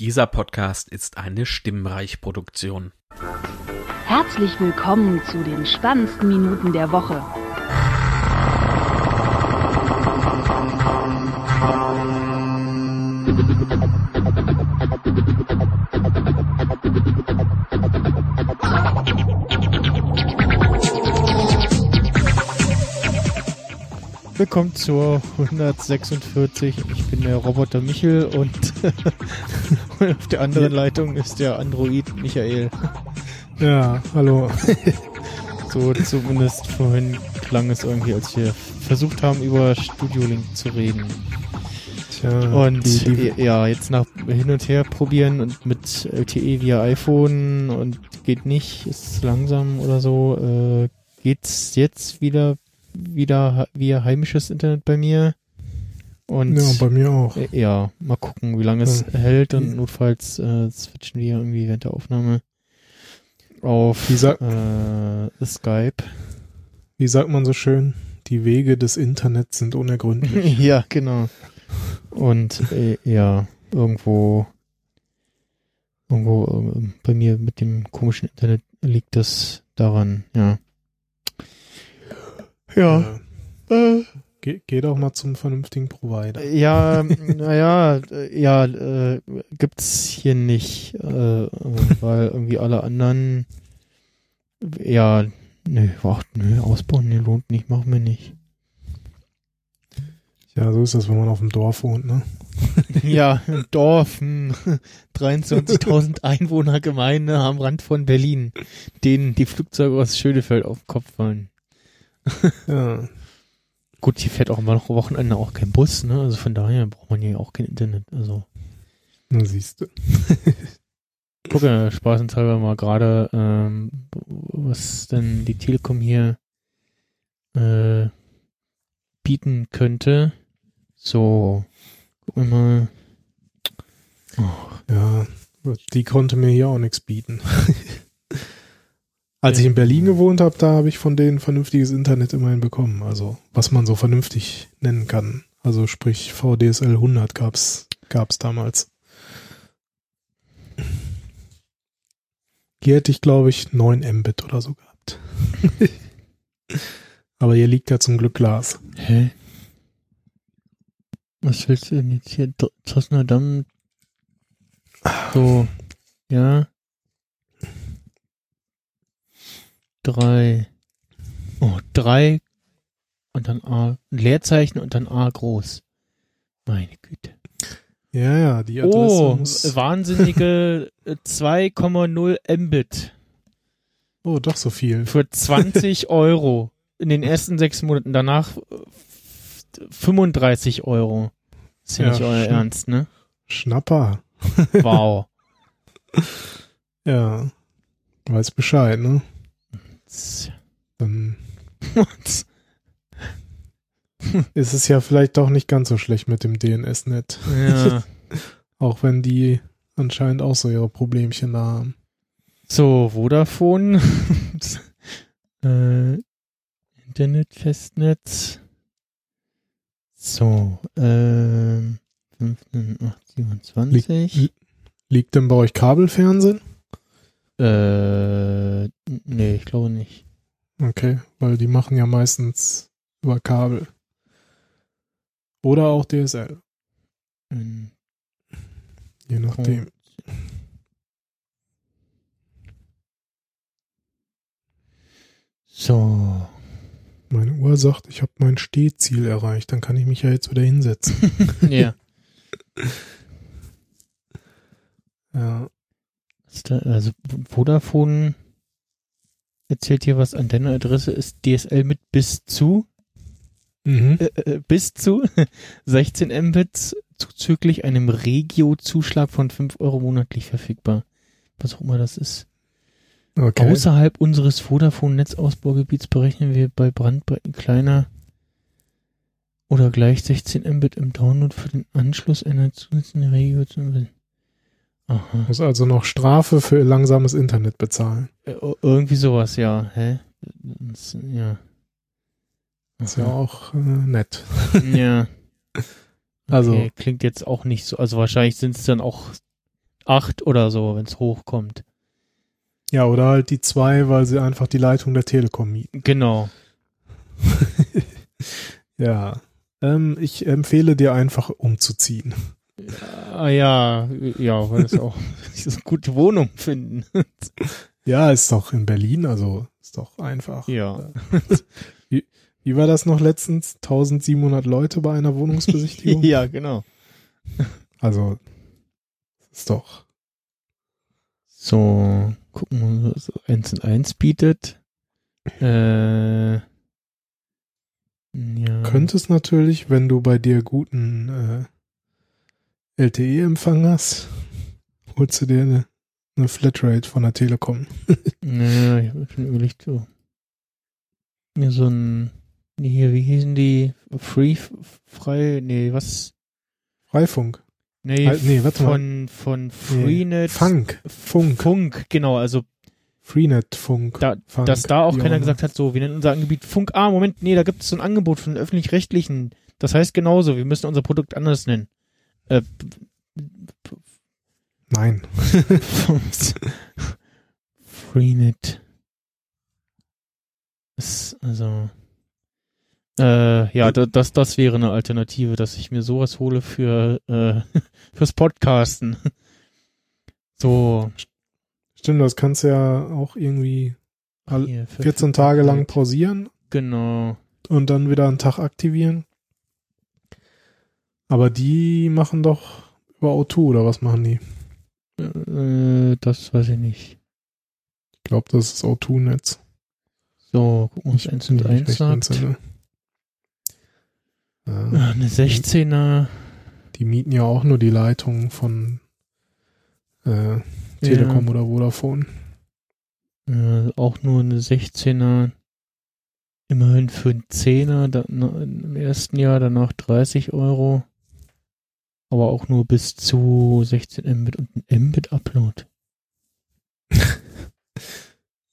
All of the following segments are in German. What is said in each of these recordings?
Dieser Podcast ist eine Stimmreich-Produktion. Herzlich willkommen zu den spannendsten Minuten der Woche. Willkommen zur 146. Ich bin der Roboter Michel und auf der anderen Leitung ist der Android Michael. Ja, hallo. So zumindest vorhin klang es irgendwie, als wir versucht haben, über Studio Link zu reden. Tja, Und die, die, ja, jetzt nach hin und her probieren und mit LTE via iPhone und geht nicht, ist langsam oder so. Äh, geht's jetzt wieder wieder via heimisches Internet bei mir? Und ja, bei mir auch. äh, ja, mal gucken, wie lange es Ja. hält und Ja. notfalls äh, switchen wir irgendwie während der Aufnahme auf äh, Skype. Wie sagt man so schön? Die Wege des Internets sind unergründlich. ja, genau. Und äh, ja, irgendwo, irgendwo äh, bei mir mit dem komischen Internet liegt das daran, ja. Ja. Äh, Geh, geh doch mal zum vernünftigen Provider. ja, naja, ja, äh, gibt's hier nicht, äh, weil irgendwie alle anderen, ja, nö, ach, nö, ausbauen, nee, lohnt nicht, machen wir nicht. Ja, so ist das, wenn man auf dem Dorf wohnt, ne? Ja, im Dorf, hm, 23.000 Einwohner Gemeinde am Rand von Berlin, denen die Flugzeuge aus Schönefeld auf den Kopf fallen. Ja. Gut, hier fährt auch immer noch am Wochenende auch kein Bus, ne? Also von daher braucht man hier auch kein Internet. Also Na, siehst du. gucke spaßenshalber mal gerade, ähm, was denn die Telekom hier äh, bieten könnte. So, gucken wir mal. Oh, Ja, die konnte mir hier auch nichts bieten. Als ich in Berlin gewohnt habe, da habe ich von denen vernünftiges Internet immerhin bekommen. Also, was man so vernünftig nennen kann. Also, sprich, VDSL 100 gab's, gab's damals. Hier hätte ich, glaube ich, 9 Mbit oder so gehabt. Aber hier liegt ja zum Glück Glas. Hä? Was willst du denn jetzt hier? Tossener Damm. So, ja. Drei. Oh, drei. Und dann A. ein Leerzeichen und dann A groß. Meine Güte. Ja, ja, die Adresse Oh, muss. wahnsinnige äh, 2,0 Mbit Oh, doch so viel. für 20 Euro in den ersten sechs Monaten. Danach äh, 35 Euro. Ist ja, Ja, nicht euer stimmt. Ernst, ne? Schnapper. Wow. Ja. Weiß Bescheid, ne? Dann ist es ja vielleicht doch nicht ganz so schlecht mit dem DNS-Net. ja. Auch wenn die anscheinend auch so ihre Problemchen da haben. So, Vodafone. äh, Internet, Festnetz. So, ähm, 15, 8, 27. Liegt- Liegt denn bei euch Kabelfernsehen? Äh, nee, ich glaube nicht. Okay, weil die machen ja meistens über Kabel. Oder auch DSL, Ähm, je nachdem. So. Meine Uhr sagt, ich habe mein Stehziel erreicht, dann kann ich mich ja jetzt wieder hinsetzen. ja. ja. Also Vodafone erzählt hier was, Antenneadresse ist DSL mit bis zu, Mhm. äh, äh, bis zu 16 Mbits zuzüglich einem Regio-Zuschlag von 5 Euro monatlich verfügbar. Was auch immer das ist. Okay. Außerhalb unseres Vodafone-Netzausbaugebiets berechnen wir bei Brandbreiten kleiner oder gleich 16 Mbit im Download für den Anschluss einer zusätzlichen Regio zu Aha. Muss also noch Strafe für langsames Internet bezahlen. Äh, irgendwie sowas, ja. Hä? Das, ja. Ist ja auch äh, nett. Ja. Also- Okay, klingt jetzt auch nicht so. Also wahrscheinlich sind es dann auch acht oder so, wenn es hochkommt. Ja, oder halt die zwei, weil sie einfach die Leitung der Telekom mieten. Genau. Ja. Ähm, ich empfehle dir einfach umzuziehen. Ah, ja, ja, weil es auch so eine gute Wohnung finden. Ja, ist doch in Berlin, also ist doch einfach. Ja. Wie war das noch letztens? 1700 Leute bei einer Wohnungsbesichtigung? ja, genau. Also, ist doch. So, gucken wir mal, was so eins und eins bietet. Äh, ja. Könnte es natürlich, wenn du bei dir guten äh, LTE-Empfang hast, holst du dir eine, eine Flatrate von der Telekom. Ja, ich habe schon überlegt, so. Mir so ein, nee, hier, wie hießen die? Free, frei, nee, was? Freifunk. Nee, Halt, nee, warte mal. von, von Freenet. Funk. Funk. Funk, genau, also Freenet Funk. da, Funk, dass da auch keiner gesagt hat, so, wir nennen unser Angebot Funk, ah, Moment, nee, da gibt es so ein Angebot von öffentlich-rechtlichen. Das heißt genauso, wir müssen unser Produkt anders nennen. Äh, Nein. Freenet. Ist, also, äh, ja, da, das, das wäre eine Alternative, dass ich mir sowas hole für, äh, fürs Podcasten. So, Stimmt, das kannst du ja auch irgendwie hier, 14 Tage lang pausieren Genau. und dann wieder einen Tag aktivieren. Aber die machen doch über O2 oder was machen die? Äh, das weiß ich nicht. Ich glaube, das ist O2-Netz. So, gucken wir uns eins und eins sagt. sagt. Äh, Ja, Eine 16er. die mieten ja auch nur die Leitungen von äh, Telekom oder Vodafone. Äh, auch nur eine 16er. Immerhin für einen 10er da, na, im ersten Jahr, danach 30 Euro. Aber auch nur bis zu 16 Mbit und ein Mbit-Upload.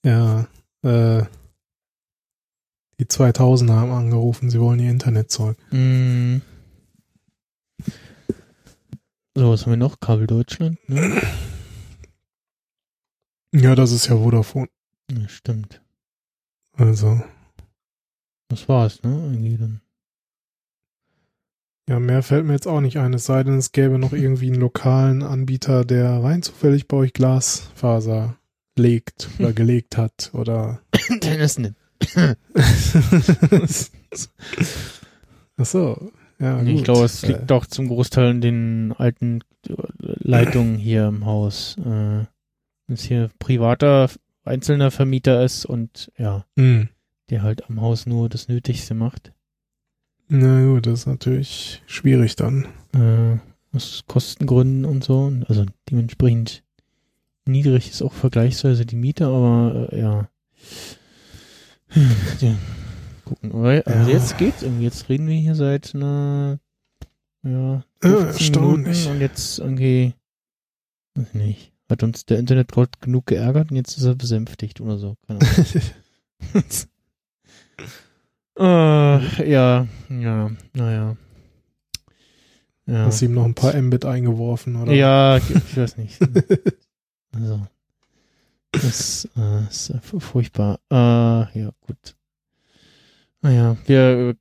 Ja, äh, die 2000er haben angerufen, sie wollen ihr Internet zurück. Mm. So, was haben wir noch? Kabel Deutschland, ne? Ja, das ist ja Vodafone. Ja, stimmt. Also, Das war's, ne? Irgendwie dann. Ja, mehr fällt mir jetzt auch nicht ein, es sei denn, es gäbe noch irgendwie einen lokalen Anbieter, der rein zufällig bei euch Glasfaser legt oder gelegt hat oder Dennis nicht. Ach so, ja, Nee, gut. ich glaube, es Äh, liegt doch zum Großteil an den alten äh, Leitungen hier im Haus. Äh, Wenn es hier privater, einzelner Vermieter ist und ja, hm. der halt am Haus nur das Nötigste macht. Na gut, das ist natürlich schwierig dann. Äh, aus Kostengründen und so. Also dementsprechend niedrig ist auch vergleichsweise die Miete, aber äh, ja. Hm, ja. Gucken. Aber, also Ja. jetzt geht's irgendwie. Jetzt reden wir hier seit einer ja, 15 erstaunlich. Und jetzt irgendwie weiß nicht. Hat uns der Internetgott genug geärgert und jetzt ist er besänftigt oder so. Keine Ahnung. äh, ja, ja, naja. Ja. Hast ihm noch ein paar Mbit eingeworfen, oder? Ja, ich weiß nicht. Also, das äh, ist furchtbar. Äh, ja, gut. Naja, wir äh,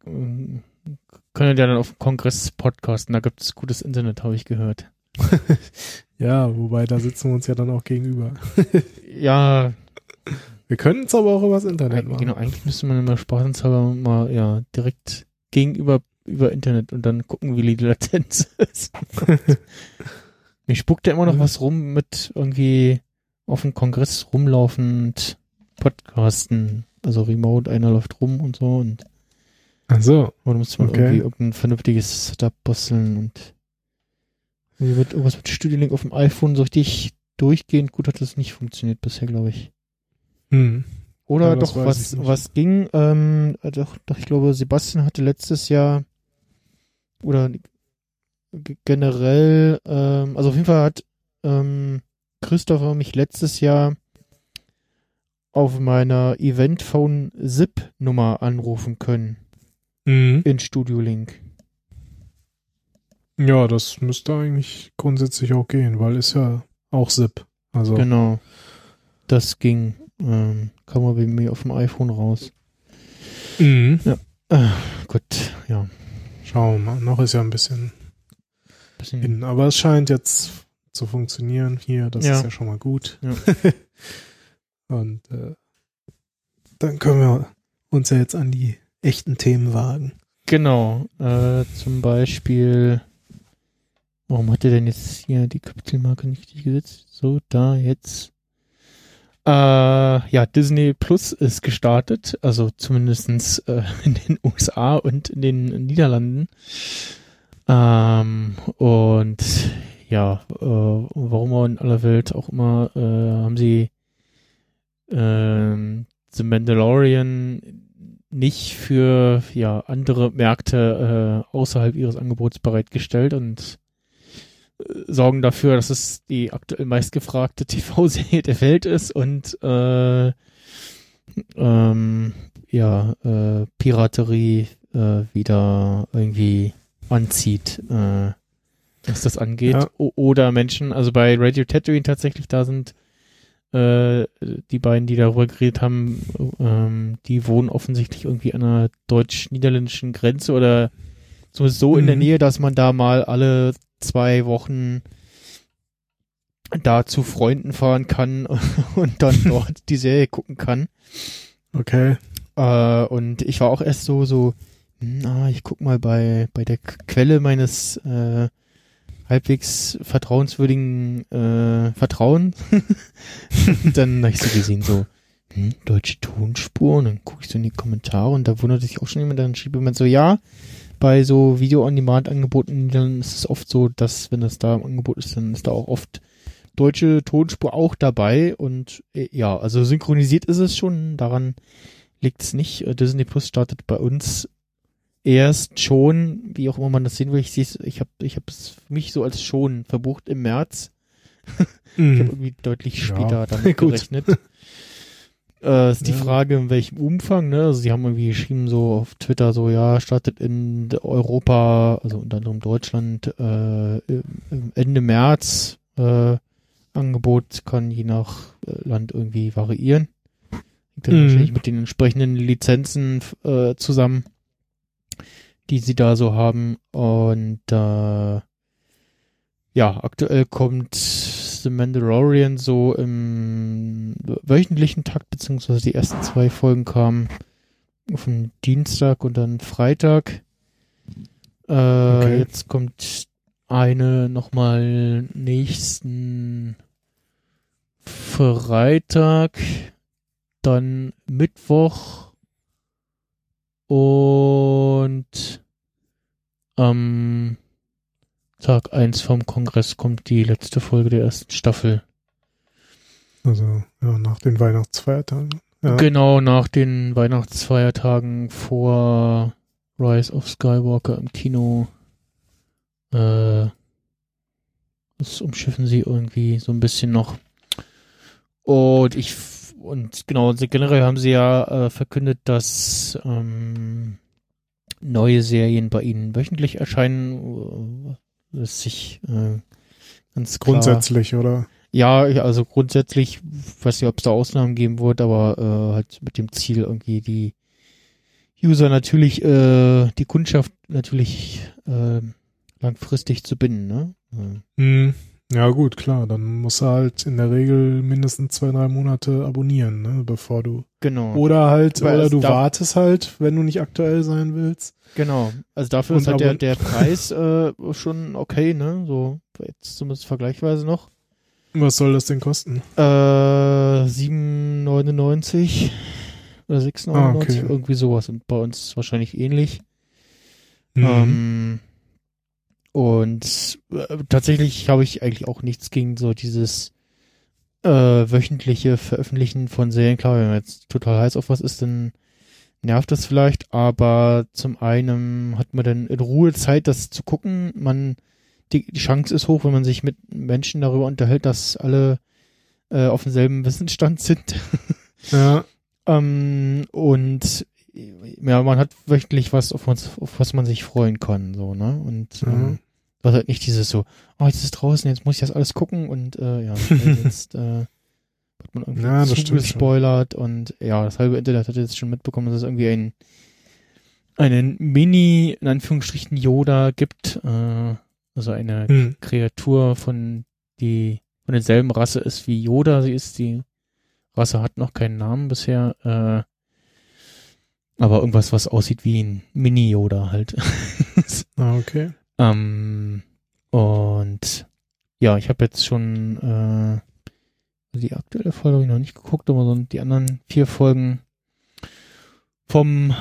können ja dann auf dem Kongress podcasten, da gibt es gutes Internet, habe ich gehört. Ja, wobei da sitzen wir uns ja dann auch gegenüber. Ja, Wir können es aber auch übers Internet machen. genau, eigentlich müsste man immer spaßenshalber mal ja direkt gegenüber über Internet und dann gucken, wie die Latenz ist. Mir spuckt ja immer noch was rum mit irgendwie auf dem Kongress rumlaufend Podcasten, also Remote, einer läuft rum und so und Ach so. oder muss man Okay. irgendwie irgendein vernünftiges Setup basteln und irgendwie wird irgendwas mit Studiolink auf dem iPhone so richtig durchgehend gut hat das nicht funktioniert bisher, glaube ich. Hm. Oder Ja, doch, was, was ging, ähm, äh, doch, doch, ich glaube, Sebastian hatte letztes Jahr oder generell, ähm, also auf jeden Fall hat ähm, Christopher mich letztes Jahr auf meiner Eventphone SIP-Nummer anrufen können Mhm. in Studio Link. Ja, das müsste eigentlich grundsätzlich auch gehen, weil ist ja auch ZIP. Also Genau. Das ging. Ähm, kam mal bei mir auf dem iPhone raus. mhm. Äh, gut, ja. schauen wir mal. Noch ist ja ein bisschen Bisschen, hin, aber es scheint jetzt zu funktionieren hier. Das Ja. ist ja schon mal gut. Ja. Und äh, dann können wir uns ja jetzt an die echten Themen wagen. Genau. Äh, zum Beispiel. Warum hat er denn jetzt hier die Kapitelmarke nicht gesetzt? So, da jetzt. Äh, ja, Disney Plus ist gestartet, also zumindestens äh, in den USA und in den Niederlanden. Ähm, und ja, äh, warum auch in aller Welt auch immer äh, haben sie ähm, The Mandalorian nicht für ja andere Märkte äh, außerhalb ihres Angebots bereitgestellt und äh, sorgen dafür, dass es die aktuell meistgefragte TV-Serie der Welt ist und äh, ähm, ja äh, Piraterie äh, wieder irgendwie anzieht, äh, was das angeht. Ja. Oder Menschen, also bei Radio Tatooine tatsächlich, da sind äh, die beiden, die darüber geredet haben, ähm, die wohnen offensichtlich irgendwie an einer deutsch-niederländischen Grenze oder zumindest so in der Mhm. Nähe, dass man da mal alle zwei Wochen da zu Freunden fahren kann und dann dort die Serie gucken kann. Okay. Äh, und ich war auch erst so, so, na, ich guck mal bei, bei der Quelle meines äh, halbwegs vertrauenswürdigen äh, Vertrauen. dann habe ich so gesehen, so, hm, deutsche Tonspur, und dann gucke ich so in die Kommentare und da wundert sich auch schon jemand, dann schrieb jemand so, ja, bei so Video-on-Demand-Angeboten, dann ist es oft so, dass, wenn das da im Angebot ist, dann ist da auch oft deutsche Tonspur auch dabei und äh, ja, also synchronisiert ist es schon, daran liegt es nicht. Äh, Disney Plus startet bei uns erst schon, wie auch immer man das sehen will. Ich sehe ich habe ich habe es für mich so als schon verbucht im März. Ich habe Mhm. irgendwie deutlich Ja, später damit gut. gerechnet. Äh, ist die Ja. Frage, in welchem Umfang, ne? Also sie haben irgendwie geschrieben so auf Twitter so, ja, startet in Europa, also unter anderem Deutschland, äh, Ende März. Äh, Angebot kann je nach äh, Land irgendwie variieren. Hängt dann Mhm. wahrscheinlich mit den entsprechenden Lizenzen äh, zusammen, die sie da so haben. Und äh, ja, aktuell kommt The Mandalorian so im wöchentlichen Takt, beziehungsweise die ersten zwei Folgen kamen auf den Dienstag und dann Freitag. Äh, Okay. Jetzt kommt eine nochmal nächsten Freitag, dann Mittwoch und am Tag eins vom Kongress kommt die letzte Folge der ersten Staffel. Also, ja, nach den Weihnachtsfeiertagen. Ja. Genau nach den Weihnachtsfeiertagen vor Rise of Skywalker im Kino. Äh, das umschiffen sie irgendwie so ein bisschen noch. Und ich und genau, generell haben sie ja äh, verkündet, dass ähm, neue Serien bei ihnen wöchentlich erscheinen. Sich äh, ganz klar Grundsätzlich, oder? ja, ja, also grundsätzlich, weiß nicht, ob es da Ausnahmen geben wird, aber äh, halt mit dem Ziel irgendwie die User natürlich, äh, die Kundschaft natürlich äh, langfristig zu binden, ne? Äh, Mhm. Ja, gut, klar. Dann musst du halt in der Regel mindestens zwei, drei Monate abonnieren, ne, bevor du. Genau. Oder halt, Aber oder du wartest halt, wenn du nicht aktuell sein willst. Genau. Also dafür ist Und halt der, der Preis äh, schon okay, ne? So, jetzt zumindest vergleichsweise noch. Was soll das denn kosten? Äh, 7,99 oder 6,99, Ah, okay. irgendwie sowas. Und bei uns wahrscheinlich ähnlich. Mhm. Ähm, und äh, tatsächlich habe ich eigentlich auch nichts gegen so dieses äh, wöchentliche Veröffentlichen von Serien. Klar, wenn man jetzt total heiß auf was ist, dann nervt das vielleicht, aber zum einen hat man dann in Ruhe Zeit, das zu gucken. Man die, die Chance ist hoch, wenn man sich mit Menschen darüber unterhält, dass alle äh, auf demselben Wissensstand sind. ja, Ähm, und ja, man hat wöchentlich was, auf was, auf was man sich freuen kann, so, ne? Und Mhm. ähm, war halt nicht dieses so, oh, jetzt ist draußen, jetzt muss ich das alles gucken und äh, ja, jetzt äh, man irgendwie Ja, zugespoilert und ja, das halbe Internet hat jetzt schon mitbekommen, dass es irgendwie ein einen Mini, in Anführungsstrichen, Yoda gibt, äh, also eine Hm. Kreatur von die von derselben Rasse ist wie Yoda. Sie ist die Rasse hat noch keinen Namen bisher, äh, aber irgendwas, was aussieht wie ein Mini Yoda halt. Ah, okay. ähm, und ja, ich habe jetzt schon äh, die aktuelle Folge habe ich noch nicht geguckt, aber so die anderen vier Folgen vom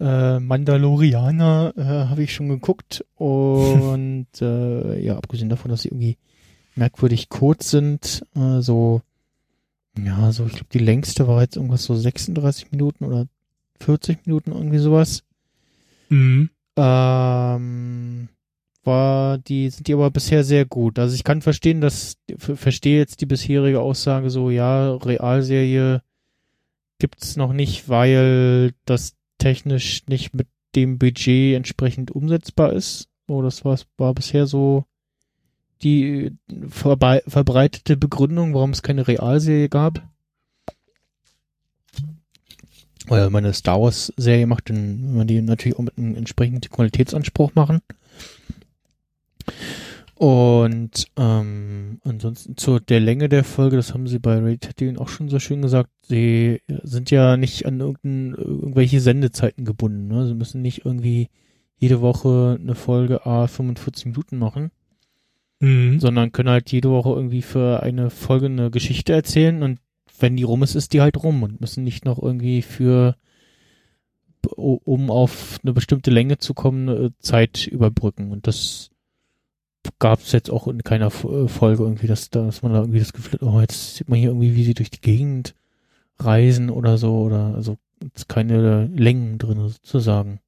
äh, Mandalorianer äh, habe ich schon geguckt und äh, ja, abgesehen davon, dass sie irgendwie merkwürdig kurz sind, äh, so ja, so ich glaube die längste war jetzt irgendwas so 36 Minuten oder 40 Minuten irgendwie sowas. Mhm. Ähm, war die sind die aber bisher sehr gut. Also ich kann verstehen, dass ver- verstehe jetzt die bisherige Aussage so, ja, Realserie gibt's noch nicht, weil das technisch nicht mit dem Budget entsprechend umsetzbar ist. So, das war, war bisher so die verbreitete Begründung, warum es keine Realserie gab. Weil wenn man eine Star Wars Serie macht, dann will man die natürlich auch mit einem entsprechenden Qualitätsanspruch machen. Und ähm, ansonsten zu der Länge der Folge, das haben sie bei Ray Tatooine auch schon so schön gesagt, sie sind ja nicht an irgendwelche Sendezeiten gebunden. Ne? Sie müssen nicht irgendwie jede Woche eine Folge A 45 Minuten machen, Mhm. sondern können halt jede Woche irgendwie für eine Folge eine Geschichte erzählen und wenn die rum ist, ist die halt rum und müssen nicht noch irgendwie für um auf eine bestimmte Länge zu kommen, eine Zeit überbrücken. Und das gab es jetzt auch in keiner F- Folge irgendwie, dass, dass man da irgendwie das Gefühl hat, oh, jetzt sieht man hier irgendwie, wie sie durch die Gegend reisen oder so, oder also keine Längen drin sozusagen.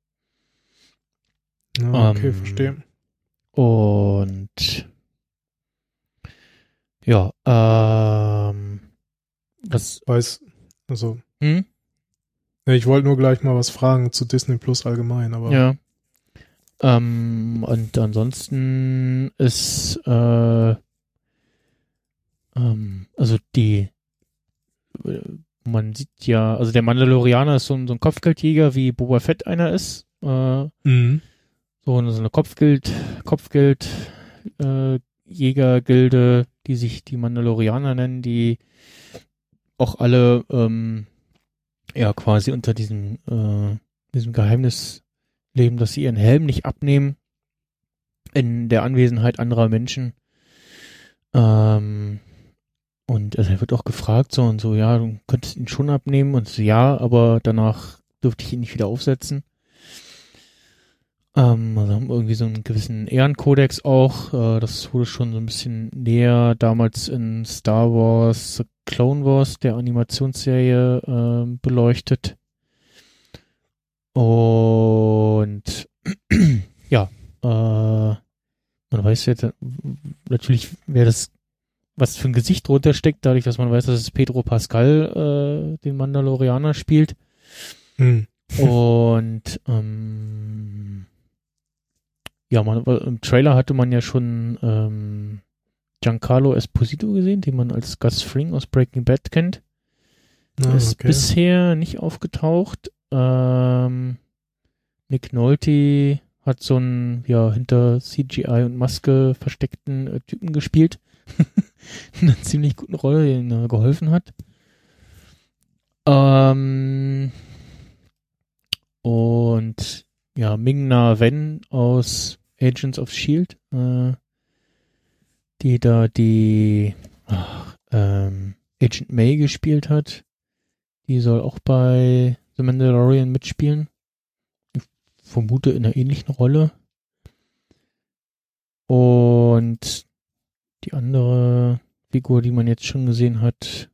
Ja, okay, Ähm, verstehe. Und ja, ähm, das, Weiß, also, hm? ich wollte nur gleich mal was fragen zu Disney Plus allgemein, aber Ja. Ähm, und ansonsten ist, äh, ähm, also die, äh, man sieht ja, also der Mandalorianer ist so ein, so ein Kopfgeldjäger, wie Boba Fett einer ist. Äh, Mhm. so eine, so eine Kopfgeld, Kopfgeld, äh, Jägergilde, die sich die Mandalorianer nennen, die auch alle ähm, ja quasi unter diesem äh, diesem Geheimnis leben, dass sie ihren Helm nicht abnehmen in der Anwesenheit anderer Menschen. Ähm, und also er wird auch gefragt so und so, ja, du könntest ihn schon abnehmen und so, ja, aber danach dürfte ich ihn nicht wieder aufsetzen. Ähm, also haben irgendwie so einen gewissen Ehrenkodex auch. Äh, das wurde schon so ein bisschen näher damals in Star Wars The Clone Wars, der Animationsserie, ähm, beleuchtet. Und ja, äh, man weiß jetzt natürlich, wer das, was für ein Gesicht drunter steckt, dadurch, dass man weiß, dass es Pedro Pascal, äh, den Mandalorianer spielt. Mhm. Und ähm, ja, man, im Trailer hatte man ja schon ähm, Giancarlo Esposito gesehen, den man als Gus Fring aus Breaking Bad kennt. Ah, ist okay. bisher nicht aufgetaucht. Ähm, Nick Nolte hat so einen ja hinter CGI und Maske versteckten äh, Typen gespielt. In einer ziemlich guten Rolle, die ihm äh, geholfen hat. Ähm, und ja, Ming-Na Wen aus Agents of Shield, äh, die da die ach, ähm, Agent May gespielt hat. Die soll auch bei The Mandalorian mitspielen. Ich vermute in einer ähnlichen Rolle. Und die andere Figur, die man jetzt schon gesehen hat,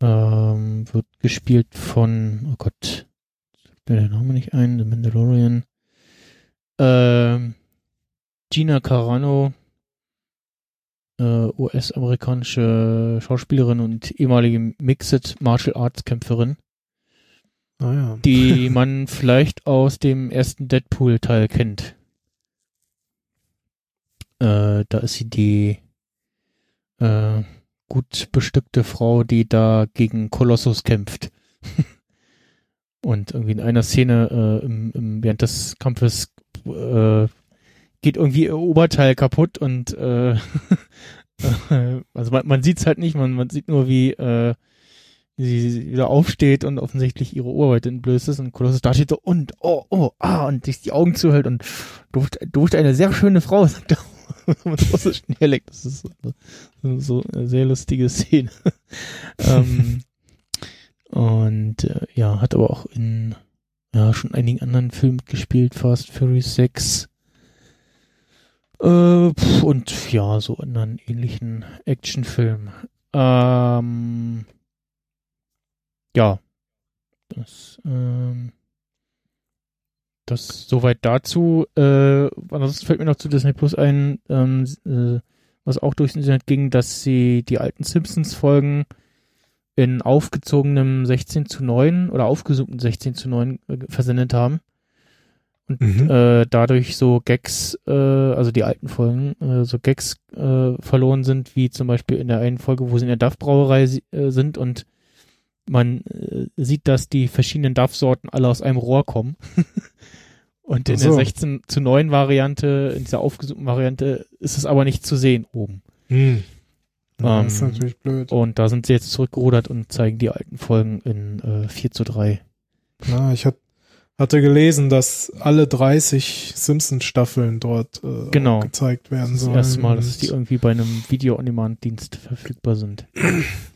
ähm, wird gespielt von, oh Gott, sagt mir der Name nicht ein, The Mandalorian. Ähm, Gina Carano, äh, US-amerikanische Schauspielerin und ehemalige Mixed Martial Arts Kämpferin, Ah ja. die man vielleicht aus dem ersten Deadpool-Teil kennt. Äh, da ist sie die äh, gut bestückte Frau, die da gegen Kolossus kämpft. Und irgendwie in einer Szene äh, im, im, während des Kampfes äh, geht irgendwie ihr Oberteil kaputt und äh, also man, man sieht es halt nicht, man, man sieht nur, wie, äh, wie sie wieder aufsteht und offensichtlich ihre Oberweite entblößt ist und Kolossus da steht so und, oh, oh, ah, und sich die Augen zuhält und durfte, durfte eine sehr schöne Frau, sagt er mit russischen Dialekt. Das ist so, so eine sehr lustige Szene. ähm, und äh, ja, hat aber auch in ja schon einigen anderen Filmen mitgespielt, Fast Furious 6. Äh, pf, und ja, so anderen ähnlichen Actionfilmen. Ähm, ja, das, ähm, das soweit dazu. Äh, ansonsten fällt mir noch zu Disney Plus ein, ähm, äh, was auch durchs Internet ging, dass sie die alten Simpsons-Folgen in aufgezogenem 16 zu 9 oder aufgesuchten 16 zu 9 äh, versendet haben. Und Mhm. äh, dadurch so Gags, äh, also die alten Folgen, äh, so Gags äh, verloren sind, wie zum Beispiel in der einen Folge, wo sie in der Duff-Brauerei äh, sind und man äh, sieht, dass die verschiedenen Duff-Sorten alle aus einem Rohr kommen. und in Ach der so. 16 zu 9 Variante, in dieser aufgesuchten Variante, ist es aber nicht zu sehen oben. Hm. Ja, das ist Ähm, natürlich blöd. Und da sind sie jetzt zurückgerudert und zeigen die alten Folgen in äh, 4 zu 3. Ja, ich hat, hatte gelesen, dass alle 30 Simpsons-Staffeln dort äh, Genau. gezeigt werden ist das sollen. erste Mal, dass die irgendwie bei einem Video-on-Demand-Dienst verfügbar sind.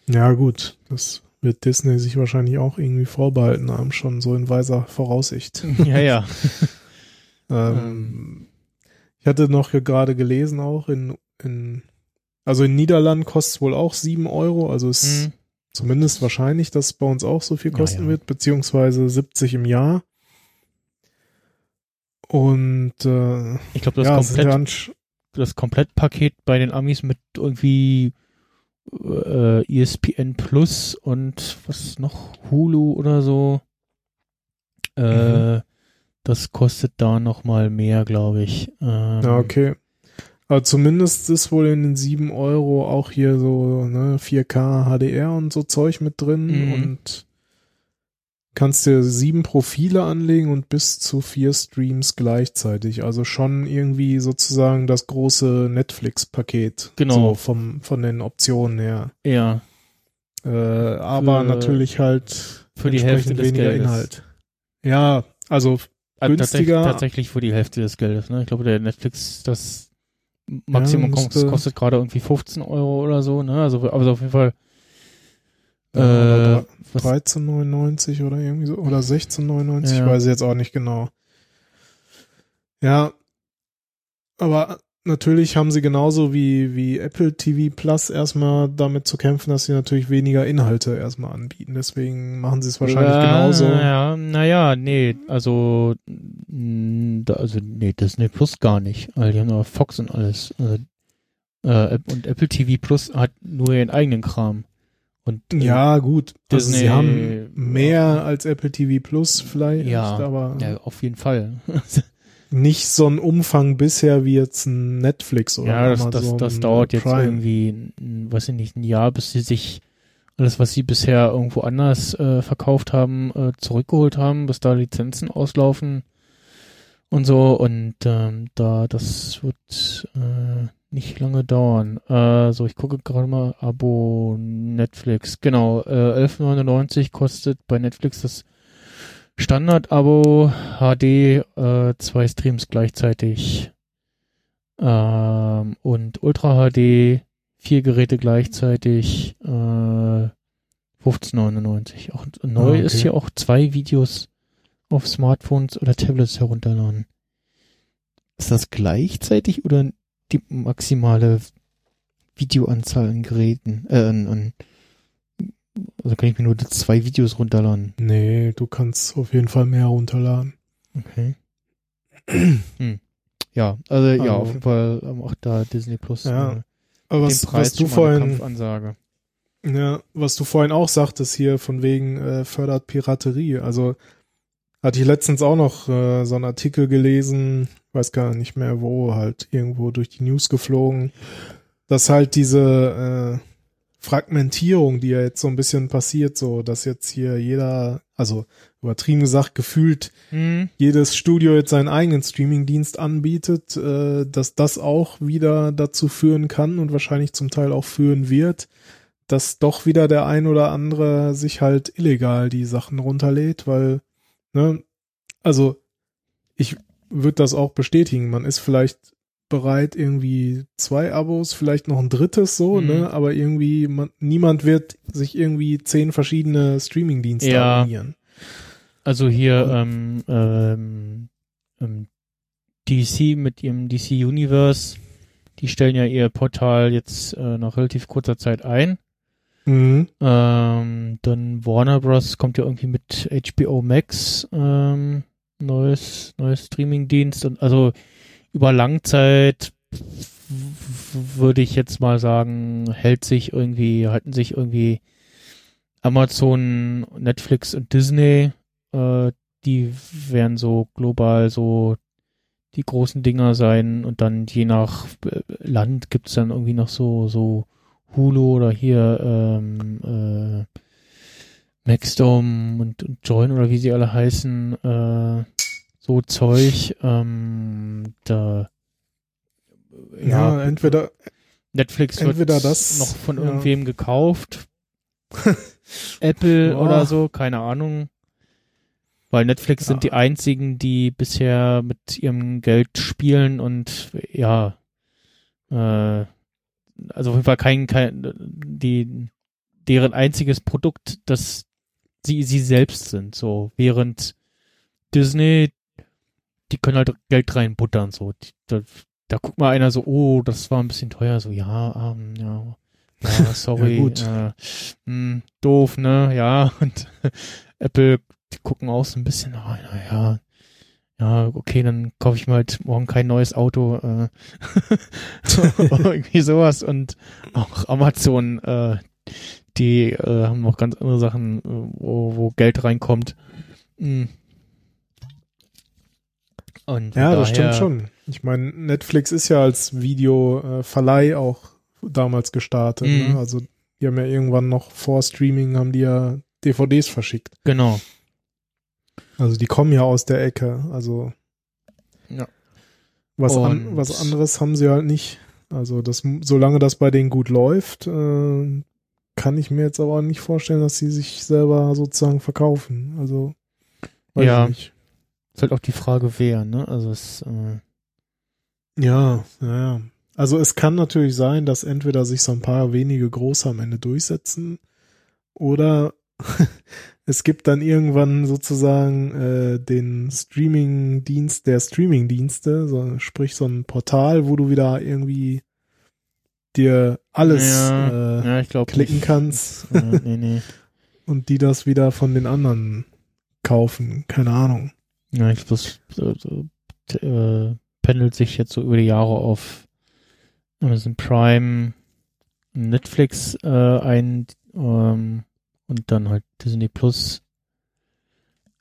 Ja, gut. Das wird Disney sich wahrscheinlich auch irgendwie vorbehalten haben, schon so in weiser Voraussicht. ja, ja. Ähm, ich hatte noch gerade gelesen auch in, in also in Niederlanden kostet es wohl auch 7 Euro, also ist Mhm. zumindest wahrscheinlich, dass es bei uns auch so viel Ja, kosten ja. wird, beziehungsweise 70 im Jahr. Und äh, Ich glaube, das, ja, ja ansch- das Komplettpaket bei den Amis mit irgendwie äh, ESPN Plus und was noch, Hulu oder so. Äh, Mhm. Das kostet da noch mal mehr, glaube ich. Ähm, ja, okay. Aber zumindest ist wohl in den 7 Euro auch hier so ne, 4K HDR und so Zeug mit drin Mhm. und kannst dir sieben Profile anlegen und bis zu vier Streams gleichzeitig. Also schon irgendwie sozusagen das große Netflix-Paket. Genau. So vom, von den Optionen her. Ja, Äh, aber Für- natürlich halt für die Hälfte weniger Geldes. Inhalt. Ja, also Also Günstiger. Tatsächlich, tatsächlich für die Hälfte des Geldes. Ne? Ich glaube, der Netflix, das Maximum Ja, kostet gerade irgendwie 15 Euro oder so. Ne? Also, also auf jeden Fall. Ja, aber Äh, was, 13,99 oder irgendwie so. Oder 16,99, ich Ja. weiß jetzt auch nicht genau. Ja, aber natürlich haben sie genauso wie, wie Apple TV Plus erstmal damit zu kämpfen, dass sie natürlich weniger Inhalte erstmal anbieten. Deswegen machen sie es wahrscheinlich ja, genauso. Ja, naja, nee, also, also, nee, Disney Plus gar nicht. Weil die haben nur Fox und alles. Äh, äh, und Apple TV Plus hat nur ihren eigenen Kram. Und äh, Ja, gut. Also Disney- sie haben mehr als Apple TV Plus vielleicht, Ja, aber ja, auf jeden Fall. nicht so ein Umfang bisher wie jetzt ein Netflix oder Ja, das, das, das dauert jetzt Prime. irgendwie, ein, weiß ich nicht, ein Jahr, bis sie sich alles, was sie bisher irgendwo anders äh, verkauft haben, äh, zurückgeholt haben, bis da Lizenzen auslaufen und so. Und ähm, da, das wird äh, nicht lange dauern. Äh, so, ich gucke gerade mal, Abo Netflix. Genau, äh, 11,99 kostet bei Netflix das Standard-Abo HD, äh, zwei Streams gleichzeitig ähm, und Ultra HD, vier Geräte gleichzeitig, äh, 15,99. Auch neu Ah, okay. ist hier auch zwei Videos auf Smartphones oder Tablets herunterladen. Ist das gleichzeitig oder die maximale Videoanzahl an Geräten? Äh, an, also kann ich mir nur zwei Videos runterladen. Nee, du kannst auf jeden Fall mehr runterladen. Okay. hm. Ja, also ja, Also- auf jeden Fall ähm, auch da Disney Plus. Ja, äh, Aber was, Preis was du vorhin, Kampfansage. ja, was du vorhin auch sagtest hier von wegen äh, fördert Piraterie. Also Hatte ich letztens auch noch äh, so einen Artikel gelesen, weiß gar nicht mehr wo, halt irgendwo durch die News geflogen, dass halt diese äh, Fragmentierung, die ja jetzt so ein bisschen passiert, so dass jetzt hier jeder, also übertrieben gesagt, gefühlt Hm. jedes Studio jetzt seinen eigenen Streamingdienst anbietet, äh, dass das auch wieder dazu führen kann und wahrscheinlich zum Teil auch führen wird, dass doch wieder der ein oder andere sich halt illegal die Sachen runterlädt, weil, ne, also ich würde das auch bestätigen. Man ist vielleicht bereit, irgendwie zwei Abos, vielleicht noch ein drittes so, Mhm. ne, aber irgendwie man, niemand wird sich irgendwie zehn verschiedene Streamingdienste Ja. abonnieren. Also hier ähm, ähm, ähm, DC mit ihrem DC Universe, die stellen ja ihr Portal jetzt äh, nach relativ kurzer Zeit ein. Mhm. Ähm, dann Warner Bros. kommt ja irgendwie mit HBO Max, ähm, neues, neues Streamingdienst und also über Langzeit würde ich jetzt mal sagen, hält sich irgendwie, halten sich irgendwie Amazon, Netflix und Disney, äh, die werden so global so die großen Dinger sein und dann je nach äh, Land gibt's dann irgendwie noch so, so Hulu oder hier ähm, äh, Maxdome und, und Join oder wie sie alle heißen, äh, so Zeug, ähm, da Ja, entweder Netflix wird entweder das, noch von ja. irgendwem gekauft. Apple Boah. oder so, keine Ahnung. Weil Netflix Ja. sind die einzigen, die bisher mit ihrem Geld spielen und ja, äh, also auf jeden Fall kein, kein die, deren einziges Produkt, das sie, sie selbst sind, so, während Disney, die können halt Geld reinbuttern, so, die, da, da guckt mal einer so, oh, das war ein bisschen teuer, so, ja, ähm, ja, ja, sorry, Ja, gut. Äh, mh, doof, ne, ja, und Apple, die gucken auch so ein bisschen, oh, na ja, okay, dann kaufe ich mir halt morgen kein neues Auto, äh, irgendwie sowas und auch Amazon, äh, die äh, haben noch ganz andere Sachen, äh, wo, wo Geld reinkommt. Mm. Und Ja, das stimmt schon. Ich meine, Netflix ist ja als Videoverleih auch damals gestartet. Mhm. Ne? Also die haben ja irgendwann noch vor Streaming haben die ja DVDs verschickt. Genau. Also die kommen ja aus der Ecke. Also Ja. was, an, was anderes haben sie halt nicht. Also das, solange das bei denen gut läuft, äh, kann ich mir jetzt aber nicht vorstellen, dass sie sich selber sozusagen verkaufen. Also weiß Ja. ich nicht. Ist halt auch die Frage, wer, ne? Also es, äh, Ja, ja, ja. Also es kann natürlich sein, dass entweder sich so ein paar wenige Große am Ende durchsetzen oder es gibt dann irgendwann sozusagen äh, den Streaming-Dienst der Streaming-Dienste, so, sprich so ein Portal, wo du wieder irgendwie dir alles ja, äh, ja, klicken nicht. kannst Äh, nee, nee. und die das wieder von den anderen kaufen. Keine Ahnung. Ja, ich das t- äh, pendelt sich jetzt so über die Jahre auf Amazon Prime, Netflix äh, ein ähm, und dann halt Disney Plus,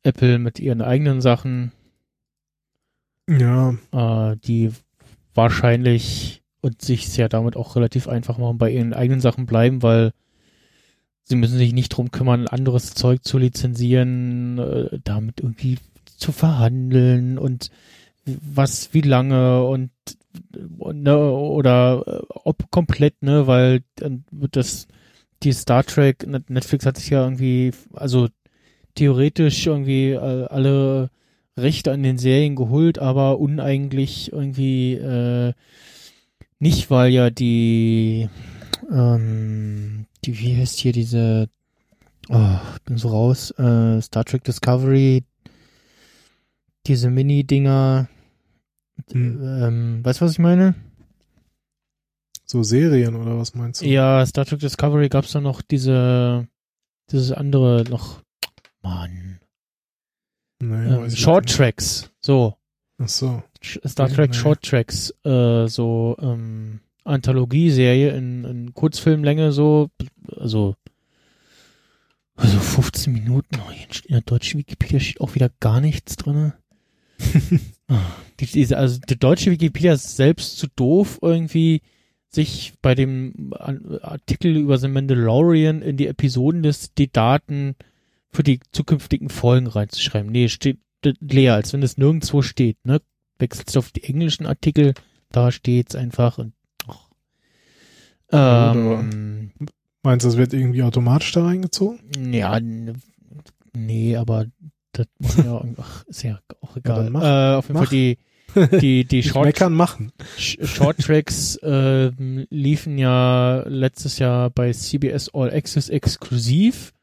Apple mit ihren eigenen Sachen, Ja, äh, die wahrscheinlich und sich ja damit auch relativ einfach machen, bei ihren eigenen Sachen bleiben, weil sie müssen sich nicht drum kümmern, anderes Zeug zu lizenzieren, äh, damit irgendwie zu verhandeln und was, wie lange und, und ne, oder äh, ob komplett, ne, weil dann wird das die Star Trek, Net- Netflix hat sich ja irgendwie, also theoretisch irgendwie äh, alle Rechte an den Serien geholt, aber uneigentlich irgendwie äh, nicht, weil ja die, ähm, die, wie heißt hier diese, oh, ich bin so raus, äh, Star Trek Discovery, diese Mini-Dinger, Hm. ähm, weißt du, was ich meine? So Serien oder was meinst du? Ja, Star Trek Discovery gab's da noch diese, dieses andere noch, Mann, Nee, ähm, weiß ich Short. Tracks, so. Ach so. Star Trek nee. Short Tracks, äh, so ähm, Anthologieserie in, in Kurzfilmlänge, so, also Also 15 Minuten, oh, in der deutschen Wikipedia steht auch wieder gar nichts drin. Ah, die, diese, also die deutsche Wikipedia ist selbst zu doof, irgendwie sich bei dem Artikel über The Mandalorian in die Episodenliste die Daten für die zukünftigen Folgen reinzuschreiben. Nee, steht leer, als wenn es nirgendwo steht, ne? Wechselst auf die englischen Artikel, da steht's einfach und ach. Ähm, Meinst du, das wird irgendwie automatisch da reingezogen? Ja, nee, aber das ja, ach, ist ja auch egal. Ja, äh, auf jeden mach. Fall die, die, die Short, meckern machen. Short Tracks äh, liefen ja letztes Jahr bei CBS All Access exklusiv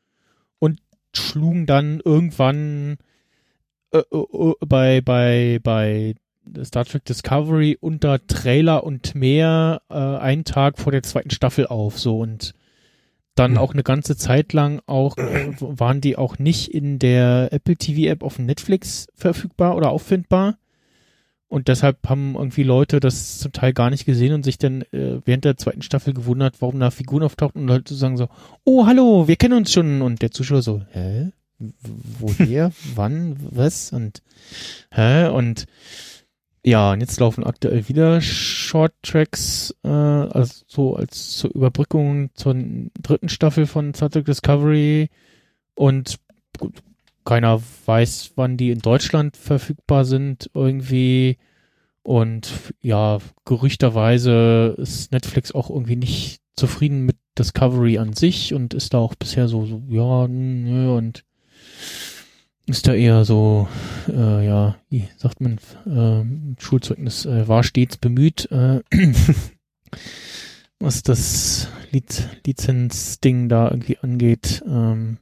und schlugen dann irgendwann äh, äh, bei, bei, bei Star Trek Discovery unter Trailer und mehr äh, einen Tag vor der zweiten Staffel auf. So und dann hm. auch eine ganze Zeit lang auch äh, waren die auch nicht in der Apple TV App auf Netflix verfügbar oder auffindbar. Und deshalb haben irgendwie Leute das zum Teil gar nicht gesehen und sich dann äh, während der zweiten Staffel gewundert, warum da Figuren auftauchten und so sagen so, oh, hallo, wir kennen uns schon. Und der Zuschauer so, hä? Woher? Wann? Was? Und, hä? Und, ja, und jetzt laufen aktuell wieder Short Tracks, äh, also so als zur Überbrückung zur dritten Staffel von Star Trek Discovery. Und gut, keiner weiß, wann die in Deutschland verfügbar sind irgendwie. Und ja, gerüchterweise ist Netflix auch irgendwie nicht zufrieden mit Discovery an sich und ist da auch bisher so, so ja, nö, und ist da eher so, äh, ja, wie sagt man, äh, Schulzeugnis äh, war stets bemüht, äh, was das Liz Lizenzding da irgendwie angeht ähm,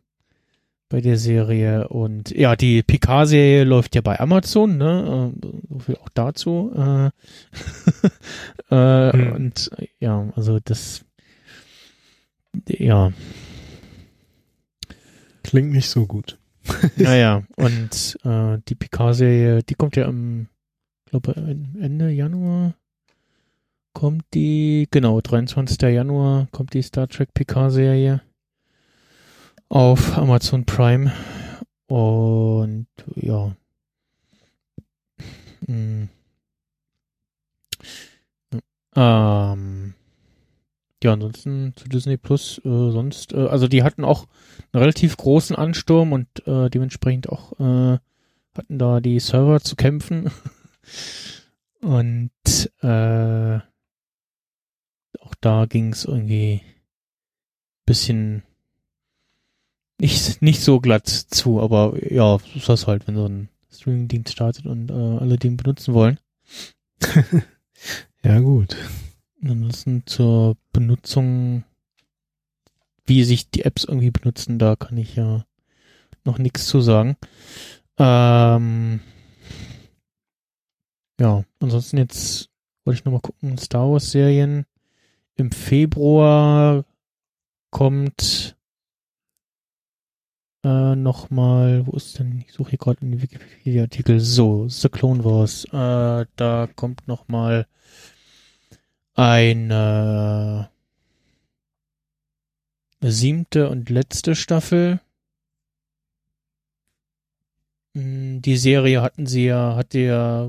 bei der Serie. Und ja, die Picard-Serie läuft ja bei Amazon, ne? Äh, so viel auch dazu. Äh, äh, hm. Und ja, also das, ja. Klingt nicht so gut. naja, und äh, die Picard-Serie, die kommt ja am, glaube Ende Januar kommt die, genau, 23. Januar kommt die Star Trek Picard-Serie auf Amazon Prime. Und ja. Hm. Ähm, ja, ansonsten zu Disney Plus, äh, sonst, äh, also die hatten auch einen relativ großen Ansturm und äh, dementsprechend auch äh, hatten da die Server zu kämpfen. und äh, auch da ging es irgendwie bisschen nicht, nicht so glatt zu, aber ja, ist das halt, wenn so ein Streaming-Dienst startet und äh, alle den benutzen wollen. ja, gut. Ansonsten zur Benutzung, wie sich die Apps irgendwie benutzen, da kann ich ja noch nichts zu sagen. Ähm, ja, ansonsten jetzt wollte ich nochmal gucken, Star Wars Serien. Im Februar kommt äh, nochmal, wo ist denn, ich suche hier gerade in die Wikipedia-Artikel, so, The Clone Wars, äh, da kommt nochmal eine siebte und letzte Staffel. Hm, die Serie hatten sie ja, hatte ja,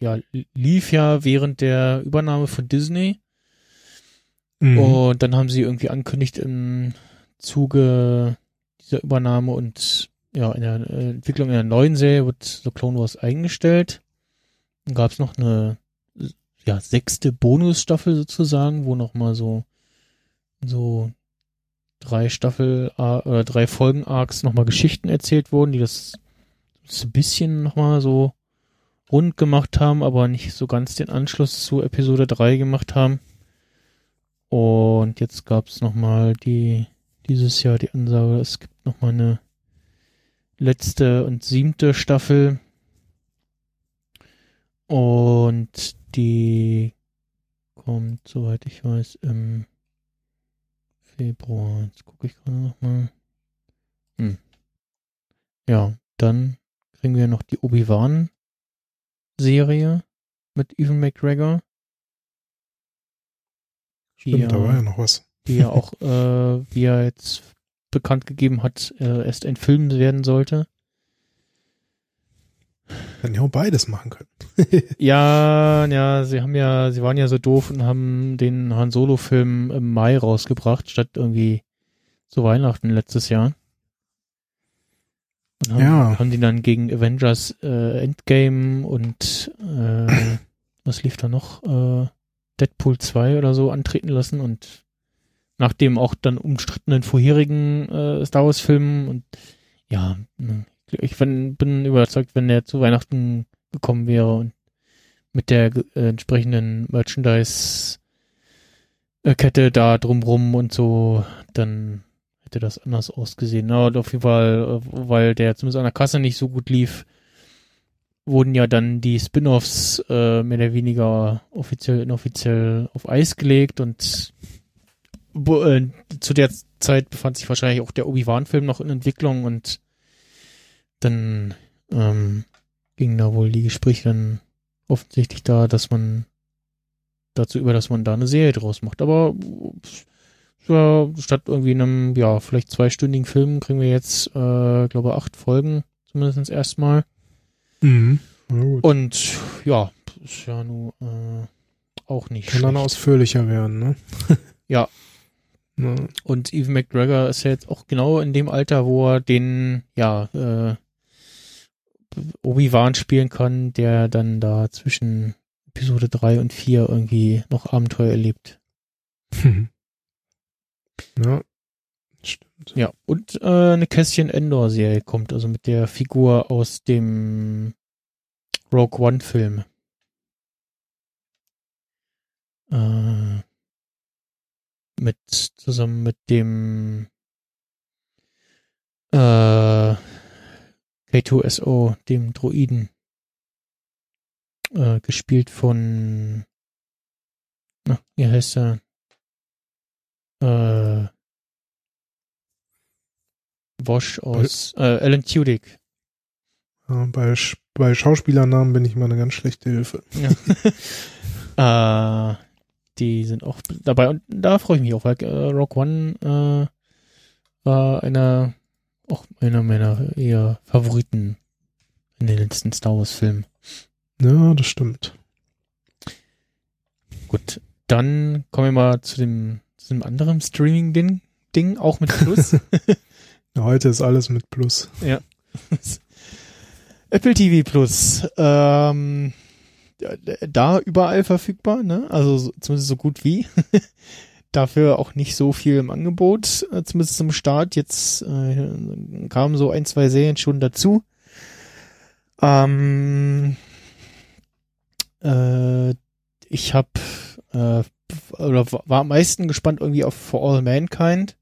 ja, lief ja während der Übernahme von Disney. Mhm. Und dann haben sie irgendwie angekündigt im Zuge dieser Übernahme und ja, in der Entwicklung in der neuen Serie wird The Clone Wars eingestellt. Dann gab es noch eine ja, sechste Bonusstaffel sozusagen, wo nochmal so, so drei Staffel oder äh, drei Folgen Arcs nochmal Geschichten erzählt wurden, die das, das ein bisschen nochmal so rund gemacht haben, aber nicht so ganz den Anschluss zu Episode 3 gemacht haben. Und jetzt gab es nochmal die, dieses Jahr die Ansage, es gibt nochmal eine letzte und siebte Staffel. Und die kommt, soweit ich weiß, im Februar. Jetzt gucke ich gerade nochmal. Hm. Ja, dann kriegen wir noch die Obi-Wan-Serie mit Evan McGregor. Stimmt, ja, da war ja noch was. Die ja auch, äh, wie er jetzt bekannt gegeben hat, äh, erst ein Film werden sollte. Hätten ja auch beides machen können. Ja, ja, sie haben ja, sie waren ja so doof und haben den Han Solo-Film im Mai rausgebracht, statt irgendwie zu Weihnachten letztes Jahr. Und haben, Ja. haben die dann gegen Avengers äh, Endgame und äh, was lief da noch? Äh, Deadpool 2 oder so antreten lassen und nach dem auch dann umstrittenen vorherigen äh, Star Wars-Filmen und ja, ne, ich bin, bin überzeugt, wenn der zu Weihnachten gekommen wäre und mit der äh, entsprechenden Merchandise-Kette da drumrum und so, dann hätte das anders ausgesehen. Und auf jeden Fall, äh, weil der zumindest an der Kasse nicht so gut lief, wurden ja dann die Spin-offs äh, mehr oder weniger offiziell, inoffiziell auf Eis gelegt und zu der Zeit befand sich wahrscheinlich auch der Obi-Wan-Film noch in Entwicklung und dann ähm, gingen da wohl die Gespräche dann offensichtlich da, dass man dazu über, dass man da eine Serie draus macht. Aber ja, statt irgendwie einem, ja, vielleicht zweistündigen Film kriegen wir jetzt, äh, glaube acht Folgen, zumindest erstmal. Mhm. Und ja, ist ja nun äh, auch nicht Kann dann schlecht. ausführlicher werden, ne? Ja. Na, Und Evan McGregor ist ja jetzt auch genau in dem Alter, wo er den, ja, äh, Obi-Wan spielen kann, der dann da zwischen Episode 3 und 4 irgendwie noch Abenteuer erlebt. ja. Stimmt. Ja, und äh, eine Kästchen Endor-Serie kommt, also mit der Figur aus dem Rogue One-Film. Äh, mit, zusammen mit dem äh, K2SO, dem Droiden. Äh, gespielt von na, wie heißt er? Äh, Wosch aus äh, Alan Tudyk. Ja, bei, bei Schauspielernamen bin ich mal eine ganz schlechte Hilfe. äh, die sind auch dabei und da freue ich mich auch, weil äh, Rock One äh, war einer auch einer meiner eher Favoriten in den letzten Star Wars Filmen. Ja, das stimmt. Gut, dann kommen wir mal zu dem zu dem anderen Streaming Ding Ding auch mit Plus. Ja, heute ist alles mit Plus. Apple TV Plus. Ähm, da überall verfügbar, ne? Also so- zumindest so gut wie. Dafür auch nicht so viel im Angebot, äh, zumindest zum Start. Jetzt äh, kamen so ein, zwei Serien schon dazu. Ähm, äh, ich habe äh, oder war am meisten gespannt irgendwie auf For All Mankind.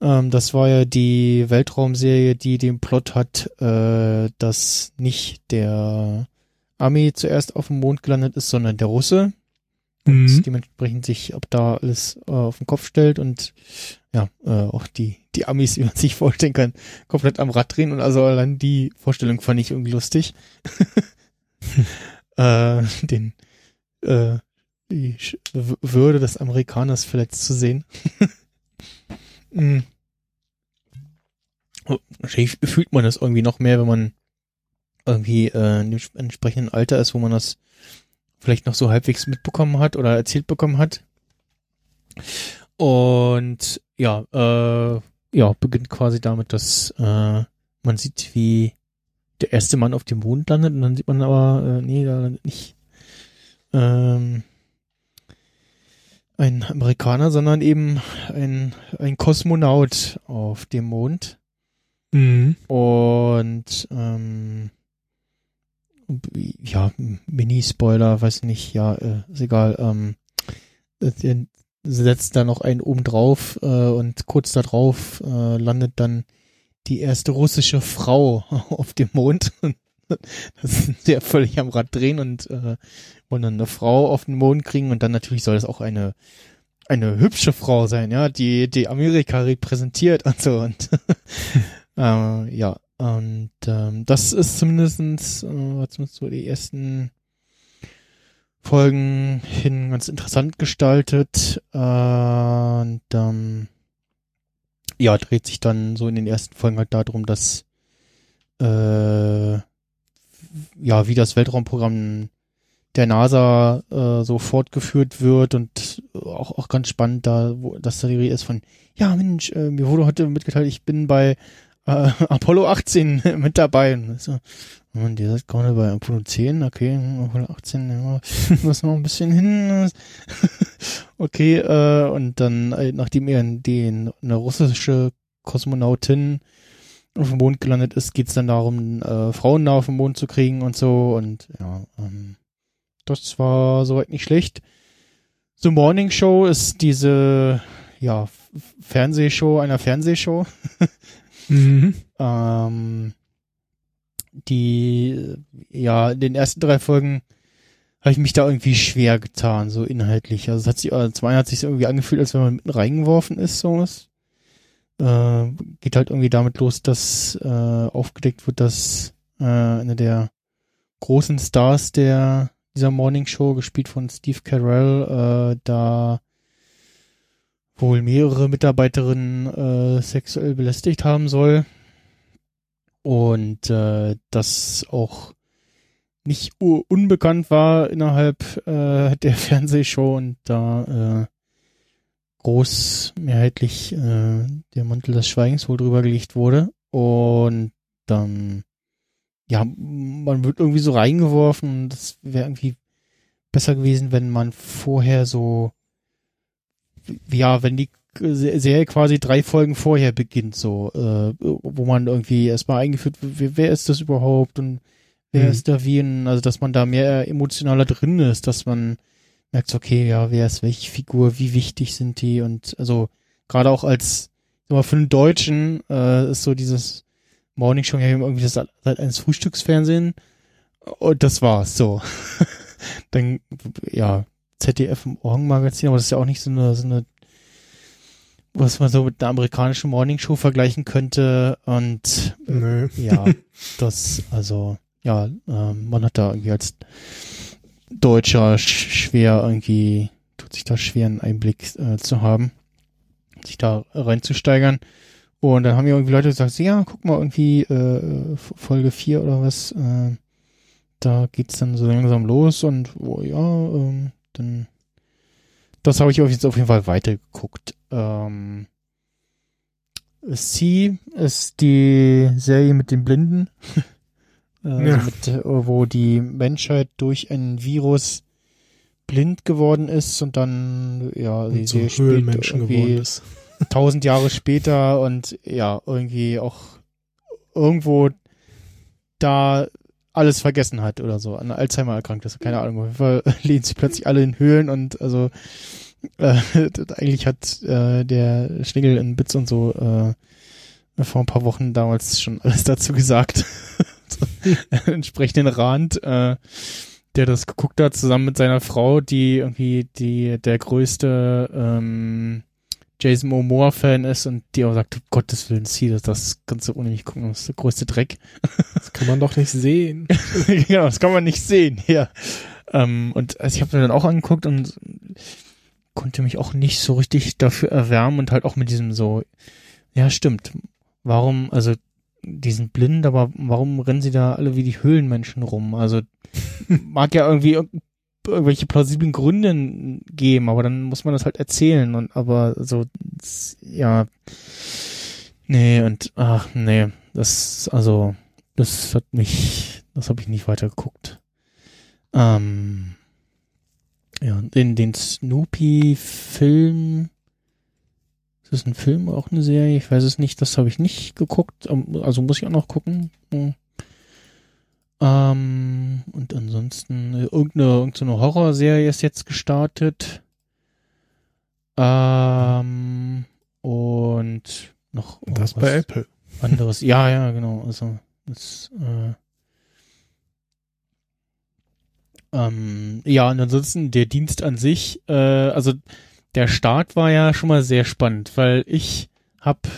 Ähm, das war ja die Weltraumserie, die den Plot hat, äh, dass nicht der Ami zuerst auf dem Mond gelandet ist, sondern der Russe. Und Mhm. dementsprechend sich ab da alles äh, auf den Kopf stellt und ja, äh, auch die, die Amis, wie man sich vorstellen kann, komplett am Rad drehen und also allein die Vorstellung fand ich irgendwie lustig. äh, den äh, die Würde des Amerikaners verletzt zu sehen. Oh, Wahrscheinlich fühlt man das irgendwie noch mehr, wenn man irgendwie äh, in dem entsprechenden Alter ist, wo man das vielleicht noch so halbwegs mitbekommen hat oder erzählt bekommen hat. Und ja, äh, ja, beginnt quasi damit, dass äh, man sieht, wie der erste Mann auf dem Mond landet und dann sieht man aber, äh, nee, da landet nicht ähm, ein Amerikaner, sondern eben ein, ein Kosmonaut auf dem Mond. Mhm. Und ähm, ja, Mini-Spoiler, weiß nicht, ja, äh, ist egal. Ähm, setzt da noch einen oben drauf äh, und kurz darauf äh, landet dann die erste russische Frau auf dem Mond. das ist ja völlig am Rad drehen und äh, wollen dann eine Frau auf den Mond kriegen und dann natürlich soll es auch eine eine hübsche Frau sein, ja, die die Amerika repräsentiert und so und äh, ja und ähm, das ist zumindestens äh, war zumindest so die ersten Folgen hin ganz interessant gestaltet. Äh, und ähm, ja, dreht sich dann so in den ersten Folgen halt darum, dass äh, ja, wie das Weltraumprogramm der NASA äh, so fortgeführt wird und auch, auch ganz spannend, da, wo, dass da die Rede ist von, ja Mensch, äh, mir wurde heute mitgeteilt, ich bin bei äh, Apollo 18 mit dabei. Und so, und ihr seid gerade bei Apollo 10, okay, Apollo 18, ja, muss noch ein bisschen hin. okay, äh, und dann, äh, nachdem ihr die, eine russische Kosmonautin auf dem Mond gelandet ist, geht's dann darum, äh, Frauen da auf den Mond zu kriegen und so. Und ja, ähm, das war soweit nicht schlecht. The Morning Show ist diese ja, Fernsehshow einer Fernsehshow. Mhm. ähm, die, ja, in den ersten drei Folgen habe ich mich da irgendwie schwer getan, so inhaltlich. Also es hat sich, äh, zum einen hat sich irgendwie angefühlt, als wenn man mitten reingeworfen ist, so was. Äh, geht halt irgendwie damit los, dass äh, aufgedeckt wird, dass äh, eine der großen Stars der dieser Morning Show, gespielt von Steve Carell, äh, da wohl mehrere Mitarbeiterinnen äh, sexuell belästigt haben soll. Und äh, das auch nicht unbekannt war innerhalb äh, der Fernsehshow und da äh, groß mehrheitlich äh, der Mantel des Schweigens wohl drüber gelegt wurde. Und dann, ja, man wird irgendwie so reingeworfen. Das wäre irgendwie besser gewesen, wenn man vorher so, ja, wenn die Serie quasi drei Folgen vorher beginnt, so, äh, wo man irgendwie erstmal eingeführt wird, wer ist das überhaupt und wer mhm. ist da wie, also dass man da mehr emotionaler drin ist, dass man merkt, okay, ja, wer ist welche Figur, wie wichtig sind die und also gerade auch als mal für einen Deutschen äh, ist so dieses Morning Show ja irgendwie das seit eines Frühstücksfernsehen und das war's so. Dann ja ZDF im Morgenmagazin, aber das ist ja auch nicht so eine, so eine was man so mit einer amerikanischen Morning Show vergleichen könnte und Nö. ja, das also ja, ähm, man hat da irgendwie als Deutscher schwer irgendwie, tut sich da schwer einen Einblick äh, zu haben, sich da reinzusteigern. Und dann haben ja irgendwie Leute gesagt, ja, guck mal, irgendwie äh, Folge 4 oder was, äh, da geht's dann so langsam los und oh, ja, ähm, dann das habe ich jetzt auf jeden Fall weitergeguckt. Ähm, Sie ist die Serie mit den Blinden. Äh, ja. mit, äh, wo die Menschheit durch ein Virus blind geworden ist und dann ja und so Höhlenmenschen geworden ist. Tausend Jahre später und ja irgendwie auch irgendwo da alles vergessen hat oder so, an Alzheimer erkrankt ist, keine Ahnung. Auf jeden Fall lehnen sie plötzlich alle in Höhlen und also äh, eigentlich hat äh, der Schlingel in Bits und so äh, vor ein paar Wochen damals schon alles dazu gesagt. entsprechenden Rand, äh, der das geguckt hat, zusammen mit seiner Frau, die irgendwie die der größte ähm, Jason Momoa-Fan ist und die auch sagt, um Gottes Willen, sie, das, das kannst du ohne mich gucken, das ist der größte Dreck. Das kann man doch nicht sehen. genau, das kann man nicht sehen, ja. Ähm, und also ich habe mir dann auch angeguckt und konnte mich auch nicht so richtig dafür erwärmen und halt auch mit diesem so, ja, stimmt. Warum, also die sind blind, aber warum rennen sie da alle wie die Höhlenmenschen rum? Also mag ja irgendwie irgendwelche plausiblen Gründe geben, aber dann muss man das halt erzählen und aber so ja nee und ach nee, das also das hat mich das habe ich nicht weiter geguckt. Ähm, ja, den den Snoopy Film ist ein Film oder auch eine Serie? Ich weiß es nicht. Das habe ich nicht geguckt. Also muss ich auch noch gucken. Hm. Ähm, und ansonsten irgendeine, irgendeine Horrorserie ist jetzt gestartet. Ähm, und noch oh, das bei Apple. Anderes. ja, ja, genau. Also das, äh, ähm, ja, und ansonsten der Dienst an sich, äh, also der Start war ja schon mal sehr spannend, weil ich hab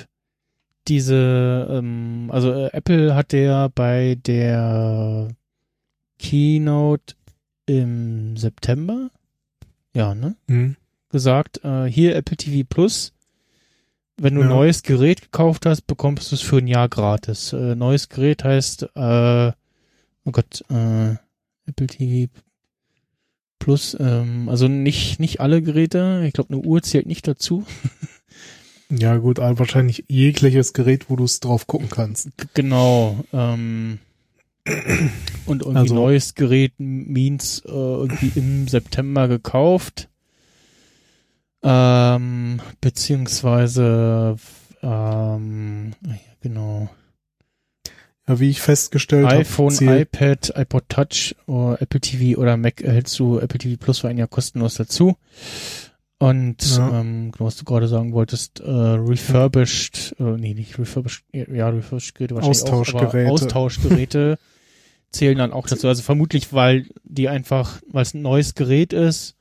diese, ähm, also äh, Apple hat ja bei der Keynote im September, ja, ne? Mhm. Gesagt, äh, hier Apple TV Plus wenn du ein Ja. neues Gerät gekauft hast, bekommst du es für ein Jahr gratis. Äh, neues Gerät heißt, äh, oh Gott, äh, Apple TV Plus, ähm, also nicht, nicht alle Geräte. Ich glaube, eine Uhr zählt nicht dazu. Ja, gut, wahrscheinlich jegliches Gerät, wo du es drauf gucken kannst. Genau. Ähm, und irgendwie Also- neues Gerät means äh, irgendwie im September gekauft. Ähm, beziehungsweise ähm, ja, genau. Ja, wie ich festgestellt habe, iPhone, zählt- iPad, iPod Touch, oder Apple TV oder Mac erhältst du Apple TV Plus für ein Jahr kostenlos dazu. Und Ja. ähm, genau, was du gerade sagen wolltest, äh, refurbished, äh, nee, nicht refurbished, ja, refurbished Geräte wahrscheinlich auch, Austauschgeräte. aber Austauschgeräte zählen dann auch dazu. Also vermutlich, weil die einfach, weil es ein neues Gerät ist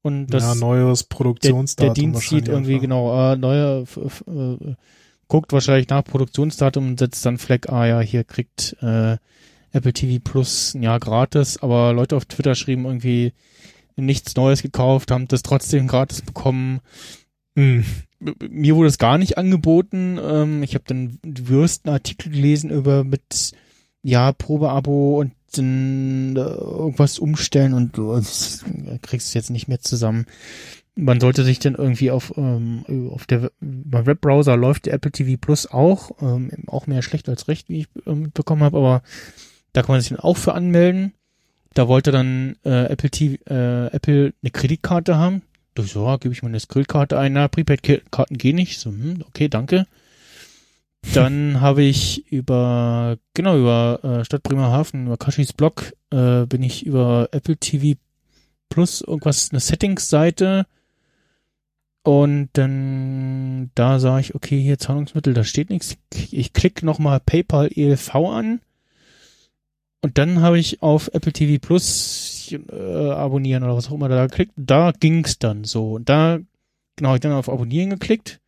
und das ja, neues der, Produktionsdatum der Dienst sieht irgendwie einfach. genau, äh, neue, f- f- äh, guckt wahrscheinlich nach Produktionsdatum und setzt dann Fleck, ah ja, hier kriegt äh, Apple TV Plus ein Jahr gratis, aber Leute auf Twitter schrieben irgendwie nichts Neues gekauft, haben das trotzdem gratis bekommen. Hm. Mir wurde es gar nicht angeboten. Ähm, ich habe dann würsten Artikel gelesen über mit ja Probeabo und dann äh, irgendwas umstellen und du das kriegst es jetzt nicht mehr zusammen. Man sollte sich dann irgendwie auf ähm, auf der beim Webbrowser läuft der Apple TV Plus auch ähm, auch mehr schlecht als recht, wie ich äh, mitbekommen habe, aber da kann man sich dann auch für anmelden. Da wollte dann äh, Apple TV, äh, Apple eine Kreditkarte haben. Du so, ja, gebe ich meine Skrillkarte ein, na, Prepaid-Karten gehen nicht. So, hm, okay, danke. Dann habe ich über, genau, über äh, Stadt Bremerhaven, über Kashis Blog, äh, bin ich über Apple TV Plus irgendwas, eine Settings-Seite. Und dann, da sah ich, okay, hier Zahlungsmittel, da steht nichts. Ich klicke nochmal PayPal ELV an. Und dann habe ich auf Apple TV Plus äh, abonnieren oder was auch immer da geklickt. Da ging's dann so. Und da, genau, hab ich dann auf Abonnieren geklickt.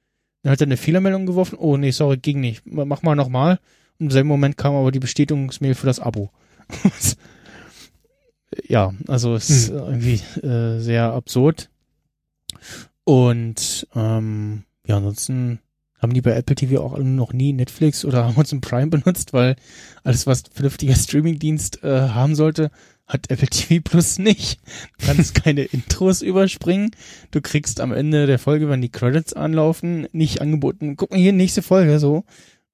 Dann hat er eine Fehlermeldung geworfen. Oh nee, sorry, ging nicht. Mach mal nochmal. Und im selben Moment kam aber die Bestätigungsmail für das Abo. ja, also es ist irgendwie äh, sehr absurd. Und ähm, ja, ansonsten haben die bei Apple TV auch noch nie Netflix oder Amazon Prime benutzt, weil alles, was ein vernünftiger Streamingdienst äh, haben sollte, hat Apple TV Plus nicht. Du kannst keine Intros überspringen. Du kriegst am Ende der Folge, wenn die Credits anlaufen, nicht angeboten, guck mal hier, nächste Folge, so.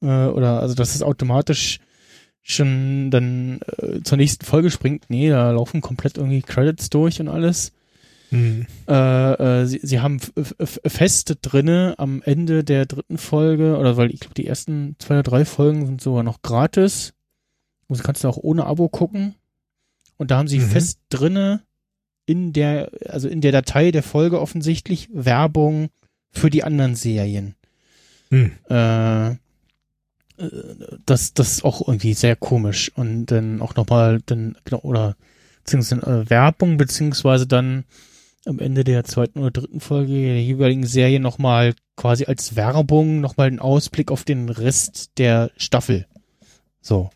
Äh, oder, also, dass es automatisch schon dann äh, zur nächsten Folge springt. Nee, da laufen komplett irgendwie Credits durch und alles. Hm. Äh, äh, sie, sie haben feste drinne am Ende der dritten Folge, oder weil ich glaube, die ersten zwei oder drei Folgen sind sogar noch gratis. Und sie kannst du auch ohne Abo gucken. Und da haben sie Mhm. fest drinne in der, also in der Datei der Folge offensichtlich Werbung für die anderen Serien. Hm. Äh, äh, das, das ist auch irgendwie sehr komisch. Und dann auch nochmal, dann, genau, oder beziehungsweise äh, Werbung, beziehungsweise dann am Ende der zweiten oder dritten Folge der jeweiligen Serie nochmal quasi als Werbung nochmal einen Ausblick auf den Rest der Staffel. So.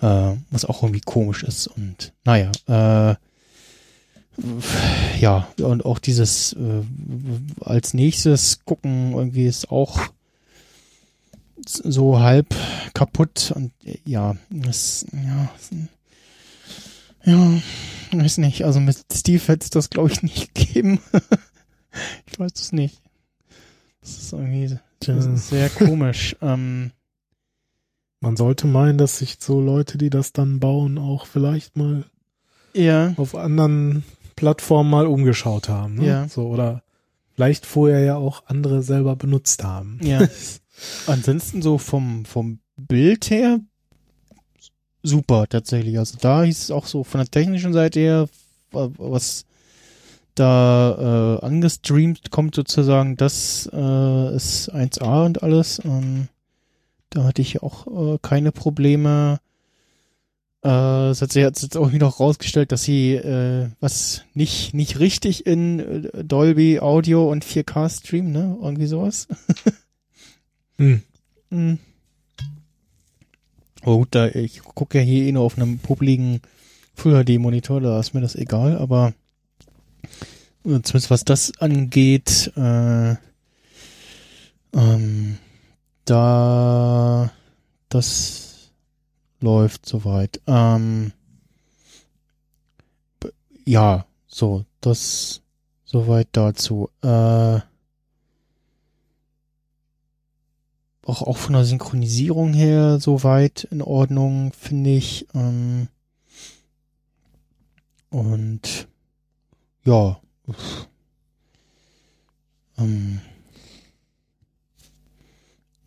Äh, was auch irgendwie komisch ist. Und naja, äh, ja, und auch dieses äh, als nächstes gucken irgendwie ist auch so halb kaputt und äh, ja, das, ja, ja, weiß nicht, also mit Steve hätte es das glaube ich nicht gegeben. ich weiß es nicht. Das ist irgendwie das ist sehr komisch. ähm, Man sollte meinen, dass sich so Leute, die das dann bauen, auch vielleicht mal ja, auf anderen Plattformen mal umgeschaut haben. Ne? Ja. So, oder vielleicht vorher ja auch andere selber benutzt haben. ja. Ansonsten so vom, vom Bild her super tatsächlich. Also da hieß es auch so von der technischen Seite her, wa- was da äh, angestreamt kommt sozusagen, das äh, ist 1A und alles. Ähm, da hatte ich auch äh, keine Probleme. Äh, es hat sich jetzt auch wieder rausgestellt, dass sie äh, was nicht nicht richtig in äh, Dolby Audio und 4K streamen, ne? Irgendwie sowas. Hm. Hm. Oh gut, da, ich gucke ja hier eh nur auf einem publiken Full HD Monitor, da ist mir das egal, aber äh, zumindest was das angeht, äh, äh, da das läuft soweit. Ähm, ja, so, das soweit dazu. Äh, auch, auch von der Synchronisierung her soweit in Ordnung, finde ich. Ähm, und ja. Ähm,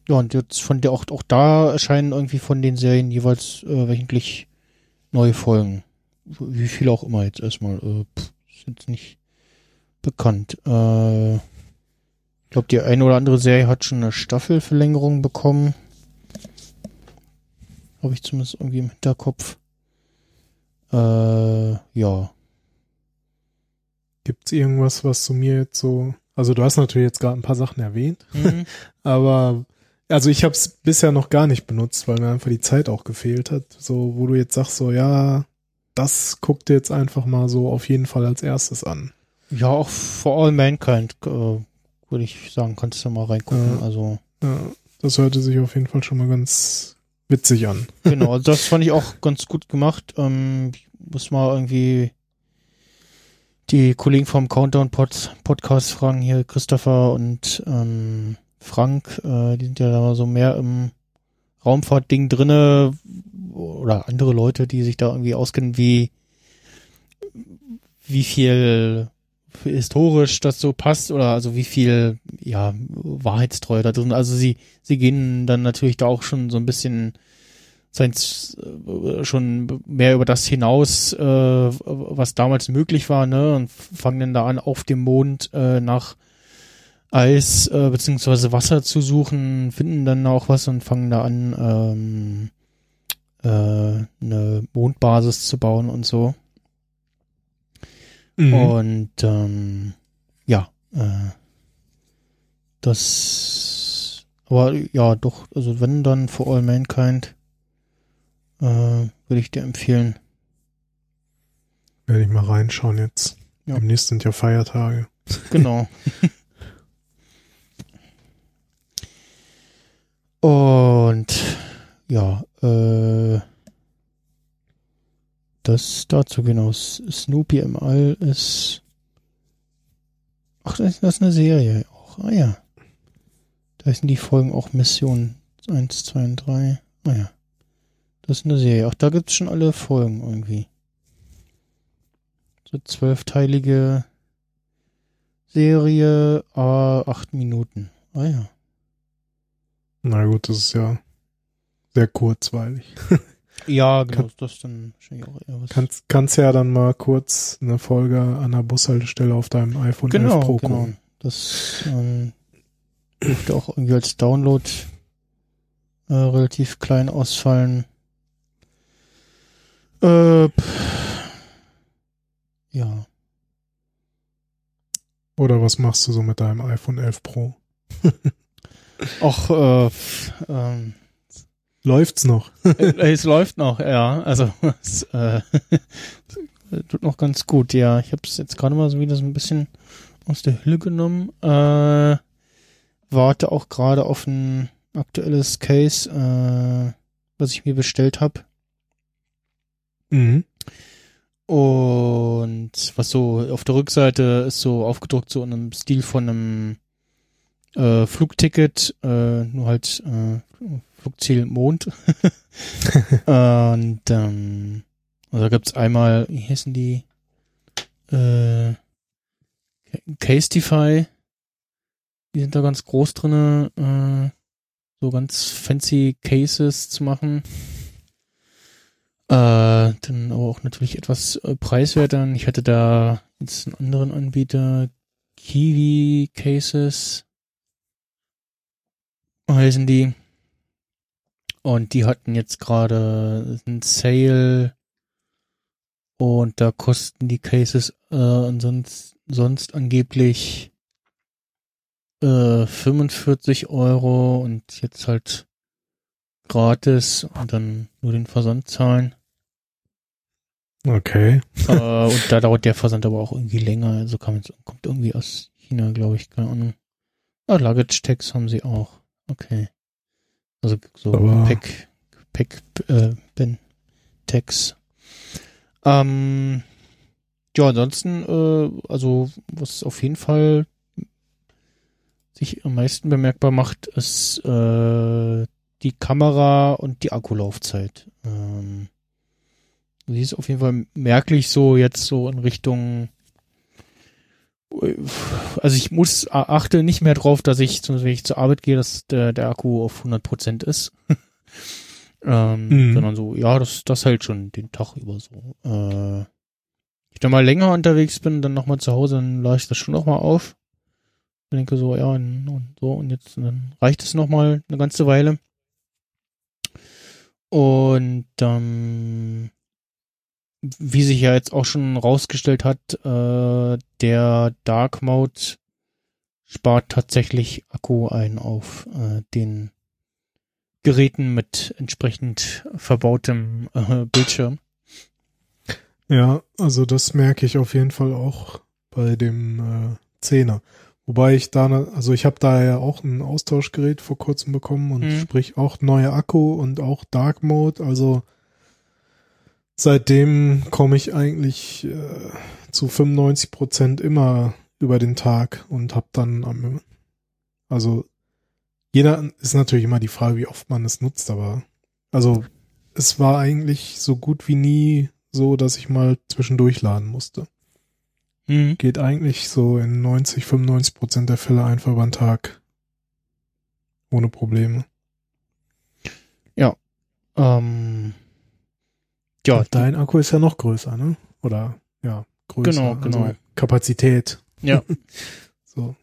ja, und jetzt von der auch, auch da erscheinen irgendwie von den Serien jeweils äh, wöchentlich neue Folgen. Wie viel auch immer jetzt erstmal. Äh, pff, ist jetzt nicht bekannt. Äh, ich glaube, die eine oder andere Serie hat schon eine Staffelverlängerung bekommen. Habe ich zumindest irgendwie im Hinterkopf. Äh, ja. Gibt's irgendwas, was du mir jetzt so, also du hast natürlich jetzt gerade ein paar Sachen erwähnt, Mhm. aber also ich habe es bisher noch gar nicht benutzt, weil mir einfach die Zeit auch gefehlt hat. So, wo du jetzt sagst, so ja, das guck dir jetzt einfach mal so auf jeden Fall als erstes an. Ja, auch For All Mankind, äh, würde ich sagen, kannst du mal reingucken. Ja. Also, Ja, das hörte sich auf jeden Fall schon mal ganz witzig an. genau, das fand ich auch ganz gut gemacht. Ähm, ich muss mal irgendwie die Kollegen vom Countdown -Pod Podcast fragen, hier Christopher und ähm, Frank, äh, die sind ja da so mehr im Raumfahrtding drinne oder andere Leute, die sich da irgendwie auskennen, wie wie viel historisch das so passt oder also wie viel ja wahrheitstreu da drin. Also sie sie gehen dann natürlich da auch schon so ein bisschen Science äh, schon mehr über das hinaus, äh, was damals möglich war, ne? Und fangen dann da an, auf dem Mond äh, nach Eis äh, beziehungsweise Wasser zu suchen, finden dann auch was und fangen da an, ähm, äh, eine Mondbasis zu bauen und so. Mhm. Und ähm, ja, äh, das aber ja doch, also wenn dann For All Mankind äh, würde ich dir empfehlen. Werde ich mal reinschauen jetzt. Ja. Demnächst sind ja Feiertage. Genau. Und ja, äh, das dazu genau. Snoopy im All ist. Ach, das ist, eine Serie auch. Ah ja. Da sind die Folgen auch Mission 1, 2 und 3. Ah ja. Das ist eine Serie. Ach, da gibt's schon alle Folgen irgendwie. So zwölfteilige Serie, ah, acht Minuten. Ah ja. Na gut, das ist ja sehr kurzweilig. Ja, genau, Kann- das dann wahrscheinlich auch eher was. Kannst, kannst ja dann mal kurz eine Folge an der Bushaltestelle auf deinem iPhone 11 genau, Pro genau. gucken. Das ähm, dürfte auch irgendwie als Download äh, relativ klein ausfallen. Äh, pff, ja. Oder was machst du so mit deinem iPhone 11 Pro? Auch, äh, ähm, Läuft's noch? Äh, es läuft noch, ja. Also es äh, tut noch ganz gut, ja. Ich habe es jetzt gerade mal so wieder so ein bisschen aus der Hülle genommen. Äh, warte auch gerade auf ein aktuelles Case, äh, was ich mir bestellt habe. Mhm. Und was so auf der Rückseite ist so aufgedruckt so in einem Stil von einem äh, Flugticket, äh, nur halt äh, Flugziel Mond. Und ähm, also da gibt's einmal, wie heißen die? Äh, Casetify. Die sind da ganz groß drinne, äh, so ganz fancy Cases zu machen. Äh, dann aber auch natürlich etwas äh, preiswerter. Ich hatte da jetzt einen anderen Anbieter, Kiwi Cases heißen die. Und die hatten jetzt gerade einen Sale und da kosten die Cases äh, ansonsten sonst angeblich äh, 45 Euro und jetzt halt gratis und dann nur den Versand zahlen. Okay. äh, und da dauert der Versand aber auch irgendwie länger. Also kam kommt irgendwie aus China, glaube ich, keine Ahnung. Ah, Luggage Tags haben sie auch. Okay. Also so Aber- Pack, Pack, äh, Ben, Tags. Ähm, ja, ansonsten, äh, also was auf jeden Fall sich am meisten bemerkbar macht, ist äh, die Kamera und die Akkulaufzeit. Ähm, sie ist auf jeden Fall merklich so jetzt so in Richtung also ich muss achte nicht mehr drauf, dass ich, zum Beispiel, wenn ich zur Arbeit gehe, dass der, der Akku auf 100% ist. ähm, Mhm. Sondern so, ja, das, das hält schon den Tag über so. Äh, ich dann mal länger unterwegs bin, dann nochmal zu Hause, dann lade ich das schon nochmal auf. Ich denke so, ja, und, und so, und jetzt und dann reicht es nochmal eine ganze Weile. Und ähm, wie sich ja jetzt auch schon rausgestellt hat, äh, der Dark Mode spart tatsächlich Akku ein auf äh, den Geräten mit entsprechend verbautem äh, Bildschirm. Ja, also das merke ich auf jeden Fall auch bei dem äh, Zehner. Wobei ich da, also ich habe da ja auch ein Austauschgerät vor kurzem bekommen und Mhm. sprich auch neue Akku und auch Dark Mode. Also seitdem komme ich eigentlich äh, zu 95 Prozent immer über den Tag und habe dann am, also jeder ist natürlich immer die Frage, wie oft man es nutzt, aber also es war eigentlich so gut wie nie so, dass ich mal zwischendurch laden musste. Mhm. Geht eigentlich so in 90, 95 Prozent der Fälle einfach über den Tag. Ohne Probleme. Ähm, ja, Und dein Akku ist ja noch größer, ne? Oder ja, größer. Genau, genau. Also Kapazität. Ja. so.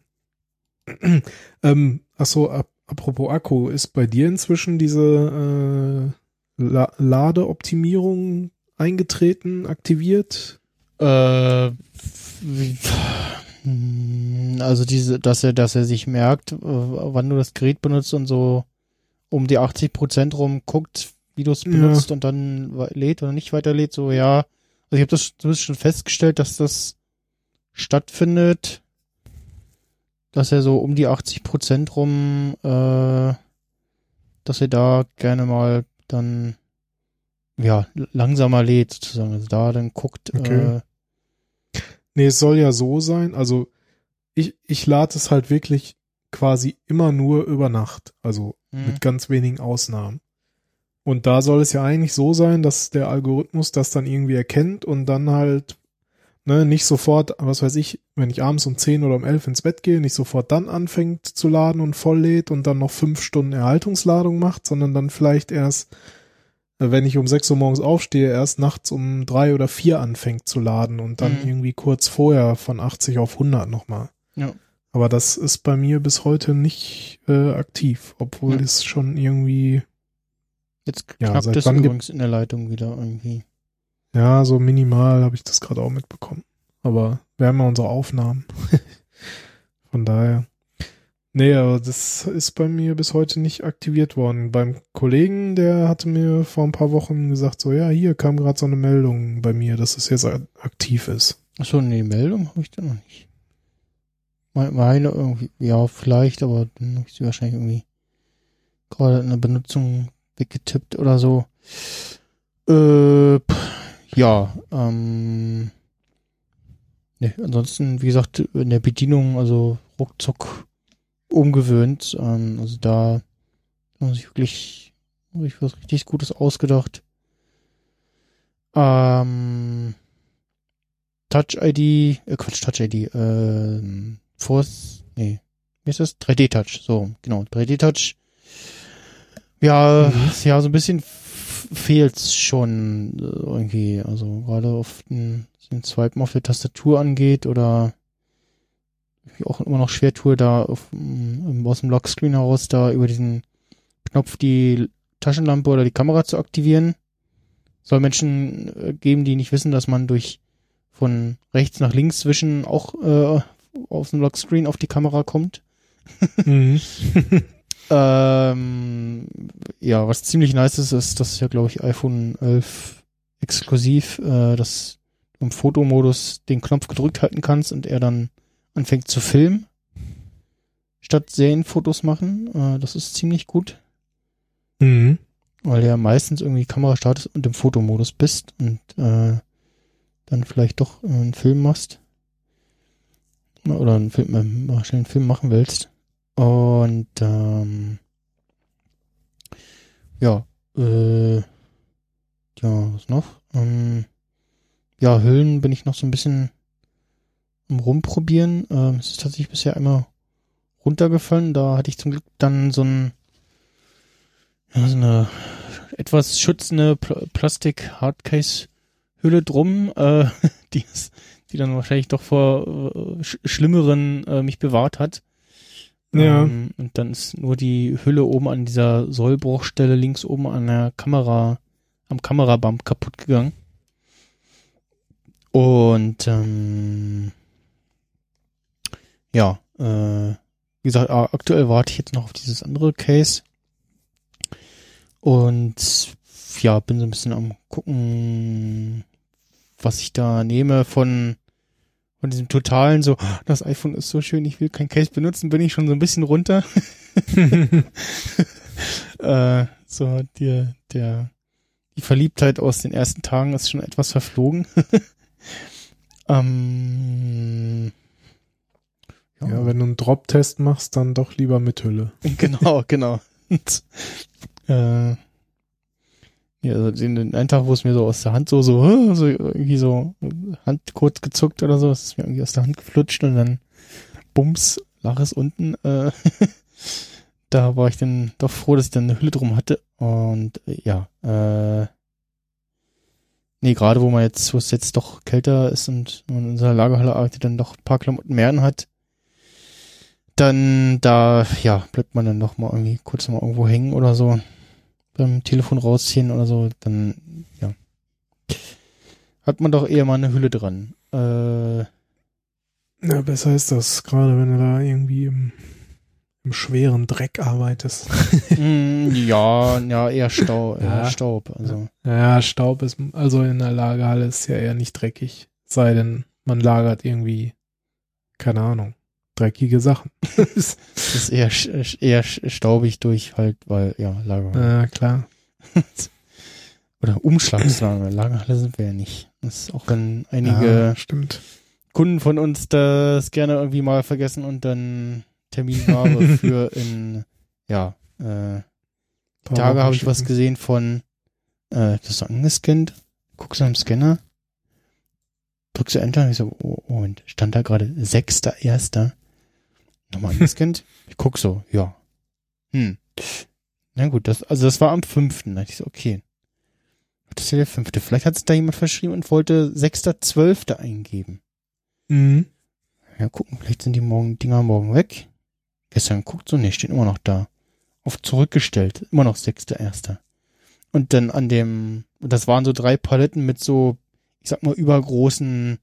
ähm, ach so, ap apropos Akku, ist bei dir inzwischen diese äh, La Ladeoptimierung eingetreten, aktiviert? Äh, also diese, dass er, dass er sich merkt, wann du das Gerät benutzt und so um die 80 Prozent rum guckt, wie du es Ja. benutzt und dann lädt oder nicht weiterlädt, so ja. Also ich habe das zumindest schon festgestellt, dass das stattfindet, dass er so um die 80 Prozent rum, äh, dass er da gerne mal dann ja langsamer lädt sozusagen, also da dann guckt, Okay. äh, Nee, es soll ja so sein. Also ich, ich lade es halt wirklich quasi immer nur über Nacht. Also hm. mit ganz wenigen Ausnahmen. Und da soll es ja eigentlich so sein, dass der Algorithmus das dann irgendwie erkennt und dann halt ne, nicht sofort, was weiß ich, wenn ich abends um 10 oder um 11 ins Bett gehe, nicht sofort dann anfängt zu laden und voll lädt und dann noch fünf Stunden Erhaltungsladung macht, sondern dann vielleicht erst, wenn ich um 6 Uhr morgens aufstehe, erst nachts um drei oder vier anfängt zu laden und dann Mhm. irgendwie kurz vorher von 80 auf 100 nochmal. Ja. Aber das ist bei mir bis heute nicht äh, aktiv, obwohl Ja. es schon irgendwie Jetzt Ja, knackt es übrigens in der Leitung wieder irgendwie. Ja, so minimal habe ich das gerade auch mitbekommen. Aber wir haben ja unsere Aufnahmen. Von daher. Nee, aber das ist bei mir bis heute nicht aktiviert worden. Beim Kollegen, der hatte mir vor ein paar Wochen gesagt, so ja, hier kam gerade so eine Meldung bei mir, dass es jetzt aktiv ist. Achso, nee, Meldung habe ich da noch nicht. Me- Meine irgendwie, ja, vielleicht, aber dann habe ich sie wahrscheinlich irgendwie gerade in der Benutzung weggetippt oder so. Äh, ja, ähm, ne, ansonsten, wie gesagt, in der Bedienung, also ruckzuck umgewöhnt. Ähm, also da hat man sich wirklich, wirklich was richtig Gutes ausgedacht. Ähm, Touch-ID, äh, Quatsch, Touch-ID, ähm, Force, nee, wie ist das? 3D-Touch, so, genau, 3D-Touch. Ja, Mhm. ja, so ein bisschen fehlt's schon äh, irgendwie, also gerade auf den, den Swipen auf der Tastatur angeht oder ich auch immer noch schwer tue, da auf, mm, aus dem Lockscreen heraus da über diesen Knopf die Taschenlampe oder die Kamera zu aktivieren. Soll Menschen äh, geben, die nicht wissen, dass man durch von rechts nach links zwischen auch äh, auf dem Lockscreen auf die Kamera kommt. Mhm. Ähm, ja, was ziemlich nice ist, ist, dass ja, glaube ich, iPhone 11 exklusiv, äh, dass du im Fotomodus den Knopf gedrückt halten kannst und er dann anfängt zu filmen, statt Serienfotos machen. Äh, das ist ziemlich gut. Mhm. weil ja meistens irgendwie Kamera startest und im Fotomodus bist und äh, dann vielleicht doch äh, einen Film machst. Oder einen Film, äh, schnell einen Film machen willst. Und ähm, ja, äh, ja, was noch? Ähm, ja, Hüllen bin ich noch so ein bisschen am rumprobieren. Ähm, es ist tatsächlich bisher einmal runtergefallen. Da hatte ich zum Glück dann so ein ja, so eine etwas schützende Pl Plastik-Hardcase-Hülle drum, äh, die, ist, die dann wahrscheinlich doch vor äh, sch Schlimmeren äh, mich bewahrt hat. Ja. Ähm, und dann ist nur die Hülle oben an dieser Sollbruchstelle links oben an der Kamera, am Kamerabump kaputt gegangen. Und ähm, ja, äh, wie gesagt, aktuell warte ich jetzt noch auf dieses andere Case. Und ja, bin so ein bisschen am gucken, was ich da nehme von, von diesem totalen so, "Ah, das iPhone ist so schön, ich will kein Case benutzen, bin ich schon so ein bisschen runter. äh, so, der, der, die Verliebtheit aus den ersten Tagen ist schon etwas verflogen. ähm, ja, wenn du einen Drop-Test machst, dann doch lieber mit Hülle. genau, genau. Und, äh, ja, also den, einen Tag, wo es mir so aus der Hand so, so, so irgendwie so Hand kurz gezuckt oder so, es ist mir irgendwie aus der Hand geflutscht und dann bums, lag es unten. Äh, da war ich dann doch froh, dass ich dann eine Hülle drum hatte. Und äh, ja, äh, nee, gerade wo man jetzt, wo es jetzt doch kälter ist und man in unserer Lagerhalle arbeitet, dann doch ein paar Klamotten mehr anhat, dann da, ja, bleibt man dann noch mal irgendwie kurz mal irgendwo hängen oder so, beim Telefon rausziehen oder so, dann, ja, hat man doch eher mal eine Hülle dran. Äh, Ja, besser ist das, gerade wenn du da irgendwie im, im schweren Dreck arbeitest. mm, ja, ja, eher Stau, eher Ja. Staub, also. Ja, Staub ist, also in der Lagerhalle ist ja eher nicht dreckig. Sei denn, man lagert irgendwie, keine Ahnung, dreckige Sachen. Das ist eher, eher staubig durch halt, weil, ja, Lager. ja, klar. Oder Umschlagslager. Lagerhalle sind wir ja nicht. Das ist auch wenn einige Ja. Kunden von uns das gerne irgendwie mal vergessen und dann Termingabe für in, ja, äh, Tage habe ich was gesehen von, äh, das ist angescannt, guckst du am Scanner, drückst du Enter und ich so, oh, und stand da gerade sechster Erster. Nochmal angescannt. ich guck so, ja. Hm. Na gut, das, also das war am fünften. Da dachte ich so, okay. Das ist ja der fünfte. Vielleicht hat sich da jemand verschrieben und wollte sechster, zwölfter eingeben. Mhm. Ja, gucken, vielleicht sind die morgen, Dinger morgen weg. Gestern guckt so, nee, stehen immer noch da. Auf zurückgestellt, immer noch sechster, erster. Und dann an dem, das waren so drei Paletten mit so, ich sag mal, übergroßen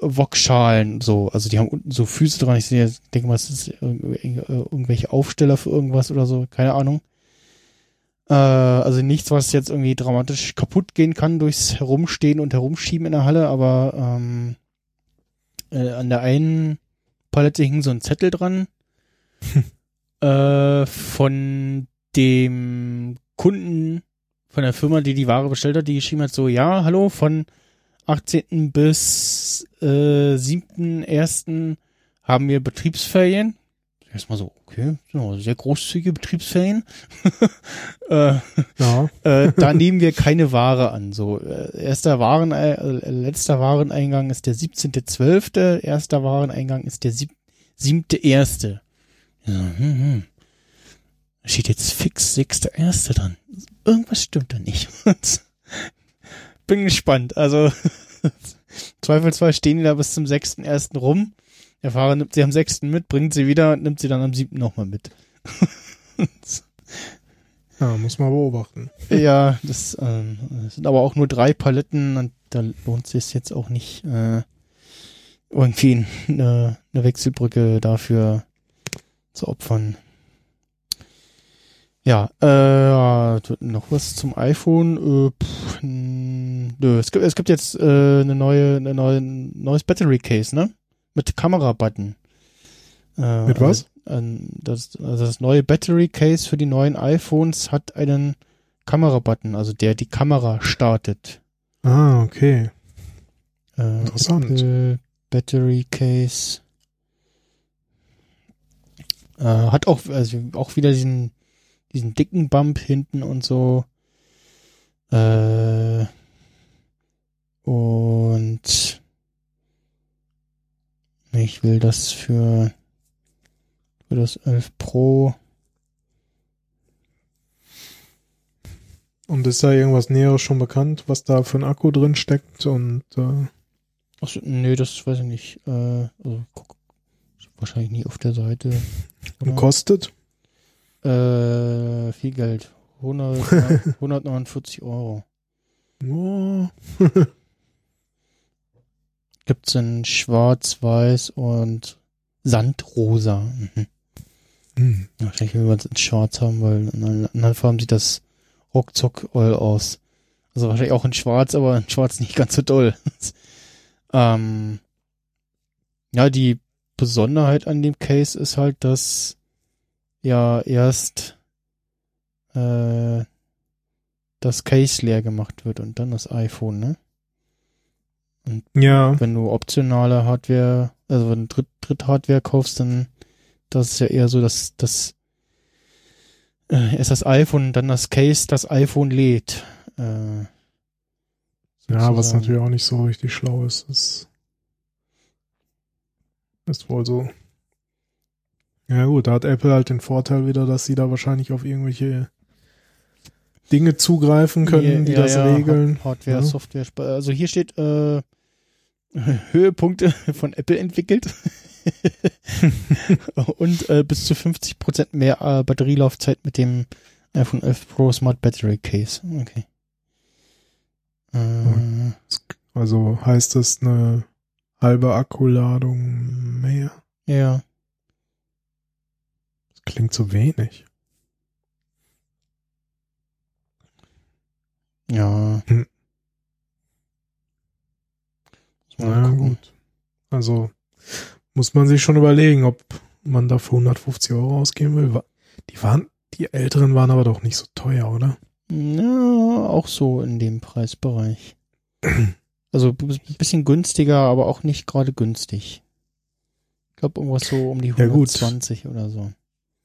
Wokschalen, so. Also die haben unten so Füße dran. Ich sehe, denke mal, es ist irg- irg- irgendwelche Aufsteller für irgendwas oder so, keine Ahnung. Äh, also nichts, was jetzt irgendwie dramatisch kaputt gehen kann durchs Herumstehen und Herumschieben in der Halle, aber ähm, äh, an der einen Palette hing so ein Zettel dran äh, von dem Kunden von der Firma, die die Ware bestellt hat, die geschrieben hat so, ja, hallo, von 18. bis äh, 7.1. haben wir Betriebsferien. Erstmal so, okay, so, sehr großzügige Betriebsferien. äh, Ja. äh, da nehmen wir keine Ware an. So, äh, erster Waren, äh, letzter Wareneingang ist der 17.12., erster Wareneingang ist der sieb- siebte erste. Ja, hm, hm. Da steht jetzt fix sechster erste dran. Irgendwas stimmt da nicht. Bin gespannt. Also Zweifelsfall stehen die da bis zum sechsten ersten rum. Der Fahrer nimmt sie am sechsten mit, bringt sie wieder und nimmt sie dann am siebten nochmal mit. ja, muss man beobachten. Ja, das, ähm, das sind aber auch nur drei Paletten und da lohnt es sich jetzt auch nicht, äh, irgendwie eine, eine Wechselbrücke dafür zu opfern. Ja, äh, noch was zum iPhone. Äh, pff, nö, es gibt, es gibt jetzt äh, eine neue, eine neue, neues Battery Case, ne? Mit Kamera-Button. Äh, Mit was? ein, das, also das neue Battery Case für die neuen iPhones hat einen Kamerabutton, also der die Kamera startet. Ah, okay. Äh, Interessant. Apple Battery Case. Äh, hat auch, also auch wieder diesen, diesen dicken Bump hinten und so. Äh, und ich will das für, für das 11 Pro. Und ist da irgendwas Näheres schon bekannt, was da für ein Akku drin steckt und äh, Achso, nee, das weiß ich nicht. Äh, also, guck, wahrscheinlich nie auf der Seite. und Oder? kostet? Äh, viel Geld. 100, 149 Euro. Oh. Gibt's in Schwarz, Weiß und Sandrosa. Mhm. Hm. Wahrscheinlich will man es in Schwarz haben, weil in anderen Farben sieht das ruckzuck all aus. Also wahrscheinlich auch in Schwarz, aber in Schwarz nicht ganz so doll. ähm, ja, die Besonderheit an dem Case ist halt, dass ja erst äh, das Case leer gemacht wird und dann das iPhone, ne? Ja, wenn du optionale Hardware, also wenn du Dritt, Dritt-Hardware kaufst, dann das ist ja eher so, dass das äh, erst das iPhone, dann das Case das iPhone lädt. Äh, ja, was natürlich auch nicht so richtig schlau ist. Ist, ist wohl so. Ja gut, da hat Apple halt den Vorteil wieder, dass sie da wahrscheinlich auf irgendwelche Dinge zugreifen können, die Ja, das ja, regeln. Hard- Hardware. Software. Also hier steht äh, Höhepunkte von Apple entwickelt und äh, bis zu 50% mehr äh, Batterielaufzeit mit dem iPhone 11 Pro Smart Battery Case. Okay. Äh, Also heißt das eine halbe Akkuladung mehr? ja. Das klingt zu wenig. Ja. Hm. Muss mal Na gucken. gut. Also muss man sich schon überlegen, ob man dafür 150 Euro ausgeben will. Die waren, die älteren waren aber doch nicht so teuer, oder? Ja, auch so in dem Preisbereich. Also ein bisschen günstiger, aber auch nicht gerade günstig. Ich glaube irgendwas so um die Ja, gut. 120 oder so.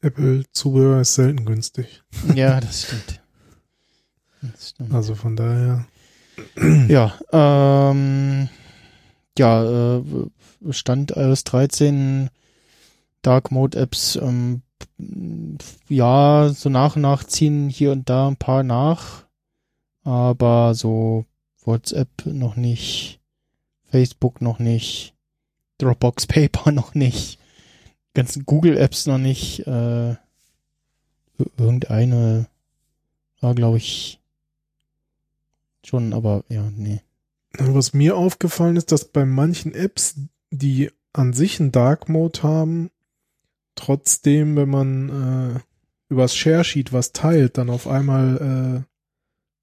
Apple-Zubehör ist selten günstig. Ja, das stimmt. Das stimmt. Also von daher. Ja, ähm, ja, äh, Stand iOS 13 Dark Mode Apps, ähm, ja, so nach und nach ziehen hier und da ein paar nach, aber so WhatsApp noch nicht, Facebook noch nicht, Dropbox Paper noch nicht, ganzen Google Apps noch nicht, äh, ir- irgendeine war, glaube ich, schon, aber ja, nee. Was mir aufgefallen ist, dass bei manchen Apps, die an sich einen Dark Mode haben, trotzdem, wenn man äh, übers Share Sheet was teilt, dann auf einmal, äh,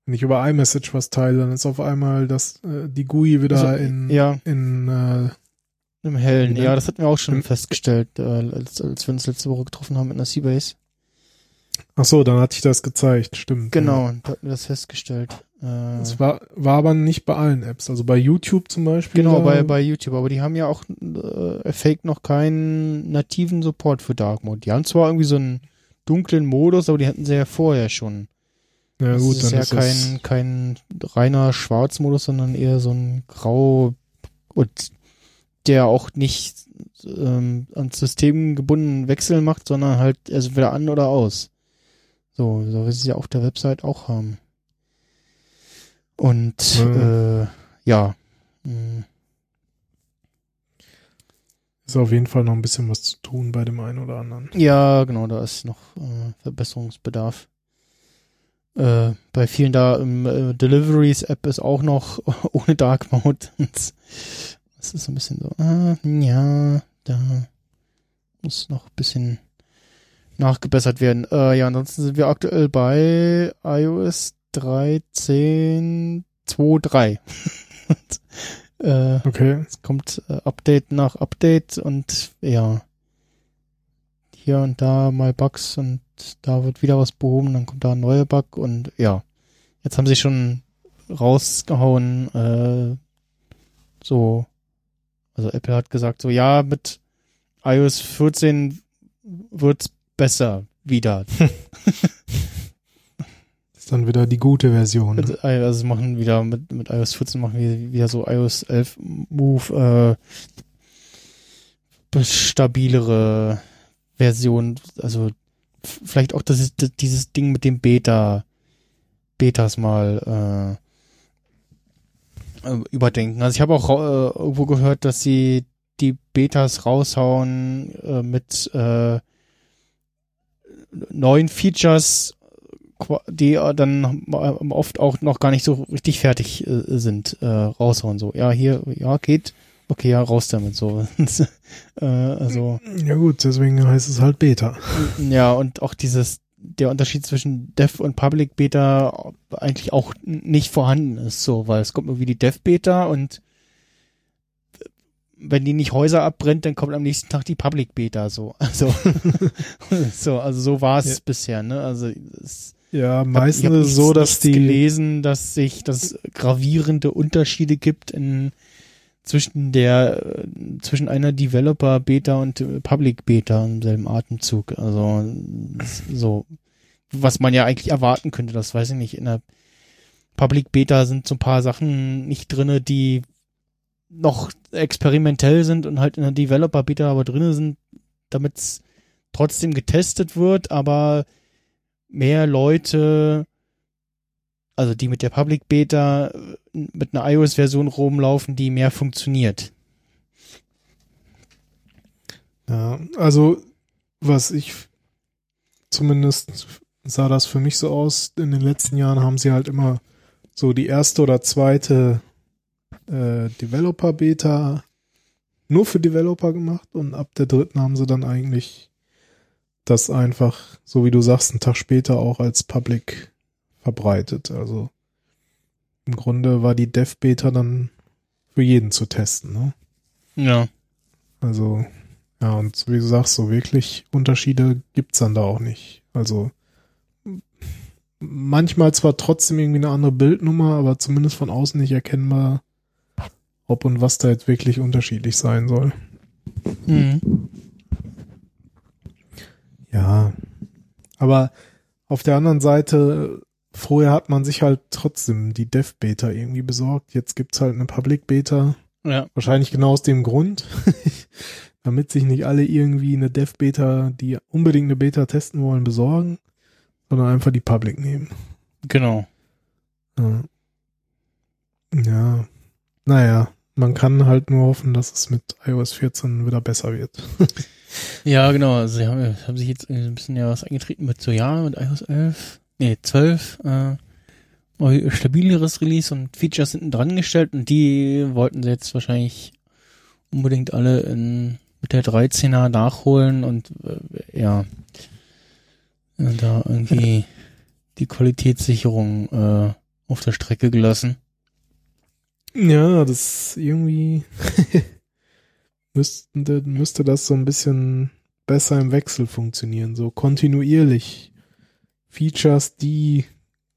wenn ich über iMessage was teile, dann ist auf einmal das, äh, die GUI wieder Also, in, ja. in äh, Im Hellen, ja, das hatten wir auch schon festgestellt, äh, als, als wir uns letzte Woche getroffen haben mit einer Seabase. Ach so, dann hatte ich das gezeigt, stimmt. Genau, Ja. da hatten wir das festgestellt. Äh, Es war, war aber nicht bei allen Apps. Also bei YouTube zum Beispiel. genau, bei, bei YouTube, aber die haben ja auch äh, Fake noch keinen nativen Support für Dark Mode. Die haben zwar irgendwie so einen dunklen Modus, aber die hatten sie ja vorher schon. Ja das gut, ist dann ja ist kein, kein reiner Schwarzmodus, sondern eher so ein Grau und der auch nicht ähm, ans System gebunden Wechsel macht, sondern halt also wieder an oder aus. So, so wie sie auf der Website auch haben. Und Ja. äh, ja. mh, ist auf jeden Fall noch ein bisschen was zu tun bei dem einen oder anderen. Ja, genau, da ist noch äh, Verbesserungsbedarf. Äh, bei vielen da im äh, Deliveries App ist auch noch ohne Dark Mode. Das ist so ein bisschen so, ah, ja, da muss noch ein bisschen nachgebessert werden. Äh, ja, ansonsten sind wir aktuell bei iOS 13.2.3. äh, Okay. es kommt äh, Update nach Update und ja, hier und da mal Bugs und da wird wieder was behoben, dann kommt da ein neuer Bug und ja. Jetzt haben sie schon rausgehauen, äh, so, also Apple hat gesagt, so ja, mit iOS 14 wird's besser wieder. ist dann wieder die gute Version. Also, also machen wieder mit, mit iOS 14 machen wir wieder so iOS 11 Move, äh, stabilere Version, also vielleicht auch das ist dieses Ding mit dem Beta, Betas mal äh, äh, überdenken. Also ich habe auch äh, irgendwo gehört, dass sie die Betas raushauen äh, mit äh, neuen Features, die dann oft auch noch gar nicht so richtig fertig äh, sind, äh, raushauen. So, ja, hier, ja, geht. Okay, ja, raus damit so. äh, also. Ja gut, deswegen heißt es halt Beta. Ja, und auch dieses, der Unterschied zwischen Dev und Public Beta eigentlich auch nicht vorhanden ist, so, weil es kommt irgendwie die Dev Beta und wenn die nicht Häuser abbrennt, dann kommt am nächsten Tag die Public Beta so. Also so, also so war es ja. bisher, ne? Also es, ja, meistens ist so, dass die gelesen, dass sich das gravierende Unterschiede gibt in zwischen der zwischen einer Developer Beta und Public Beta im selben Atemzug. Also so was man ja eigentlich erwarten könnte, das weiß ich nicht. In der Public Beta sind so ein paar Sachen nicht drinne, die noch experimentell sind und halt in der Developer Beta aber drinne sind, damit es trotzdem getestet wird, aber mehr Leute, also die mit der Public Beta mit einer iOS-Version rumlaufen, die mehr funktioniert. Ja, also was ich zumindest sah das für mich so aus, in den letzten Jahren haben sie halt immer so die erste oder zweite äh, Developer Beta nur für Developer gemacht und ab der dritten haben sie dann eigentlich das einfach, so wie du sagst, einen Tag später auch als Public verbreitet. Also im Grunde war die Dev Beta dann für jeden zu testen, ne? Ja. Also, ja, und wie du sagst, so wirklich Unterschiede gibt's dann da auch nicht. Also manchmal zwar trotzdem irgendwie eine andere Bildnummer, aber zumindest von außen nicht erkennbar, ob und was da jetzt wirklich unterschiedlich sein soll. Mhm. Ja. Aber auf der anderen Seite, vorher hat man sich halt trotzdem die Dev Beta irgendwie besorgt. Jetzt gibt's halt eine Public Beta. Ja. Wahrscheinlich genau aus dem Grund. damit sich nicht alle irgendwie eine Dev Beta, die unbedingt eine Beta testen wollen, besorgen, sondern einfach die Public nehmen. Genau. Ja. ja. Naja, man kann halt nur hoffen, dass es mit iOS 14 wieder besser wird. ja, genau. Also sie haben, haben sich jetzt ein bisschen ja was eingetreten mit so, ja, mit iOS 11, nee, 12, äh, stabileres Release und Features hinten dran gestellt und die wollten sie jetzt wahrscheinlich unbedingt alle in, mit der 13er nachholen und äh, ja, da irgendwie die Qualitätssicherung äh, auf der Strecke gelassen. Ja, das irgendwie müsste, müsste das so ein bisschen besser im Wechsel funktionieren, so kontinuierlich Features, die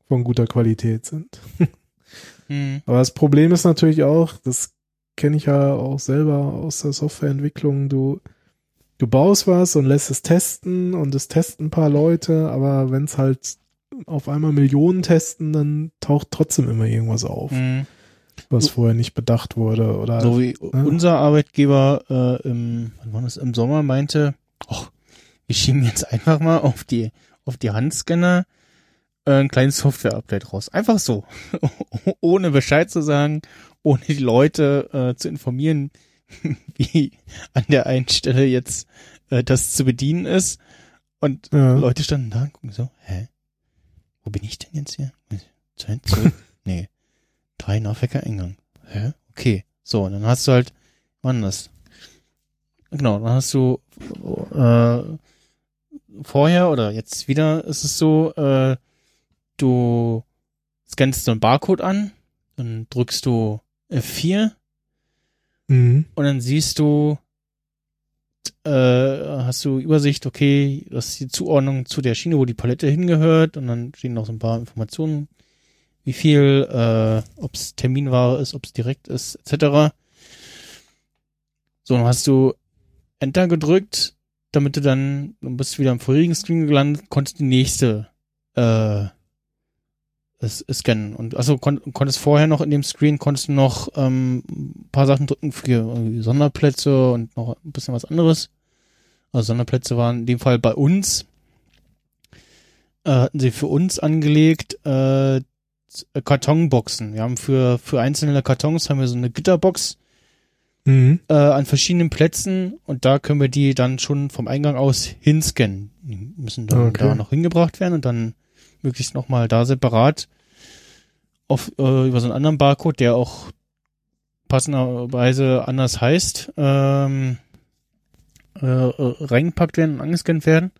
von guter Qualität sind. mhm. Aber das Problem ist natürlich auch, das kenne ich ja auch selber aus der Softwareentwicklung, du, du baust was und lässt es testen und es testen ein paar Leute, aber wenn es halt auf einmal Millionen testen, dann taucht trotzdem immer irgendwas auf. Mhm was vorher nicht bedacht wurde oder so wie ne? unser Arbeitgeber äh, im wann war das im Sommer meinte, ach, wir schieben jetzt einfach mal auf die auf die Handscanner äh, ein kleines Software-Update raus, einfach so, ohne Bescheid zu sagen, ohne die Leute äh, zu informieren, wie an der einen Stelle jetzt äh, das zu bedienen ist. Und ja. Leute standen da und gucken so, hä? Wo bin ich denn jetzt hier? Zeit zurück? nee. Drei Nachwecker Eingang. Hä? Okay. So, und dann hast du halt, wann das? Genau, dann hast du äh, vorher oder jetzt wieder ist es so, äh, du scannst so einen Barcode an, dann drückst du F4 mhm. und dann siehst du äh, hast du Übersicht, okay, das ist die Zuordnung zu der Schiene, wo die Palette hingehört und dann stehen noch so ein paar Informationen, wie viel, äh, ob es Terminware ist, ob es direkt ist, etc. So, dann hast du Enter gedrückt, damit du dann, du bist wieder im vorherigen Screen gelandet, konntest die nächste äh, scannen. Und also kon konntest vorher noch in dem Screen konntest du noch ähm, ein paar Sachen drücken für Sonderplätze und noch ein bisschen was anderes. Also Sonderplätze waren in dem Fall bei uns. Äh, hatten sie für uns angelegt äh, Kartonboxen. Wir haben für, für einzelne Kartons haben wir so eine Gitterbox Mhm. äh, an verschiedenen Plätzen und da können wir die dann schon vom Eingang aus hinscannen. Die müssen dann Okay. da noch hingebracht werden und dann möglichst nochmal da separat auf, äh, über so einen anderen Barcode, der auch passenderweise anders heißt, ähm, äh, äh, reingepackt werden und angescannt werden.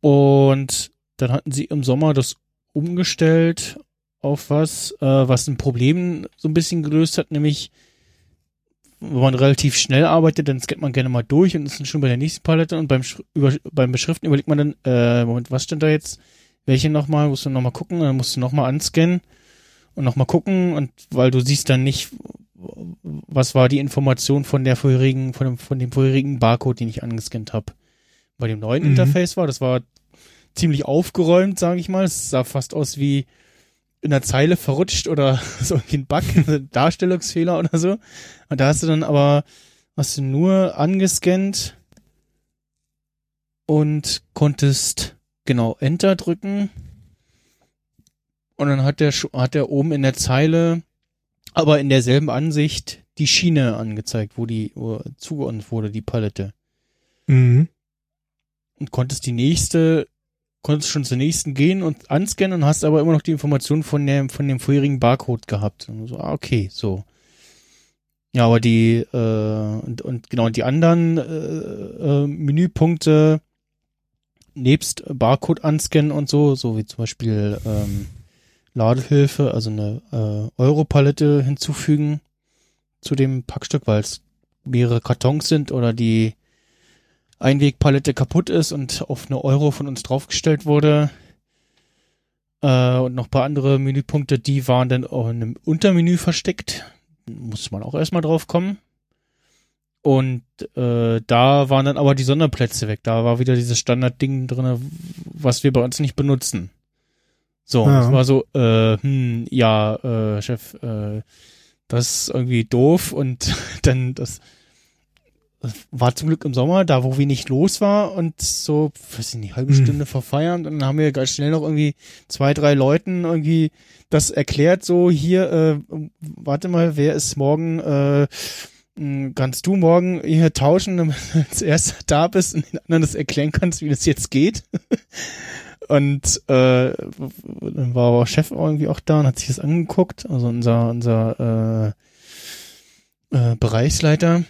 Und dann hatten sie im Sommer das umgestellt auf was, äh, was ein Problem so ein bisschen gelöst hat, nämlich wenn man relativ schnell arbeitet, dann scannt man gerne mal durch und ist dann schon bei der nächsten Palette und beim, Sch- über, beim Beschriften überlegt man dann, äh, Moment, was stand da jetzt? Welche nochmal? Musst du nochmal gucken, dann musst du nochmal anscannen und nochmal gucken und weil du siehst dann nicht, was war die Information von der vorherigen, von dem, von dem vorherigen Barcode, den ich angescannt habe. Bei dem neuen Mhm. Interface war, das war ziemlich aufgeräumt, sage ich mal. Es sah fast aus wie in der Zeile verrutscht oder so wie ein Bug, ein Darstellungsfehler oder so. Und da hast du dann aber, hast du nur angescannt und konntest genau Enter drücken. Und dann hat der, hat der oben in der Zeile, aber in derselben Ansicht, die Schiene angezeigt, wo die wo zugeordnet wurde, die Palette. Mhm. Und konntest die nächste, konntest schon zur nächsten gehen und anscannen und hast aber immer noch die Information von dem, von dem vorherigen Barcode gehabt. Und so, ah, okay, so. Ja, aber die, äh, und, und genau, die anderen äh, äh, Menüpunkte nebst Barcode anscannen und so, so wie zum Beispiel ähm, Ladehilfe, also eine äh, Europalette hinzufügen zu dem Packstück, weil es mehrere Kartons sind oder die Einwegpalette kaputt ist und auf eine Euro von uns draufgestellt wurde. Äh, und noch ein paar andere Menüpunkte, die waren dann auch in einem Untermenü versteckt. Muss man auch erstmal drauf kommen. Und äh, da waren dann aber die Sonderplätze weg. Da war wieder dieses Standardding drinne, was wir bei uns nicht benutzen. So, Ja. das war so, äh, hm, ja, äh, Chef, äh, das ist irgendwie doof und dann das war zum Glück im Sommer, da wo wenig los war und so, weiß ich nicht, halbe Hm. Stunde vor Feierabend und dann haben wir ganz schnell noch irgendwie zwei, drei Leuten irgendwie das erklärt, so hier, äh, warte mal, wer ist morgen, äh, kannst du morgen hier tauschen, damit du als erster da bist und den anderen das erklären kannst, wie das jetzt geht? Und äh, dann war aber Chef irgendwie auch da und hat sich das angeguckt, also unser unser äh, äh, Bereichsleiter.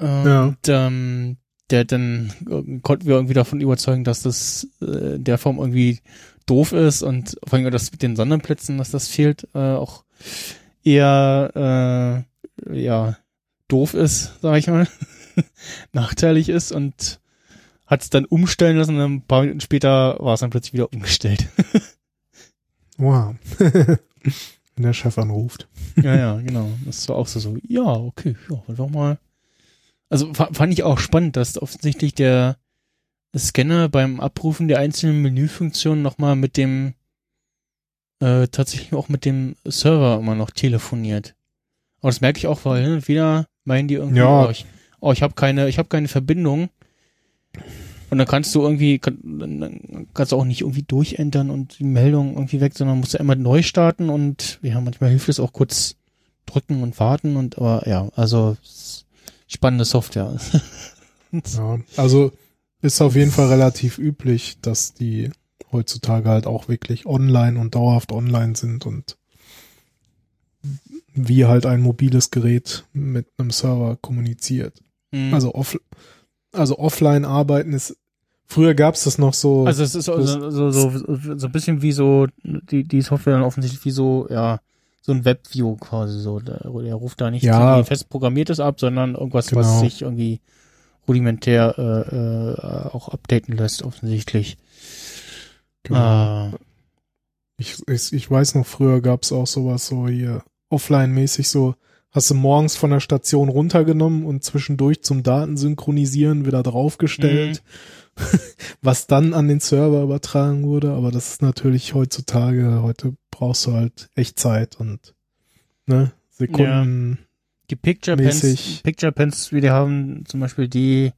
Ähm, Ja. Und ähm, der dann äh, konnten wir irgendwie davon überzeugen, dass das äh, in der Form irgendwie doof ist und vor allem das mit den Sonderplätzen, dass das fehlt, äh, auch eher äh, ja doof ist, sag ich mal, nachteilig ist und hat es dann umstellen lassen und ein paar Minuten später war es dann plötzlich wieder umgestellt. Wow. Wenn der Chef anruft. ja, ja, genau. Das war auch so, so ja, okay, ja, wollen wir mal. Also fa- fand ich auch spannend, dass offensichtlich der Scanner beim Abrufen der einzelnen Menüfunktionen nochmal mit dem äh, tatsächlich auch mit dem Server immer noch telefoniert. Aber das merke ich auch, weil hin und wieder meinen die irgendwie, Ja. oh, ich, oh, ich habe keine, ich habe keine Verbindung. Und dann kannst du irgendwie, kann, kannst du auch nicht irgendwie durchentern und die Meldung irgendwie weg, sondern musst du einmal neu starten und ja, manchmal hilft es auch kurz drücken und warten und aber ja, also s- spannende Software. Ja, also ist auf jeden Fall relativ üblich, dass die heutzutage halt auch wirklich online und dauerhaft online sind und wie halt ein mobiles Gerät mit einem Server kommuniziert. Mhm. Also off, also offline arbeiten ist früher gab's das noch so Also es ist so, so, so, so, so ein bisschen wie so, die, die Software dann offensichtlich wie so, ja, so ein Webview quasi so. Der, der ruft da nicht Ja. irgendwie fest programmiertes ab, sondern irgendwas, was Genau. sich irgendwie rudimentär äh, äh, auch updaten lässt, offensichtlich. Genau. Äh, Ich, ich, ich weiß noch, früher gab's auch sowas so hier offline-mäßig so, hast du morgens von der Station runtergenommen und zwischendurch zum Datensynchronisieren wieder draufgestellt, was dann an den Server übertragen wurde, aber das ist natürlich heutzutage, heute brauchst du halt echt Zeit und ne, Sekunden. die Picture Pens. Picture Pens, wie die haben zum Beispiel die,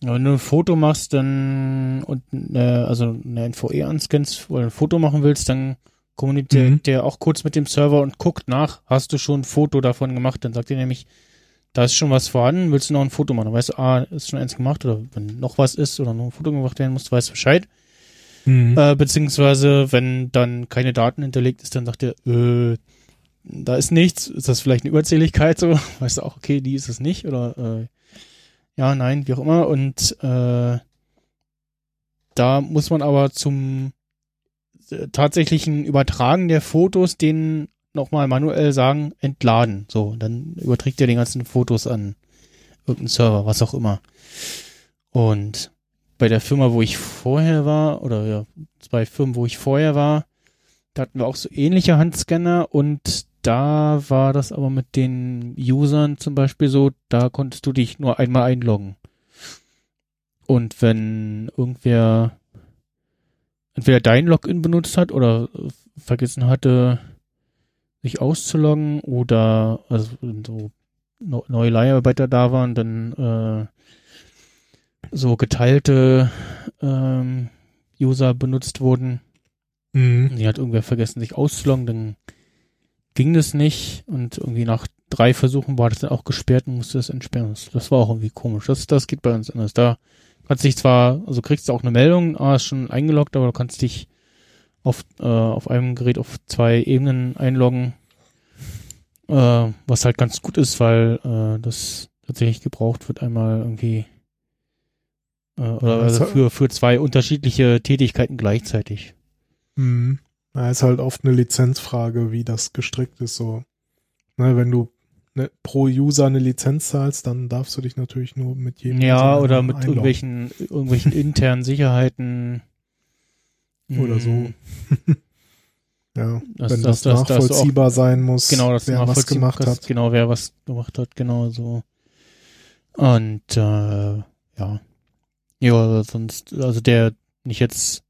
ja, wenn du ein Foto machst, dann und äh, also eine NVE anscannst oder ein Foto machen willst, dann kommuniziert Mhm. der auch kurz mit dem Server und guckt nach, hast du schon ein Foto davon gemacht, dann sagt er nämlich, da ist schon was vorhanden, willst du noch ein Foto machen? Dann weißt du, ah, ist schon eins gemacht oder wenn noch was ist oder noch ein Foto gemacht werden muss, weißt du Bescheid. Mhm. Äh, beziehungsweise, wenn dann keine Daten hinterlegt ist, dann sagt er, äh, da ist nichts, ist das vielleicht eine Überzähligkeit so? Weißt du auch, okay, die ist es nicht oder äh, ja, nein, wie auch immer. Und äh, da muss man aber zum äh, tatsächlichen Übertragen der Fotos den nochmal manuell sagen, entladen. So, dann überträgt er den ganzen Fotos an irgendeinen Server, was auch immer. Und bei der Firma, wo ich vorher war, oder ja, zwei Firmen, wo ich vorher war, da hatten wir auch so ähnliche Handscanner und da war das aber mit den Usern zum Beispiel so, da konntest du dich nur einmal einloggen. Und wenn irgendwer entweder dein Login benutzt hat oder vergessen hatte, sich auszuloggen oder also so neue Leiharbeiter da waren, dann äh, so geteilte ähm, User benutzt wurden, Mhm. die hat irgendwer vergessen, sich auszuloggen, dann ging das nicht und irgendwie nach drei Versuchen war das dann auch gesperrt und musste das entsperren. Das, war auch irgendwie komisch. Das, das geht bei uns anders. Da kannst dich zwar, also kriegst du auch eine Meldung, ah, ist schon eingeloggt, aber du kannst dich auf, äh, auf einem Gerät auf zwei Ebenen einloggen, äh, was halt ganz gut ist, weil äh, das tatsächlich gebraucht wird, einmal irgendwie äh, oder also das- für, für zwei unterschiedliche Tätigkeiten gleichzeitig. Mhm. Ja, ist halt oft eine Lizenzfrage, wie das gestrickt ist. So, ne, wenn du ne, pro User eine Lizenz zahlst, dann darfst du dich natürlich nur mit jedem Ja, oder mit einloggen. irgendwelchen, irgendwelchen internen Sicherheiten. Oder so. Mm, Ja, Das- wenn das- das, das- das auch- nachvollziehbar sein muss, Genau, dass wer was gemacht hat. Genau, wer was gemacht hat, genau so. Und äh, ja. Ja, sonst, also der nicht jetzt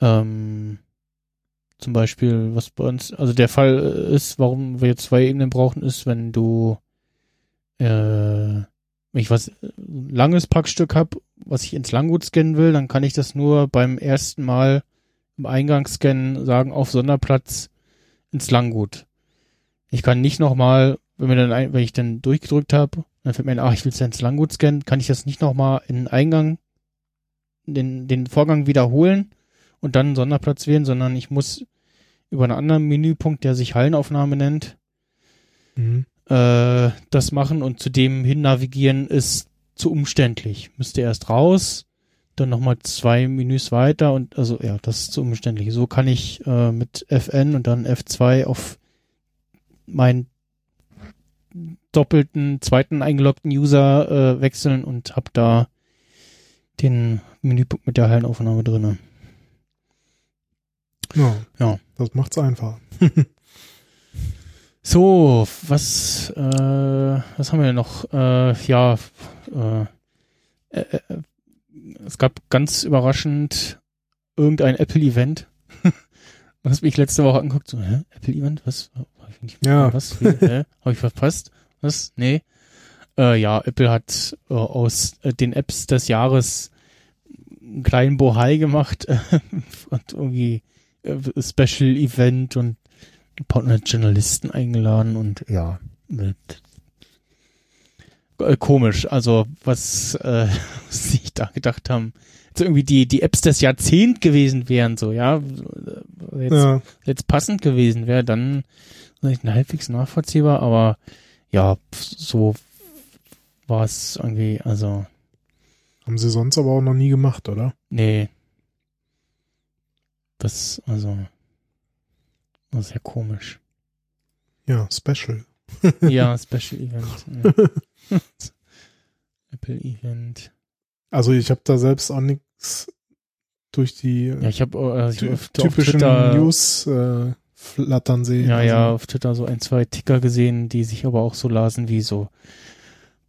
ähm, zum Beispiel, was bei uns, also der Fall ist, warum wir zwei Ebenen brauchen, ist, wenn du äh, wenn ich was ein langes Packstück hab, was ich ins Langgut scannen will, dann kann ich das nur beim ersten Mal im Eingangsscannen sagen, auf Sonderplatz ins Langgut. Ich kann nicht nochmal, wenn mir dann wenn ich dann durchgedrückt habe, dann fällt mir ein, ach, ich will es ins Langgut scannen, kann ich das nicht nochmal in den Eingang, den, den Vorgang wiederholen und dann einen Sonderplatz wählen, sondern ich muss über einen anderen Menüpunkt, der sich Hallenaufnahme nennt, Mhm. äh, das machen und zu dem hin navigieren ist zu umständlich. Müsste erst raus, dann nochmal zwei Menüs weiter und also ja, das ist zu umständlich. So kann ich äh, mit FN und dann F2 auf meinen doppelten zweiten eingeloggten User äh, wechseln und hab da den Menüpunkt mit der Hallenaufnahme drinne. Ja, Ja. das macht's einfach. So, was, äh, was haben wir noch? Äh, ja, äh, äh, äh, es gab ganz überraschend irgendein Apple-Event, was mich letzte Woche anguckt. So, hä? Apple-Event? Was? Hab ich nicht Ja. Was? Hä? Hab ich verpasst? Was? Nee. Äh, ja, Apple hat äh, aus äh, den Apps des Jahres einen kleinen Bohai gemacht und irgendwie äh, Special Event und ein paar Journalisten eingeladen und ja, mit äh, komisch. Also was, äh, was sie sich da gedacht haben, jetzt irgendwie die die Apps des Jahrzehnts gewesen wären, so ja, jetzt, Ja, jetzt passend gewesen wäre, dann vielleicht halbwegs nachvollziehbar, aber ja, so war es irgendwie, also haben sie sonst aber auch noch nie gemacht, oder? nee, das also ist ja komisch. Ja, Special. ja, Special Event. Ja. Apple Event. Also ich habe da selbst auch nichts durch die Ja, ich habe also ty auf, auf typischen News äh, flattern sehen. ja, also, ja, auf Twitter so ein, zwei Ticker gesehen, die sich aber auch so lasen wie so,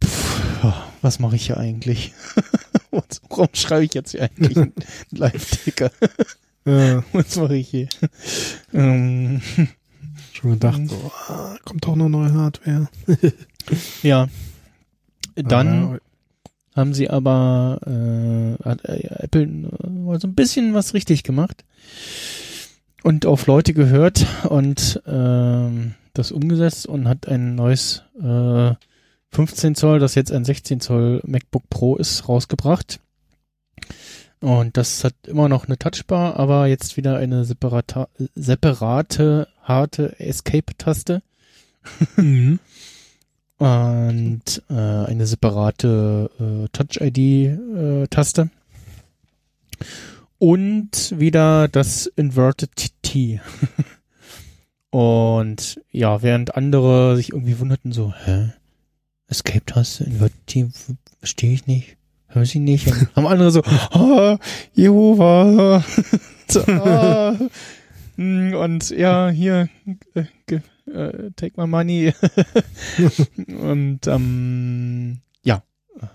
pff, was mache ich hier eigentlich? Und Warum schreibe ich jetzt hier eigentlich einen Live-Ticker? Ja, Was mache ich hier? ähm, schon gedacht, so, ah, kommt auch noch neue Hardware. ja. Dann haben sie aber äh, hat äh, Apple äh, so ein bisschen was richtig gemacht und auf Leute gehört und ähm, das umgesetzt und hat ein neues äh, 15 Zoll, das jetzt ein 16 Zoll MacBook Pro ist, rausgebracht. Und das hat immer noch eine Touchbar, aber jetzt wieder eine separata, separate harte Escape-Taste mhm. und äh, eine separate äh, Touch-ID-Taste und wieder das Inverted T. und ja, während andere sich irgendwie wunderten so, hä? Escape-Taste, Inverted T, verstehe ich nicht, höre sie nicht. Und haben andere so, ah, Jehova. so, ah. Mm, Und ja, hier, äh, äh, take my money. und ähm,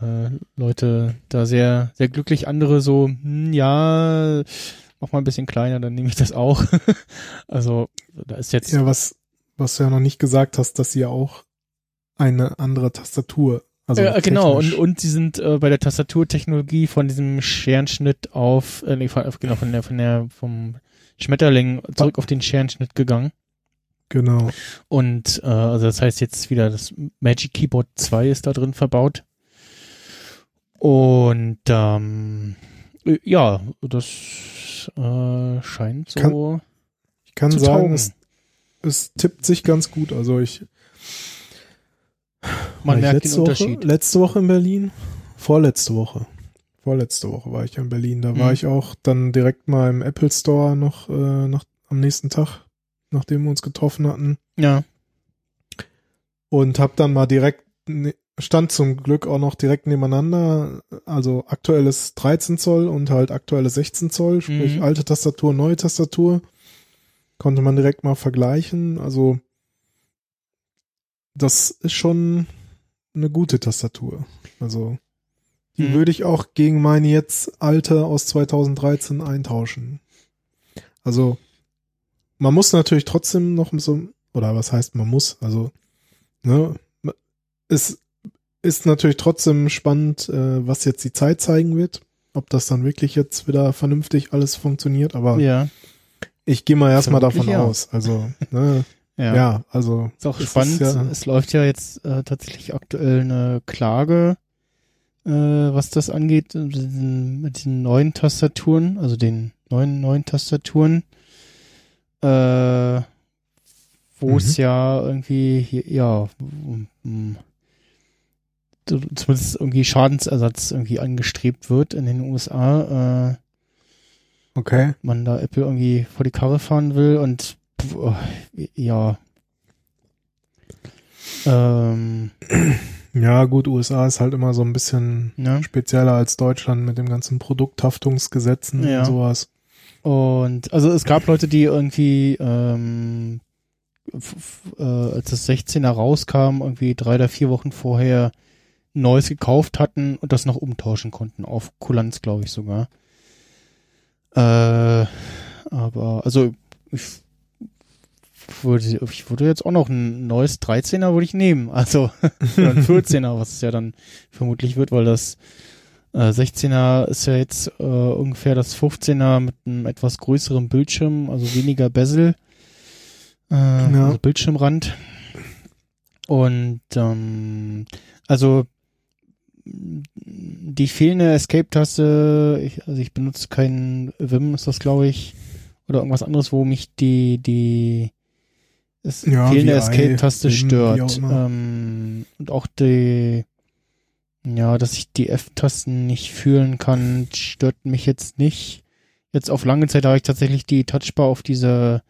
äh, Leute da sehr, sehr glücklich, andere so, hm, ja, mach mal ein bisschen kleiner, dann nehme ich das auch. also da ist jetzt Ja, was, was du ja noch nicht gesagt hast, dass sie ja auch eine andere Tastatur. Also äh, genau, und, und sie sind äh, bei der Tastaturtechnologie von diesem Scherenschnitt auf, äh, nee, von, genau, von der, von der, vom Schmetterling zurück auf den Scherenschnitt gegangen. genau. Und äh, also das heißt jetzt wieder das Magic Keyboard 2 ist da drin verbaut. Und ähm, äh, ja, das äh, scheint so Ich kann zu sagen, es, es tippt sich ganz gut. Also ich war Man merkt den letzte Unterschied. Woche, letzte Woche in Berlin, vorletzte Woche. Vorletzte Woche war ich in Berlin. Da war Mhm. ich auch dann direkt mal im Apple Store noch äh, nach, am nächsten Tag, nachdem wir uns getroffen hatten. Ja, und hab dann mal direkt ne- stand zum Glück auch noch direkt nebeneinander, also aktuelles 13 Zoll und halt aktuelle 16 Zoll, sprich Mhm. alte Tastatur, neue Tastatur, konnte man direkt mal vergleichen. Also das ist schon eine gute Tastatur. Also die Mhm. würde ich auch gegen meine jetzt alte aus 2013 eintauschen. Also man muss natürlich trotzdem noch so, oder was heißt man muss, also ne, es ist natürlich trotzdem spannend, äh, was jetzt die Zeit zeigen wird, ob das dann wirklich jetzt wieder vernünftig alles funktioniert, aber ja, ich gehe mal erstmal davon ja. aus. Also, ne, ja. ja. also Ist auch es spannend. ja, es läuft ja jetzt äh, tatsächlich aktuell eine Klage, äh, was das angeht, mit diesen, mit diesen neuen Tastaturen, also den neuen neuen Tastaturen, äh, wo Mhm. es ja irgendwie hier, ja um, um, zumindest irgendwie Schadensersatz irgendwie angestrebt wird in den USA. Äh, okay. man da Apple irgendwie vor die Karre fahren will und oh, ja. Ähm, Ja, gut, USA ist halt immer so ein bisschen ne? spezieller als Deutschland mit dem ganzen Produkthaftungsgesetzen Ja. und sowas. Und also es gab Leute, die irgendwie, ähm, äh, als das 16er rauskam, irgendwie drei oder vier Wochen vorher neues gekauft hatten und das noch umtauschen konnten, auf Kulanz, glaube ich sogar. Äh, aber, also ich würde, ich würde jetzt auch noch ein neues 13er würde ich nehmen. Also oder ein 14er, was es ja dann vermutlich wird, weil das äh, 16er ist ja jetzt äh, ungefähr das 15er mit einem etwas größeren Bildschirm, also weniger Bezel, äh, also Bildschirmrand. Und ähm, also die fehlende Escape-Taste, ich, also ich benutze keinen Vim, ist das glaube ich, oder irgendwas anderes, wo mich die die es Ja, fehlende Escape-Taste stört. Ähm, und auch die ja, dass ich die F-Tasten nicht fühlen kann, stört mich jetzt nicht. Jetzt auf lange Zeit habe ich tatsächlich die Touchbar auf diese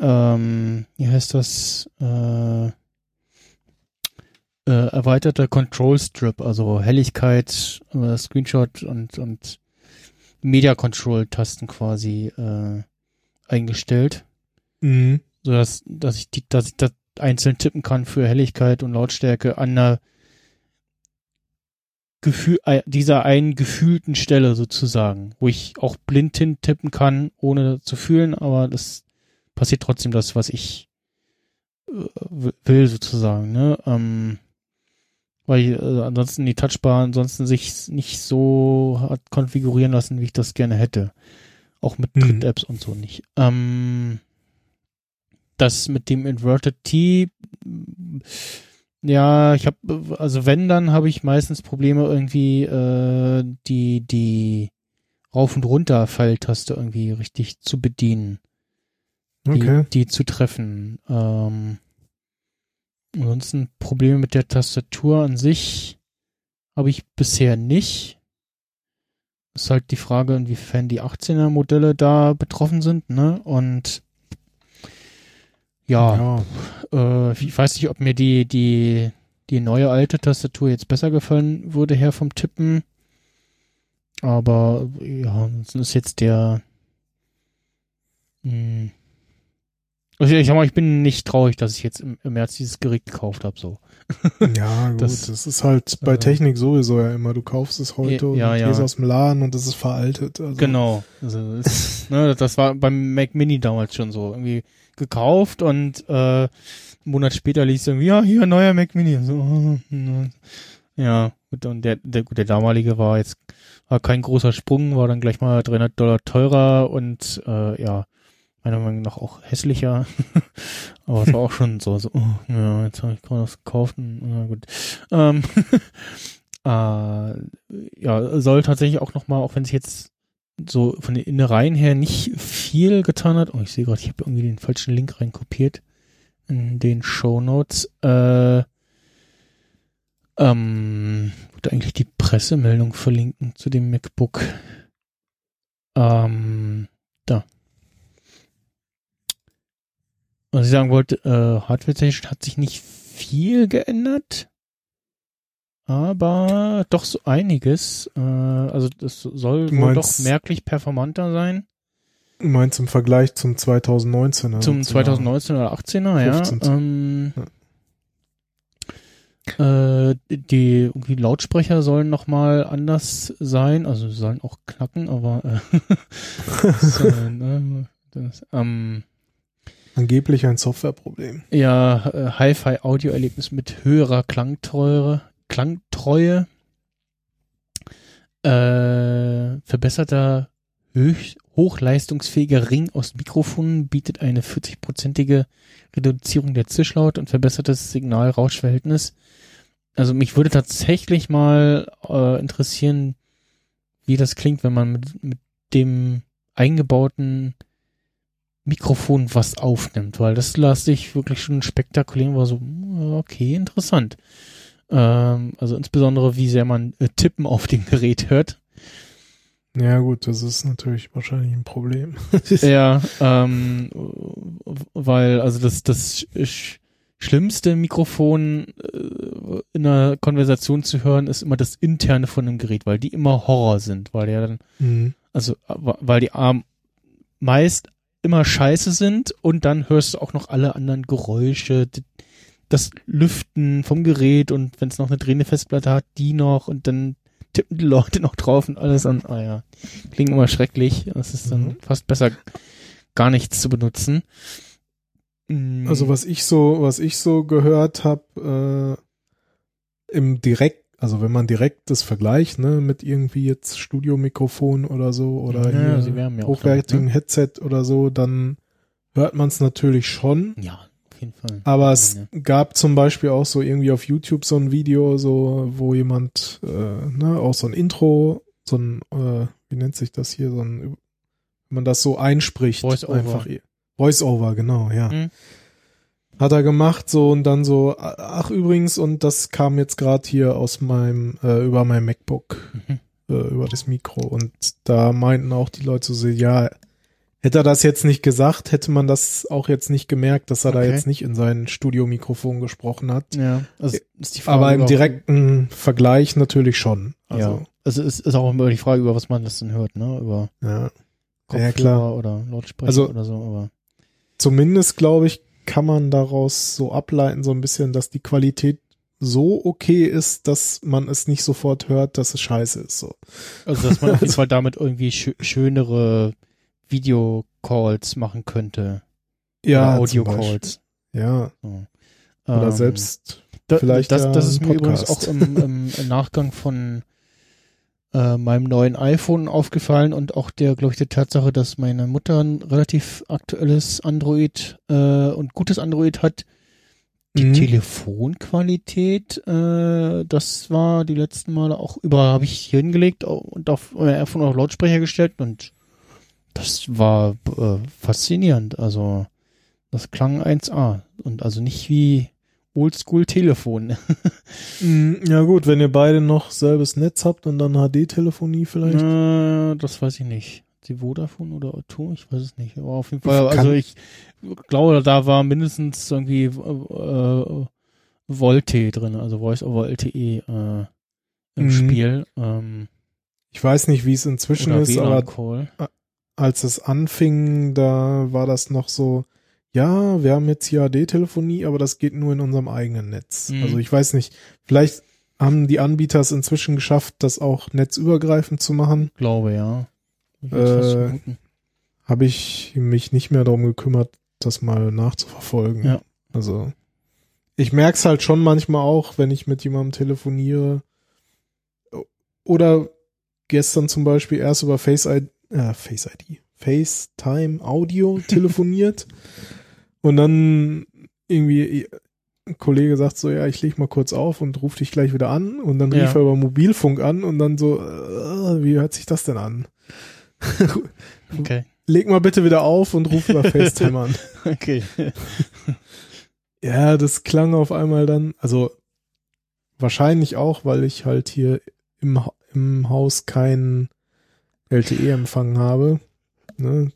ähm, wie heißt das, äh, äh, erweiterter Control Strip, also Helligkeit, äh, Screenshot und, und Media Control Tasten quasi äh, eingestellt, Mhm. so dass dass ich die, dass ich das einzeln tippen kann für Helligkeit und Lautstärke an einer Gefühl, äh, dieser einen gefühlten Stelle sozusagen, wo ich auch blind hintippen kann, ohne zu fühlen, aber das passiert trotzdem das, was ich äh, will sozusagen, ne? Ähm, weil äh, ansonsten die Touchbar ansonsten sich nicht so hat konfigurieren lassen, wie ich das gerne hätte. Auch mit Mhm. Print-Apps und so nicht. Ähm, das mit dem Inverted T, ja, ich habe, also wenn, dann habe ich meistens Probleme irgendwie äh, die, die rauf und runter Pfeiltaste irgendwie richtig zu bedienen die, Okay. die zu treffen. Ähm, ansonsten Probleme mit der Tastatur an sich habe ich bisher nicht. Ist halt die Frage, inwiefern die 18er Modelle da betroffen sind, ne? Und ja, Äh, ich weiß nicht, ob mir die, die, die neue alte Tastatur jetzt besser gefallen würde her vom Tippen. Aber ja, ansonsten ist jetzt der. Mh, also ich sag mal, ich bin nicht traurig, dass ich jetzt im, im März dieses Gerät gekauft habe. So. Ja, gut, Das- das, ist halt bei äh, Technik sowieso ja immer. Du kaufst es heute und ja, ja. gehst aus dem Laden und es ist veraltet. Also, Genau. Also das, ne, das war beim Mac Mini damals schon so. Irgendwie gekauft und äh, einen Monat später liest irgendwie, ja, hier neuer Mac Mini. So, ja, gut, und der, der, gut, der damalige war jetzt war kein großer Sprung, war dann gleich mal 300 Dollar teurer und äh, ja, meiner Meinung nach auch hässlicher. Aber es war auch schon so, so oh, ja, jetzt habe ich gerade was gekauft. Na gut. Ähm, äh, ja, soll tatsächlich auch nochmal, auch wenn sich jetzt so von den Innereien her nicht viel getan hat. Oh, ich sehe gerade, ich habe irgendwie den falschen Link reinkopiert in den Show Notes. Äh, ähm, würde eigentlich die Pressemeldung verlinken zu dem MacBook. Ähm, da. Was ich sagen wollte, äh, hardware-technisch hat sich nicht viel geändert. Aber doch so einiges. Äh, also das soll Du wohl doch merklich performanter sein. Du meinst im Vergleich zum 2019er? Zum sozusagen. 2019 oder 18er, ja. 15. Ähm, äh, die irgendwie Lautsprecher sollen noch mal anders sein, also sollen auch knacken, aber äh, so, ne, das, ähm, Angeblich ein Softwareproblem. ja, äh, Hi-Fi-Audio-Erlebnis mit höherer Klangtreue, Klangtreue, äh, verbesserter höch, hochleistungsfähiger Ring aus Mikrofonen bietet eine 40-prozentige Reduzierung der Zischlaut und verbessertes Signal-Rauschverhältnis. Also mich würde tatsächlich mal äh, interessieren, wie das klingt, wenn man mit, mit dem eingebauten Mikrofon was aufnimmt, weil das lasse ich wirklich schon spektakulär, war so, hm, okay, interessant. Ähm, also insbesondere, wie sehr man äh, Tippen auf dem Gerät hört. Ja gut, das ist natürlich wahrscheinlich ein Problem. Ja, ähm, weil, also das, das sch schlimmste Mikrofon äh, in einer Konversation zu hören, ist immer das interne von dem Gerät, weil die immer Horror sind, weil ja dann, Mhm. also äh, weil die Arm meist immer scheiße sind und dann hörst du auch noch alle anderen Geräusche, das Lüften vom Gerät und wenn es noch eine drehende Festplatte hat, die noch und dann tippen die Leute noch drauf und alles an. Ah ja, klingt immer schrecklich. Das ist dann Mhm. fast besser, gar nichts zu benutzen. Mm, Also was ich so, was ich so gehört habe, äh, im direkt, also wenn man direkt das vergleicht, ne, mit irgendwie jetzt Studiomikrofon oder so oder Ja, ja hochwertigen damit, Headset oder so, dann hört man es natürlich schon. Ja, auf jeden Fall. Aber es Ja. gab zum Beispiel auch so irgendwie auf YouTube so ein Video, so wo jemand, äh, ne, auch so ein Intro, so ein, äh, wie nennt sich das hier, so ein, wenn man das so einspricht, Voice-over. einfach Voice-over, genau, ja. Mhm. Hat er gemacht so und dann so, ach übrigens, und das kam jetzt gerade hier aus meinem, äh, über mein MacBook, Mhm. äh, über das Mikro. Und da meinten auch die Leute so, ja, Hätte er das jetzt nicht gesagt, hätte man das auch jetzt nicht gemerkt, dass er da Okay. jetzt nicht in sein Studiomikrofon gesprochen hat. Ja, also ist die Frage. Aber im direkten Vergleich natürlich schon. ja, Also, also es ist auch immer die Frage, über was man das denn hört, ne? Über ja. Kopfhörer Ja, klar. oder Lautsprecher Also- oder so, aber Zumindest, glaube ich, kann man daraus so ableiten, so ein bisschen, dass die Qualität so okay ist, dass man es nicht sofort hört, dass es scheiße ist. So. also dass man auf jeden Fall damit irgendwie schö schönere Videocalls machen könnte. Ja, oder. Audio-Calls. Ja, So. oder Ähm, selbst Da, Vielleicht das, das ist mir übrigens auch im, im Nachgang von äh, meinem neuen iPhone aufgefallen und auch der, glaube ich, der Tatsache, dass meine Mutter ein relativ aktuelles Android äh, und gutes Android hat. Die Mhm. Telefonqualität, äh, das war die letzten Male auch über, habe ich hier hingelegt und auf euer iPhone auf Lautsprecher gestellt und das war äh, faszinierend. Also das klang 1A und also nicht wie Oldschool-Telefon. Mm, Ja gut, wenn ihr beide noch selbes Netz habt und dann HD-Telefonie vielleicht. Äh, das weiß ich nicht. Die Vodafone oder O2? Ich weiß es nicht. Aber auf jeden Fall, also ich glaube, da war mindestens irgendwie äh, Volte drin, also Voice over LTE äh, im Mhm. Spiel. Ähm, Ich weiß nicht, wie es inzwischen ist, aber als es anfing, da war das noch so, ja, wir haben jetzt hier HD-Telefonie, aber das geht nur in unserem eigenen Netz. Mhm. Also ich weiß nicht, vielleicht haben die Anbieter es inzwischen geschafft, das auch netzübergreifend zu machen. Glaube, ja. Äh. Habe ich mich nicht mehr darum gekümmert, das mal nachzuverfolgen. Ja. Also ich merk's halt schon manchmal auch, wenn ich mit jemandem telefoniere oder gestern zum Beispiel erst über Face ID, äh, Face ID, FaceTime Audio telefoniert und dann irgendwie ein Kollege sagt so, ja, ich leg mal kurz auf und ruf dich gleich wieder an und dann rief Ja. er über Mobilfunk an und dann so, äh, wie hört sich das denn an? Okay. Leg mal bitte wieder auf und ruf über FaceTime an. Okay. Ja, das klang auf einmal dann, also wahrscheinlich auch, weil ich halt hier im, im Haus keinen LTE-Empfang habe. Ne?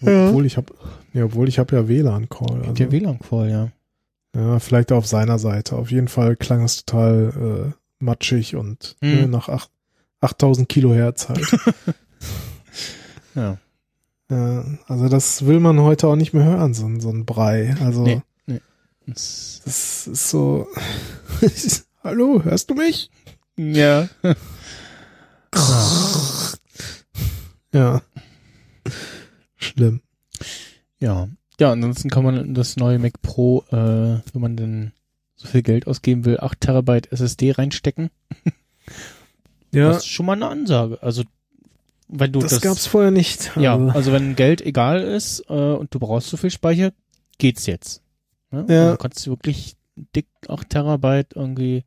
Ja. Obwohl ich habe, ja, obwohl ich habe ja WLAN-Call. Also, ja WLAN-Call, ja. ja, vielleicht auf seiner Seite. Auf jeden Fall klang es total äh, matschig und Mhm. ne, nach acht- 8000 Kilohertz halt. Ja. ja, also das will man heute auch nicht mehr hören, so, ein- so ein Brei. Also Nee. Das, das ist so. Hallo, hörst du mich? ja. Ja. Schlimm. Ja. Ja, ansonsten kann man in das neue Mac Pro, äh, wenn man denn so viel Geld ausgeben will, 8 Terabyte SSD reinstecken. Ja, Das ist schon mal eine Ansage. Also, wenn du das, das, gab's vorher nicht. ja, Also, also wenn Geld egal ist äh, und du brauchst so viel Speicher, geht's jetzt. Ne? Ja. Also du kannst du wirklich dick 8 Terabyte irgendwie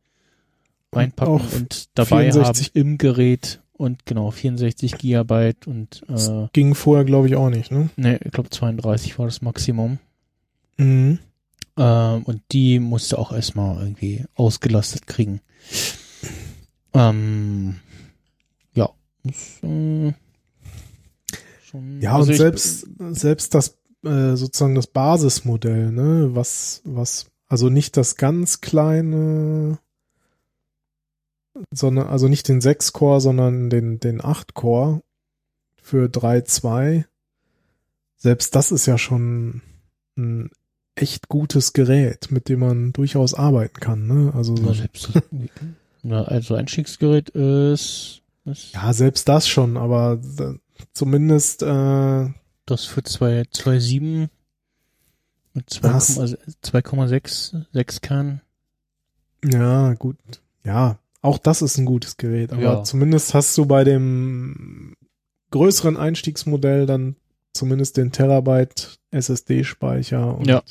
reinpacken Auch und dabei 64 haben im Gerät und genau 64 Gigabyte und äh, ging vorher, glaube ich, auch nicht, ne? ne, ich glaube 32 war das Maximum. Mhm. Ähm, und die musste auch erstmal irgendwie ausgelastet kriegen. Ähm, ja. Das, äh, schon, Ja, also und selbst, selbst das, äh, sozusagen das Basismodell, ne, was, was, also nicht das ganz kleine, sondern, also nicht den 6-Core, sondern den, den 8-Core für 3.2. Selbst das ist ja schon ein echt gutes Gerät, mit dem man durchaus arbeiten kann, ne, also, Na, selbst ja, also Einstiegsgerät ist, ist ja, selbst das schon, aber zumindest, äh, das für 2,7 mit Was? 2,6 2,6 6 Kern. Ja, gut. Ja, auch das ist ein gutes Gerät. Aber Ja. zumindest hast du bei dem größeren Einstiegsmodell dann zumindest den Terabyte SSD-Speicher und Ja.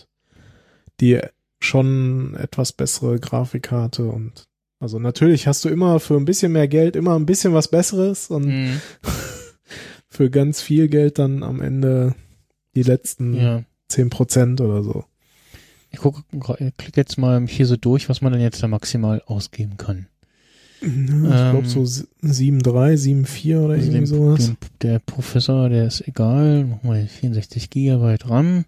die schon etwas bessere Grafikkarte und also natürlich hast du immer für ein bisschen mehr Geld immer ein bisschen was Besseres und Mhm. für ganz viel Geld dann am Ende die letzten Ja. zehn Prozent oder so. Ich gucke, klicke jetzt mal hier so durch, was man denn jetzt da maximal ausgeben kann. Ich glaube Ähm, so 7,3, 7,4 oder Also irgendwie dem, sowas. dem, der Professor, der ist egal. Wir 64 Gigabyte RAM.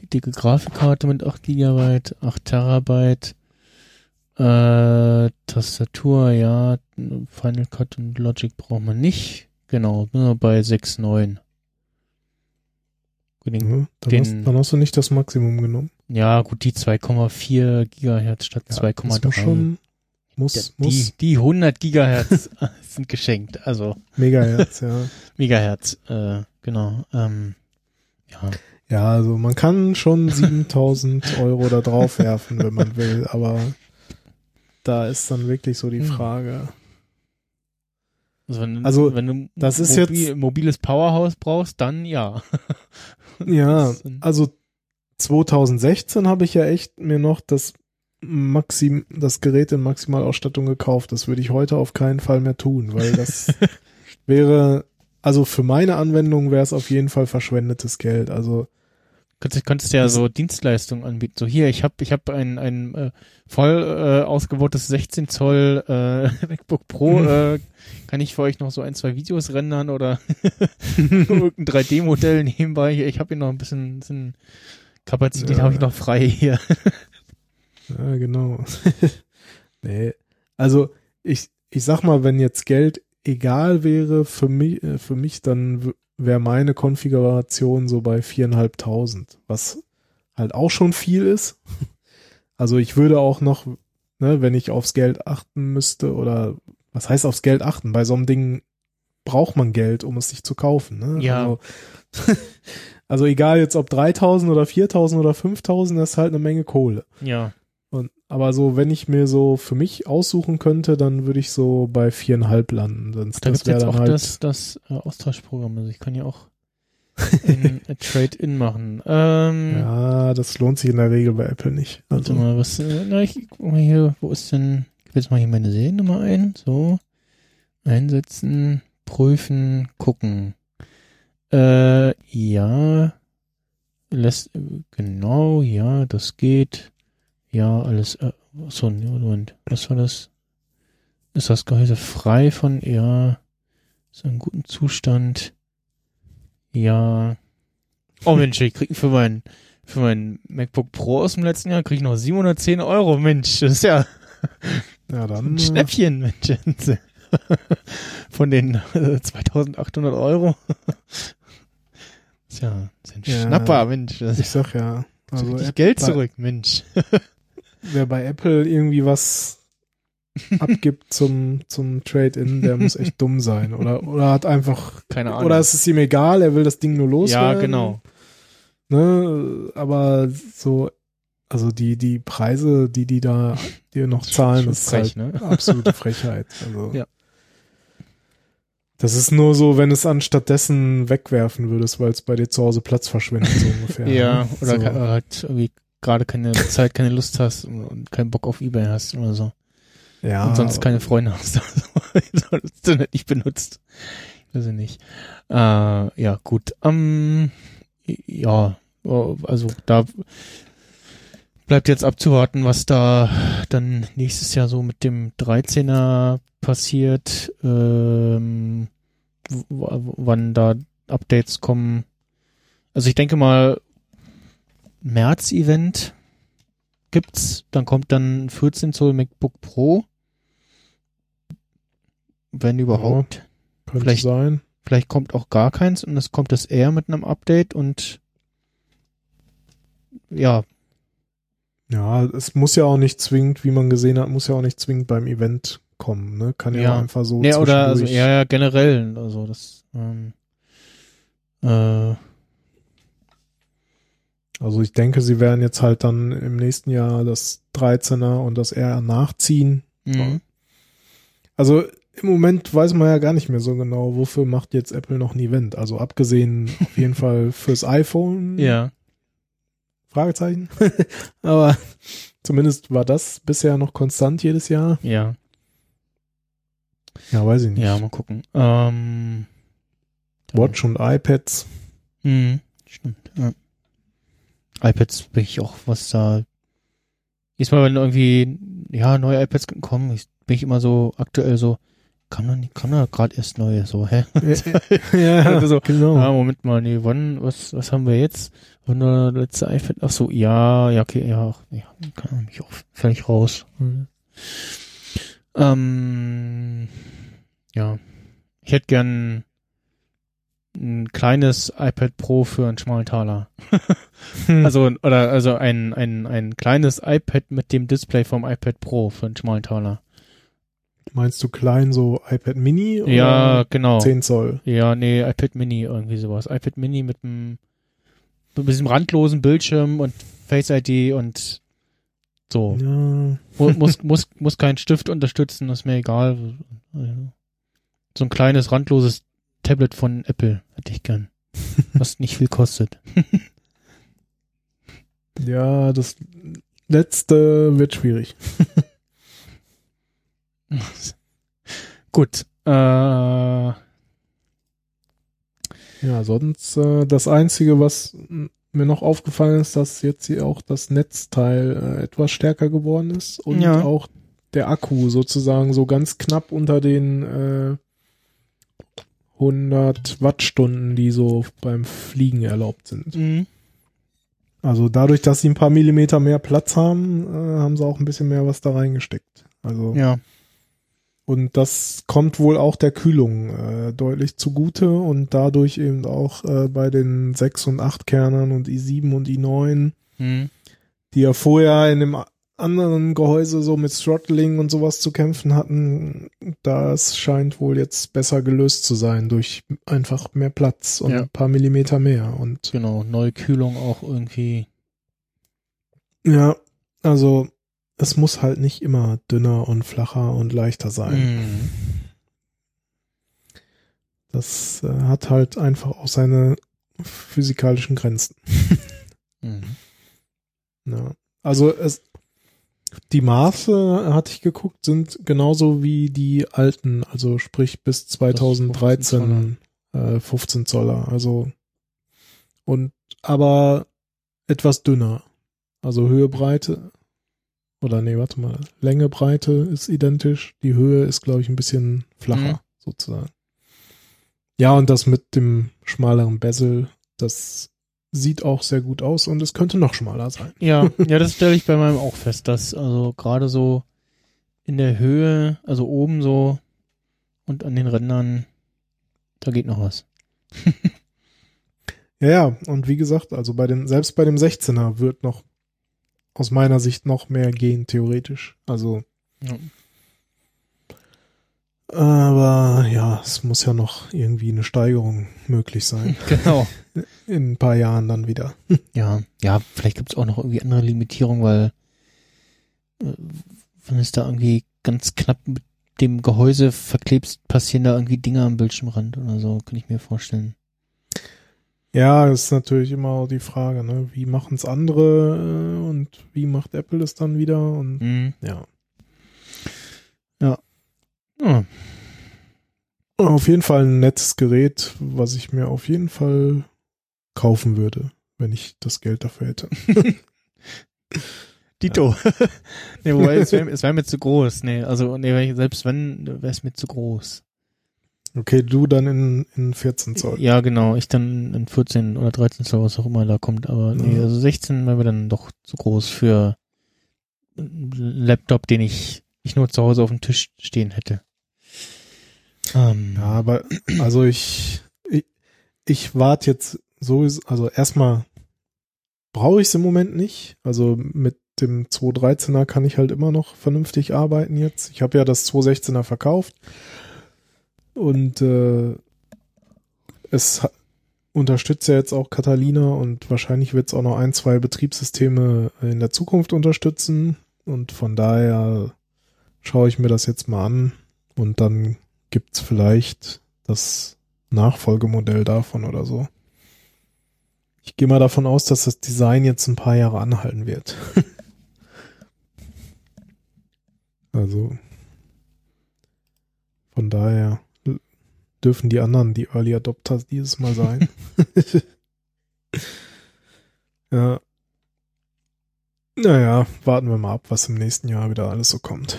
Die dicke Grafikkarte mit 8 Gigabyte, 8 Terabyte. Äh, Tastatur, ja. Final Cut und Logic braucht man nicht. Genau, nur bei 6,9. Den, Ja, dann, den- hast, dann hast du nicht das Maximum genommen. Ja, gut, die 2,4 Gigahertz statt Ja, das muss 2,3. Muss, Ja, muss die, die 100 Gigahertz sind geschenkt. Also Megahertz, ja. Megahertz, äh, genau. Ähm, ja, Ja, also man kann schon 7000 Euro da drauf werfen, wenn man will, aber da ist dann wirklich so die Hm. Frage. also wenn, Also, wenn du das ist mobi- jetzt- mobiles Powerhouse brauchst, dann ja. Ja, also 2016 habe ich ja echt mir noch das Maxim, das Gerät in Maximalausstattung gekauft. Das würde ich heute auf keinen Fall mehr tun, weil das wäre, also für meine Anwendung wäre es auf jeden Fall verschwendetes Geld. Also Könntest, könntest ja so Dienstleistungen anbieten. So hier, ich habe ich hab ein, ein äh, voll äh, ausgebautes 16 Zoll äh, MacBook Pro. Äh, kann ich für euch noch so ein, zwei Videos rendern oder irgendein 3D-Modell nebenbei? Ich habe hier noch ein bisschen, bisschen Kapazität, Ja. habe ich noch frei hier. Ja, genau. nee. Also ich, ich sag mal, wenn jetzt Geld egal wäre für mich, äh, für mich dann wäre meine Konfiguration so bei viereinhalbtausend, was halt auch schon viel ist. Also ich würde auch noch, ne, wenn ich aufs Geld achten müsste oder was heißt aufs Geld achten? Bei so einem Ding braucht man Geld, um es sich zu kaufen. Ne? Ja. Also, also egal jetzt ob 3000 oder 4000 oder 5000, das ist halt eine Menge Kohle. Ja. Und, aber so, wenn ich mir so für mich aussuchen könnte, dann würde ich so bei viereinhalb landen. Sonst Da gibt's wäre jetzt auch halt. das, das äh, Austauschprogramm. Also ich kann ja auch ein äh, Trade-in machen. Ähm, ja, das lohnt sich in der Regel bei Apple nicht. Warte Also, mal, was, äh, na, ich guck mal hier, wo ist denn, ich gebe jetzt mal hier meine Seriennummer ein, so, einsetzen, prüfen, gucken. Äh, ja, lässt, äh, genau, ja, das geht, ja, alles, äh, so, Moment, was war das? Ist das Gehäuse frei von, ja, ist in gutem Zustand, ja, oh Mensch, ich krieg für mein, für mein MacBook Pro aus dem letzten Jahr krieg ich noch 710 Euro, Mensch, das ist ja ja, dann. ein äh, Schnäppchen, Mensch. Von den äh, 2800 Euro. Tja, ist ein Ja. Schnapper, Mensch. Das Ich ist sag ja. also Geld zurück, Mensch. Wer bei Apple irgendwie was abgibt zum, zum Trade-in, der muss echt dumm sein. Oder, oder hat einfach, Keine Ahnung. oder es ist ihm egal, er will das Ding nur ja, loswerden. genau. Ne, aber so, also die, die Preise, die die da dir noch zahlen, das ist frech, halt ne? absolute Frechheit. Also, Ja. Das ist nur so, wenn es anstatt dessen wegwerfen würdest, weil es bei dir zu Hause Platz verschwendet, so ungefähr. Ja, ne? oder so. halt irgendwie gerade keine Zeit, keine Lust hast und, keinen Bock auf Ebay hast oder so. ja, und sonst keine Freunde hast. Also, das Internet nicht benutzt. Weiß ich nicht. Äh, ja, gut. Ähm, ja, also da bleibt jetzt abzuwarten, was da dann nächstes Jahr so mit dem 13er passiert, ähm, wann da Updates kommen. Also ich denke mal, März-Event gibt's, dann kommt dann ein 14 Zoll MacBook Pro. Wenn überhaupt. könnte vielleicht- sein. Vielleicht kommt auch gar keins und es kommt das eher mit einem Update und ja, Ja, es muss ja auch nicht zwingend, wie man gesehen hat, muss ja auch nicht zwingend beim Event kommen, ne? Kann ja, Ja. einfach so ja oder also ja, ja generell, also das ähm, äh, Also ich denke, sie werden jetzt halt dann im nächsten Jahr das 13er und das R nachziehen. mh. Also im Moment weiß man ja gar nicht mehr so genau, wofür macht jetzt Apple noch ein Event. Also abgesehen auf jeden Fall fürs iPhone. ja, Fragezeichen. Aber zumindest war das bisher noch konstant jedes Jahr. ja, Ja, weiß ich nicht. ja, mal gucken. Ähm, Watch und iPads. Mhm, stimmt. Ja. iPads bin ich auch, was da. Jedes Mal, wenn irgendwie, ja, neue iPads kommen, ich bin ich immer so aktuell so, kam da, nicht- kam da gerade erst neue, so, hä? ja, so, genau. Ah, Moment mal, nee, wann, was, was haben wir jetzt? Und der letzte iPad, ach so, ja, ja, okay, ja, ja, kann mich auch völlig raus. Hm. Ähm, ja, ich hätte gern ein kleines iPad Pro für einen schmalen Taler. Also, oder, also ein, ein, ein kleines iPad mit dem Display vom iPad Pro für einen schmalen Taler. Meinst du klein so iPad Mini oder Ja, genau. 10 Zoll? Ja, nee, iPad Mini, irgendwie sowas. iPad Mini mit einem, mit diesem randlosen Bildschirm und Face ID und so. Ja, Mu- muss, muss, muss keinen Stift unterstützen, ist mir egal. So ein kleines, randloses Tablet von Apple hätte ich gern. Was nicht viel kostet. ja, das letzte wird schwierig. Gut. Äh, Ja, sonst äh, das Einzige, was mir noch aufgefallen ist, dass jetzt hier auch das Netzteil äh, etwas stärker geworden ist und Ja. auch der Akku sozusagen so ganz knapp unter den äh, 100 Wattstunden, die so beim Fliegen erlaubt sind. mhm. Also dadurch, dass sie ein paar Millimeter mehr Platz haben, äh, haben sie auch ein bisschen mehr was da reingesteckt. Also ja. und das kommt wohl auch der Kühlung äh, deutlich zugute und dadurch eben auch äh, bei den 6 und 8 Kernern und i7 und i9, Mhm. die ja vorher in dem anderen Gehäuse so mit Throttling und sowas zu kämpfen hatten, das scheint wohl jetzt besser gelöst zu sein durch einfach mehr Platz und Ja. ein paar Millimeter mehr und Genau, neue Kühlung auch irgendwie. ja, also es muss halt nicht immer dünner und flacher und leichter sein. Mhm. Das äh, hat halt einfach auch seine physikalischen Grenzen. Mhm. Ja. Also es, die Maße, hatte ich geguckt, sind genauso wie die alten, also sprich bis 2013 äh, 15 Zoller. Also und aber etwas dünner. Also Höhe, Breite oder nee, warte mal, Länge, Breite ist identisch. Die Höhe ist, glaube ich, ein bisschen flacher, Mhm. sozusagen. Ja, und das mit dem schmaleren Bezel, das sieht auch sehr gut aus und es könnte noch schmaler sein. Ja, ja, das stelle ich bei meinem auch fest, dass also gerade so in der Höhe, also oben so und an den Rändern, da geht noch was. Ja, ja, und wie gesagt, also bei dem, selbst bei dem 16er wird noch aus meiner Sicht noch mehr gehen, theoretisch. Also, Ja. Aber ja, es muss ja noch irgendwie eine Steigerung möglich sein. Genau. In ein paar Jahren dann wieder. Ja, ja, vielleicht gibt es auch noch irgendwie andere Limitierungen, weil äh, wenn es da irgendwie ganz knapp mit dem Gehäuse verklebst, passieren da irgendwie Dinge am Bildschirmrand oder so, kann ich mir vorstellen. Ja, ist natürlich immer auch die Frage, ne? Wie machen es andere äh, und wie macht Apple es dann wieder? Und Mhm. ja. Ja. Auf jeden Fall ein nettes Gerät, was ich mir auf jeden Fall kaufen würde, wenn ich das Geld dafür hätte. Dito. nee, wobei, es wäre wär mir zu groß. Nee, also, nee, selbst wenn, wäre es mir zu groß. Okay, du dann in, in 14 Zoll. Ja, genau. Ich dann in 14 oder 13 Zoll, was auch immer da kommt. Aber nee, Ja. also 16 wäre mir dann doch zu groß für einen Laptop, den ich, ich nur zu Hause auf dem Tisch stehen hätte. Ähm, Ja, aber also ich, ich, ich warte jetzt so, also erstmal brauche ich es im Moment nicht. Also mit dem 213er kann ich halt immer noch vernünftig arbeiten jetzt. Ich habe ja das 216er verkauft und äh, es unterstützt ja jetzt auch Catalina und wahrscheinlich wird es auch noch ein, zwei Betriebssysteme in der Zukunft unterstützen und von daher schaue ich mir das jetzt mal an und dann gibt's vielleicht das Nachfolgemodell davon oder so. Ich gehe mal davon aus, dass das Design jetzt ein paar Jahre anhalten wird. also von daher dürfen die anderen die Early Adopters dieses Mal sein. ja. Naja, warten wir mal ab, was im nächsten Jahr wieder alles so kommt.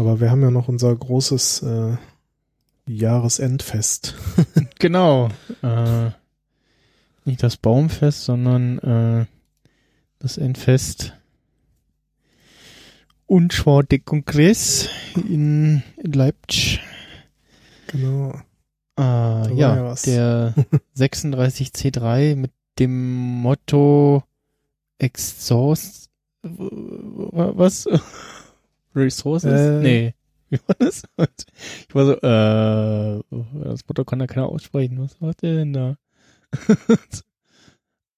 Aber wir haben ja noch unser großes äh, Jahresendfest. Genau. Äh, nicht das Baumfest, sondern äh, das Endfest Unschwar de Kongress in, in Leipzig. Genau. Äh, ja, ja der 36C3 mit dem Motto Exhaust was? Resources? Äh. nee. Wie war das? Ich war so, äh, das Motto kann da keiner aussprechen. Was macht der denn da?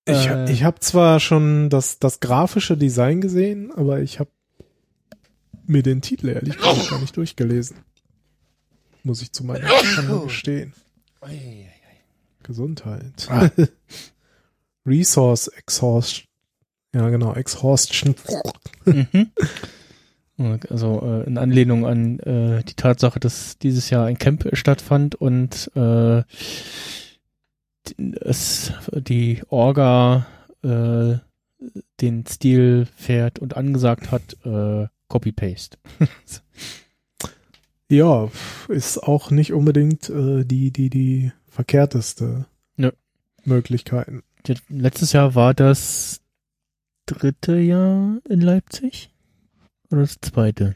Ich, Äh. ich habe zwar schon das, das grafische Design gesehen, aber ich habe mir den Titel ehrlich gesagt gar nicht durchgelesen. Muss ich zu meiner Schande gestehen. Gesundheit. Ah. Resource Exhaust. Ja, genau, Exhaustion. Mhm. Also äh, in Anlehnung an äh, die Tatsache, dass dieses Jahr ein Camp stattfand und äh, die- es die Orga äh, den Stil fährt und angesagt hat, äh, Copy-Paste. Ja, ist auch nicht unbedingt äh, die, die, die verkehrteste Nö. Möglichkeiten. Letztes Jahr war das dritte Jahr in Leipzig? Oder das zweite?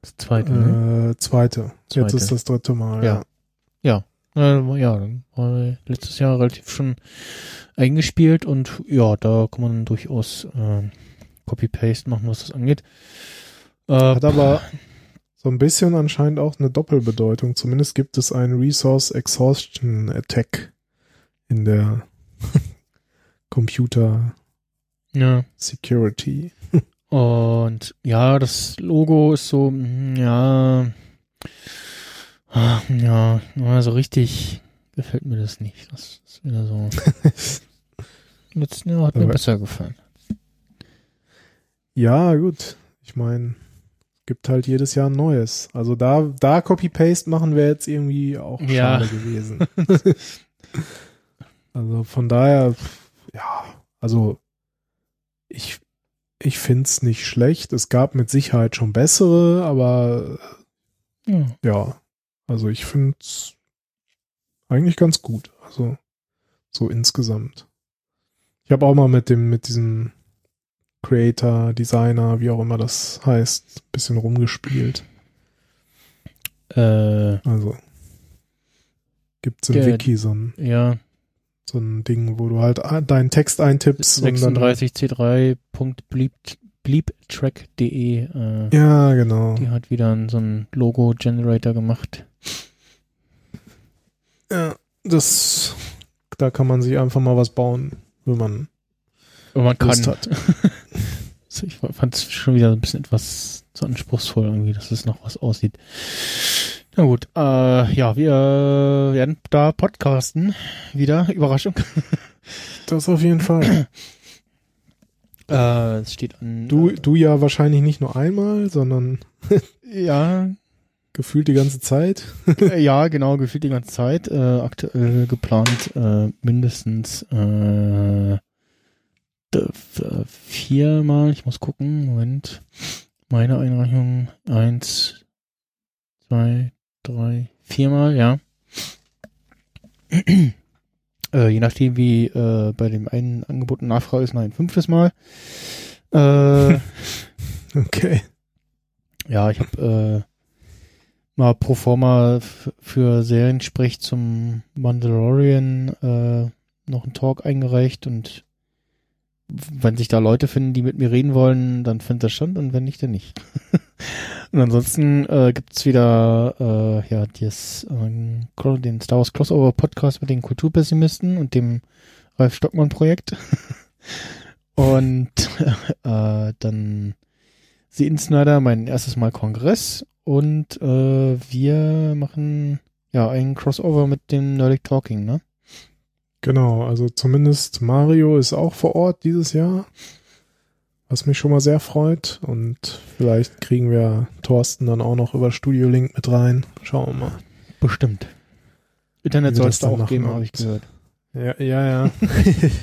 Das zweite, ne? Äh, zweite. Jetzt Zweite. ist das dritte Mal. Ja. Ja, äh, ja, dann war letztes Jahr relativ schon eingespielt und ja, da kann man durchaus äh, Copy-Paste machen, was das angeht. Äh, Hat aber so ein bisschen anscheinend auch eine Doppelbedeutung. Zumindest gibt es einen Resource Exhaustion Attack in der Computer ja. Security. Und ja, das Logo ist so, mm, ja, ah, ja, ja, so richtig gefällt mir das nicht. Das ist wieder so. Letzten Jahr hat mir Aber- besser gefallen. Ja, gut. Ich meine, gibt halt jedes Jahr ein neues. Also da, da Copy-Paste machen wäre jetzt irgendwie auch Ja. schade gewesen. also von daher, ja, also ich, ich find's nicht schlecht. Es gab mit Sicherheit schon bessere, aber Ja. ja, also ich find's eigentlich ganz gut. Also so insgesamt. Ich habe auch mal mit dem, mit diesem Creator, Designer, wie auch immer das heißt, ein bisschen rumgespielt. Äh, Also gibt's im Der- Wiki so ein, ja, so ein Ding, wo du halt deinen Text eintippst und dann 36c3.bleeptrack.de, äh, ja, genau. die hat wieder so einen Logo-Generator gemacht. Ja, das da kann man sich einfach mal was bauen, wenn man Und man kann. Lust hat. Also ich fand es schon wieder ein bisschen etwas zu anspruchsvoll irgendwie, dass es noch was aussieht. Na gut, äh, ja, wir werden da podcasten. Wieder, Überraschung. Das auf jeden Fall. Äh, es steht an. Du, du ja wahrscheinlich nicht nur einmal, sondern ja, gefühlt die ganze Zeit. äh, ja, genau, gefühlt die ganze Zeit. Äh, aktuell geplant äh, mindestens äh, äh, viermal. Ich muss gucken. Moment. Meine Einreichung eins, zwei, drei, viermal, ja. äh, je nachdem, wie äh, bei dem einen Angebot und Nachfrage ist, noch ein fünftes Mal. Äh, Okay. ja, ich habe äh, mal pro forma für Seriensprech zum Mandalorian äh, noch einen Talk eingereicht und wenn sich da Leute finden, die mit mir reden wollen, dann findet das stand und wenn nicht, dann nicht. und ansonsten äh, gibt's wieder äh, ja das, Cro- den Star Wars Crossover Podcast mit den Kulturpessimisten und dem Ralf Stockmann Projekt. und äh, dann The Insnider, mein erstes Mal Kongress und äh, wir machen ja einen Crossover mit dem Nerdic Talking, ne? Genau, also zumindest Mario ist auch vor Ort dieses Jahr, was mich schon mal sehr freut. Und vielleicht kriegen wir Thorsten dann auch noch über Studio Link mit rein. Schauen wir mal. Bestimmt. Internet soll es auch geben, habe ich gehört. Ja, ja, ja.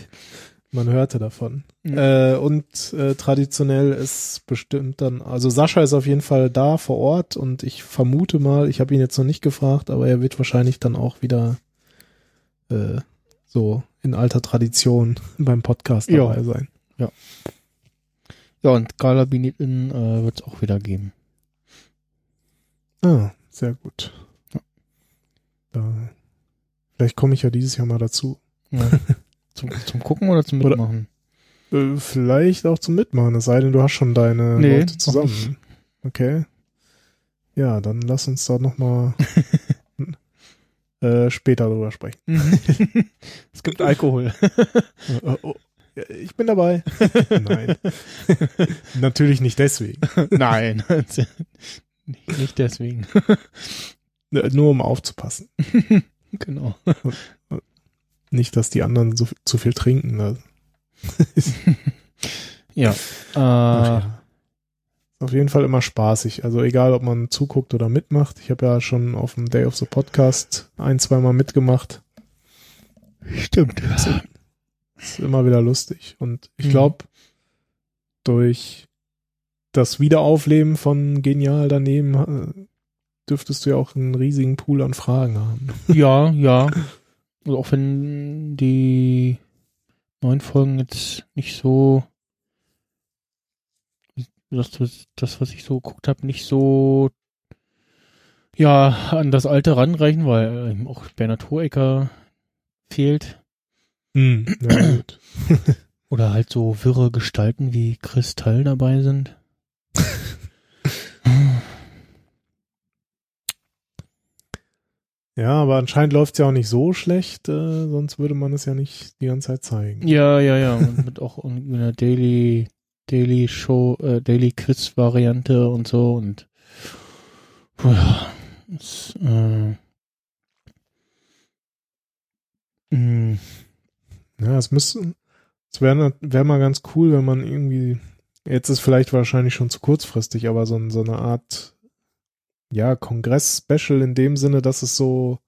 Man hörte davon. Mhm. Äh, und äh, traditionell ist bestimmt dann, also Sascha ist auf jeden Fall da vor Ort und ich vermute mal, ich habe ihn jetzt noch nicht gefragt, aber er wird wahrscheinlich dann auch wieder äh, so in alter Tradition beim Podcast dabei sein. Ja, und Gala Bineten äh, wird es auch wieder geben. Ah, sehr gut. Ja. Da, vielleicht komme ich ja dieses Jahr mal dazu. Ja. zum, zum Gucken oder zum Oder- Mitmachen? Äh, vielleicht auch zum Mitmachen, es sei denn, du hast schon deine Nee, Leute zusammen. Okay. Ja, dann lass uns da nochmal äh, später drüber sprechen. es gibt Alkohol. Ich bin dabei. Nein. Natürlich nicht deswegen. Nein. nicht, deswegen. Nur um aufzupassen. genau. Nicht, dass die anderen so, zu viel trinken. Ne? Ja. Äh. Ist auf jeden Fall immer spaßig. Also egal, ob man zuguckt oder mitmacht. Ich habe ja schon auf dem Day of the Podcast ein, zweimal mitgemacht. Stimmt. Ist immer wieder lustig. Und ich Mhm. glaube, durch das Wiederaufleben von Genial daneben äh, dürftest du ja auch einen riesigen Pool an Fragen haben. Ja, ja. Also auch wenn die neuen Folgen jetzt nicht so das, das was ich so geguckt habe, nicht so ja an das alte ranreichen, weil ähm, auch Bernhard Hohecker fehlt. Ja, gut. Oder halt so wirre Gestalten wie Kristall dabei sind. ja, aber anscheinend läuft es ja auch nicht so schlecht, äh, sonst würde man es ja nicht die ganze Zeit zeigen. Ja, ja, ja. Und mit auch einer Daily, Daily Show, äh, Daily Quiz Variante und so und puh, ja, es, äh, mh, Ja, es müsste, es wäre wär mal ganz cool, wenn man irgendwie, jetzt ist vielleicht wahrscheinlich schon zu kurzfristig, aber so, so eine Art, ja, Kongress-Special in dem Sinne, dass es so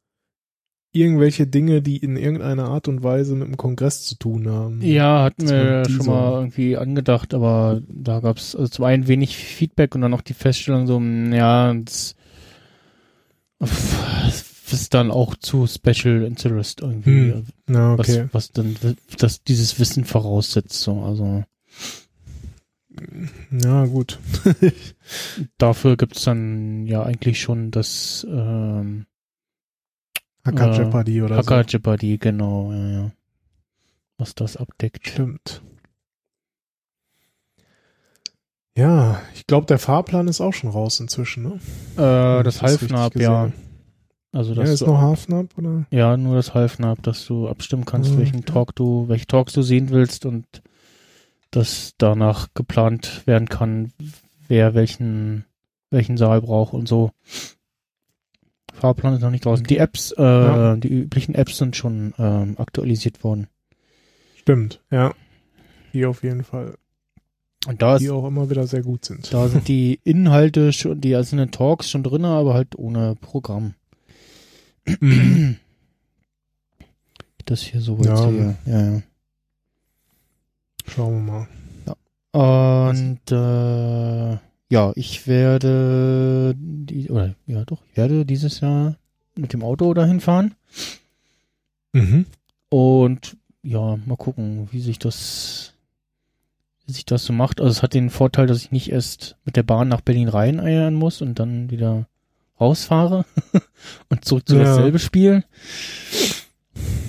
irgendwelche Dinge, die in irgendeiner Art und Weise mit dem Kongress zu tun haben. ja, hatten wir schon mal irgendwie angedacht, aber da gab es also zum einen wenig Feedback und dann auch die Feststellung so, ja, das, das ist dann auch zu Special Interest irgendwie. Hm, Na, okay. was, was dann das dieses Wissen voraussetzt. So. Also Ja, gut. dafür gibt's dann ja eigentlich schon das ähm, Hacker Äh, Jeopardy oder Hacker so. Jeopardy, genau, ja, ja. Was das abdeckt. Stimmt. Ja, ich glaube, der Fahrplan ist auch schon raus inzwischen, ne? Äh, das richtig Halfnab, ja. gesehen. Also Ja, das ist noch Hafnab, oder? ja, nur das Halfnab, dass du abstimmen kannst, Mhm. welchen Talk du, welche Talks du sehen willst und dass danach geplant werden kann, wer welchen welchen Saal braucht und so. Fahrplan ist noch nicht draußen. Die Apps, äh, Ja. die üblichen Apps sind schon ähm, aktualisiert worden. Stimmt, ja. Die auf jeden Fall. Und da ist Die auch immer wieder sehr gut sind. Da sind die Inhalte schon, die einzelnen Talks schon drin, aber halt ohne Programm. Das hier so Ja. hier. Ja, Schauen wir mal. ja. Und äh, ja, ich werde die, oder ja doch, ich werde dieses Jahr mit dem Auto dahin fahren. Mhm. Und ja, mal gucken, wie sich das wie sich das so macht. Also es hat den Vorteil, dass ich nicht erst mit der Bahn nach Berlin rein eiern muss und dann wieder rausfahre und zurück zu Ja. dasselbe Spiel.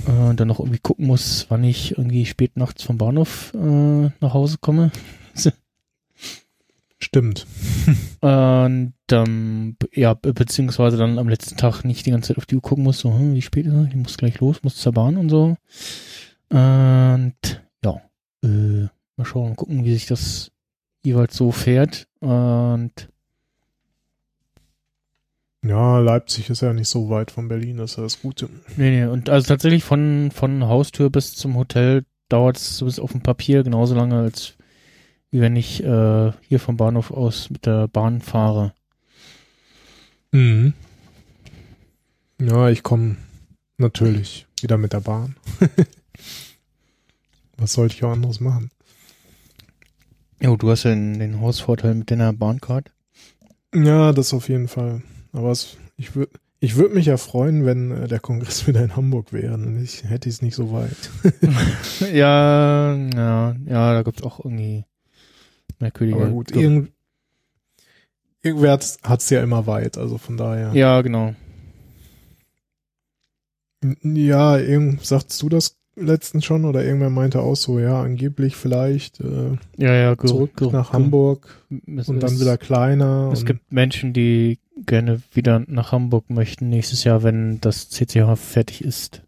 Äh, und dann noch irgendwie gucken muss, wann ich irgendwie spät nachts vom Bahnhof äh, nach Hause komme. Stimmt. Und ähm, ja, be- beziehungsweise dann am letzten Tag nicht die ganze Zeit auf die Uhr gucken muss, so, hm, wie spät ist es? Ich muss gleich los, muss zur Bahn und so. Und ja, äh, mal schauen, mal gucken, wie sich das jeweils so fährt. Und Ja, Leipzig ist ja nicht so weit von Berlin, das ist ja das Gute. nee, nee, und also tatsächlich von, von Haustür bis zum Hotel dauert es bis auf dem Papier genauso lange, als wie wenn ich äh, hier vom Bahnhof aus mit der Bahn fahre. Mhm. Ja, ich komme natürlich wieder mit der Bahn. Was sollte ich auch anderes machen? Jo, du hast ja den, den Hausvorteil mit deiner Bahncard. Ja, das auf jeden Fall. Aber es, ich würde ich würde mich ja freuen, wenn äh, der Kongress wieder in Hamburg wäre. Ich hätte es nicht so weit. ja, ja, ja, da gibt's auch irgendwie merkwürdige. Aber gut, irgend, irgendwer hat es ja immer weit, also von daher. Ja, genau. Ja, irgend, sagst du das letztens schon oder irgendwer meinte auch so, ja, angeblich vielleicht äh, ja, ja, zurück nach Hamburg es, und dann wieder kleiner. Es gibt Menschen, die gerne wieder nach Hamburg möchten nächstes Jahr, wenn das CCH fertig ist.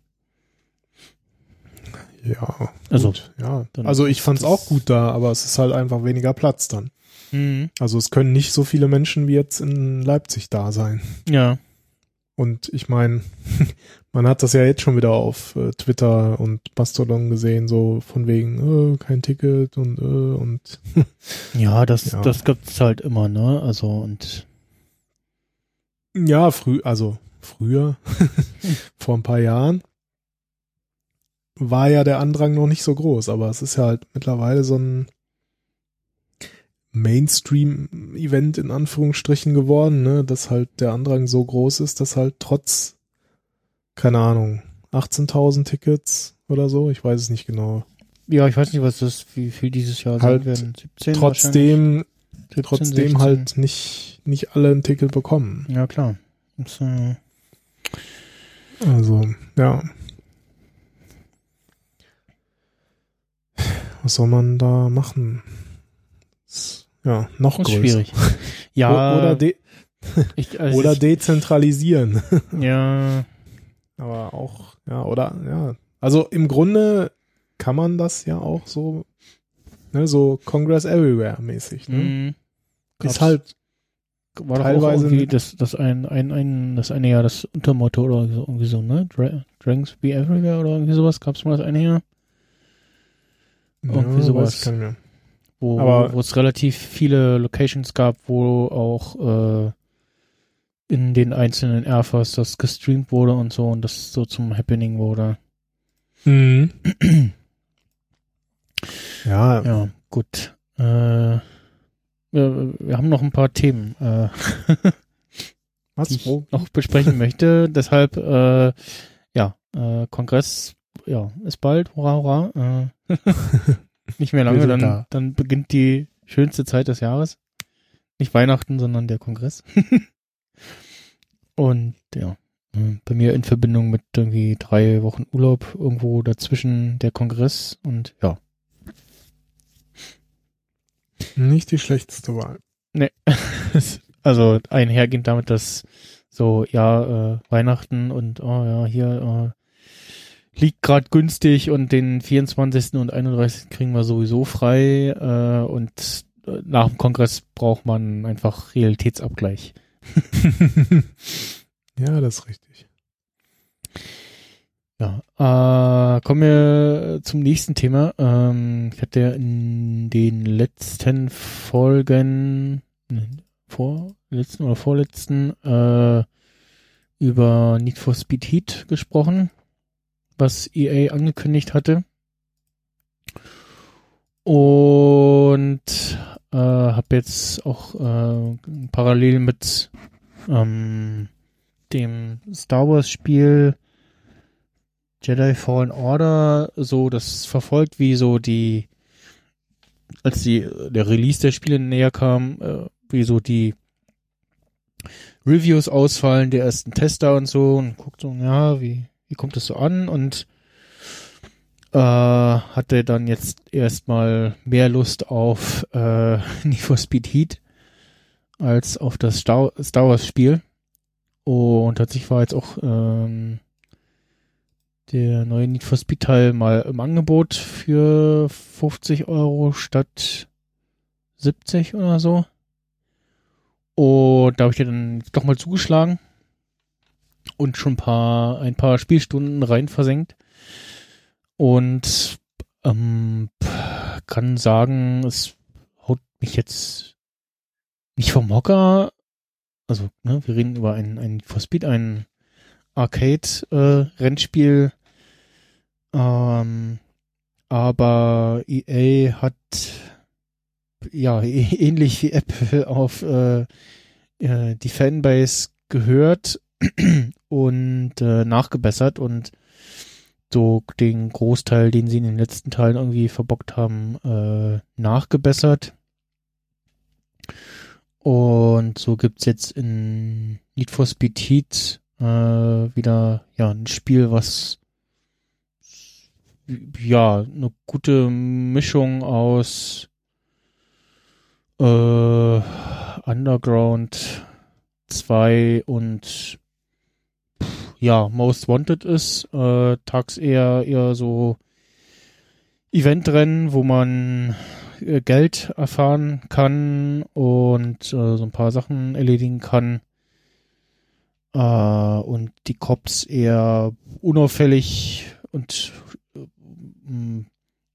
Ja, Also, gut, ja. Also ich fand's auch gut da, aber es ist halt einfach weniger Platz dann. Mhm. Also es können nicht so viele Menschen wie jetzt in Leipzig da sein. Ja, Und ich meine, man hat das ja jetzt schon wieder auf äh, Twitter und Mastodon gesehen, so von wegen, äh, kein Ticket und äh, und ja, das, Ja. das gibt's halt immer, ne? Also und ja, früh, also früher, vor ein paar Jahren, war ja der Andrang noch nicht so groß, aber es ist ja halt mittlerweile so ein Mainstream-Event in Anführungsstrichen geworden, ne, dass halt der Andrang so groß ist, dass halt trotz, keine Ahnung, 18.000 Tickets oder so, ich weiß es nicht genau, ja, ich weiß nicht, was das, wie viel dieses Jahr Halt sein werden. 17 trotzdem, 17, trotzdem 16. halt nicht, nicht alle ein Ticket bekommen. Ja, klar. Das, äh, Also, ja. Was soll man da machen? Ja, noch ist größer. schwierig. Ja, oder, de ich, also oder dezentralisieren. ja, Aber auch, ja, oder, ja. Also im Grunde kann man das ja auch so, ne, so Congress Everywhere mäßig, ne? mh, Ist halt, war doch teilweise auch irgendwie das, das ein, ein, ein, das eine Jahr das Untermotto oder so, irgendwie so, ne? Dra Drinks be everywhere oder irgendwie sowas. Gab's mal das eine Jahr, Irgendwie ja, sowas. wo, Aber- wo es relativ viele Locations gab, wo auch äh, in den einzelnen Airfas das gestreamt wurde und so und das so zum Happening wurde. Mhm. Ja, Ja, gut. Äh, wir, haben noch ein paar Themen. Äh, was? die ich noch besprechen möchte. Deshalb, äh, ja, äh, Kongress, ja, ist bald, hurra, hurra. Äh, nicht mehr lange, dann, da. dann beginnt die schönste Zeit des Jahres. Nicht Weihnachten, sondern der Kongress. Und ja, äh, bei mir in Verbindung mit irgendwie drei Wochen Urlaub irgendwo dazwischen der Kongress und ja. Nicht die schlechteste Wahl. Nee. also einhergehend damit, dass so, ja, äh, Weihnachten und oh ja, hier äh, liegt gerade günstig und den 24. und 31. kriegen wir sowieso frei äh, und äh, nach dem Kongress braucht man einfach Realitätsabgleich. ja, das ist richtig. Ja, äh, kommen wir zum nächsten Thema. Ähm, ich hatte in den letzten Folgen, ne, vorletzten oder vorletzten, äh, über Need for Speed Heat gesprochen, was EA angekündigt hatte. Und äh, habe jetzt auch äh, parallel mit ähm, dem Star Wars Spiel Jedi Fallen Order so das verfolgt, wie so die, als die, der Release der Spiele näher kam, äh, wie so die Reviews ausfallen, der ersten Tester und so und guckt so, ja, wie, wie kommt das so an? Und äh, hatte dann jetzt erstmal mehr Lust auf äh, Need for Speed Heat als auf das Star, Star Wars Spiel. Und tatsächlich war jetzt auch ähm, der neue Need for Speed Teil mal im Angebot für 50 Euro statt 70 oder so. Und da habe ich dann doch mal zugeschlagen und schon ein paar, ein paar Spielstunden rein versenkt. Und ähm, kann sagen, es haut mich jetzt nicht vom Hocker. Also, ne, wir reden über ein, ein For Speed, ein Arcade-Rennspiel. ähm, aber EA hat ja ähnlich wie Apple auf äh, äh, die Fanbase gehört und äh, nachgebessert und so den Großteil, den sie in den letzten Teilen irgendwie verbockt haben, äh, nachgebessert. Und so gibt's jetzt in Need for Speed Heat äh, wieder ja ein Spiel, was ja eine gute Mischung aus äh, Underground 2 und ja, Most Wanted ist. Äh, tags eher, eher so Eventrennen, wo man äh, Geld erfahren kann und äh, so ein paar Sachen erledigen kann. Äh, und die Cops eher unauffällig und äh,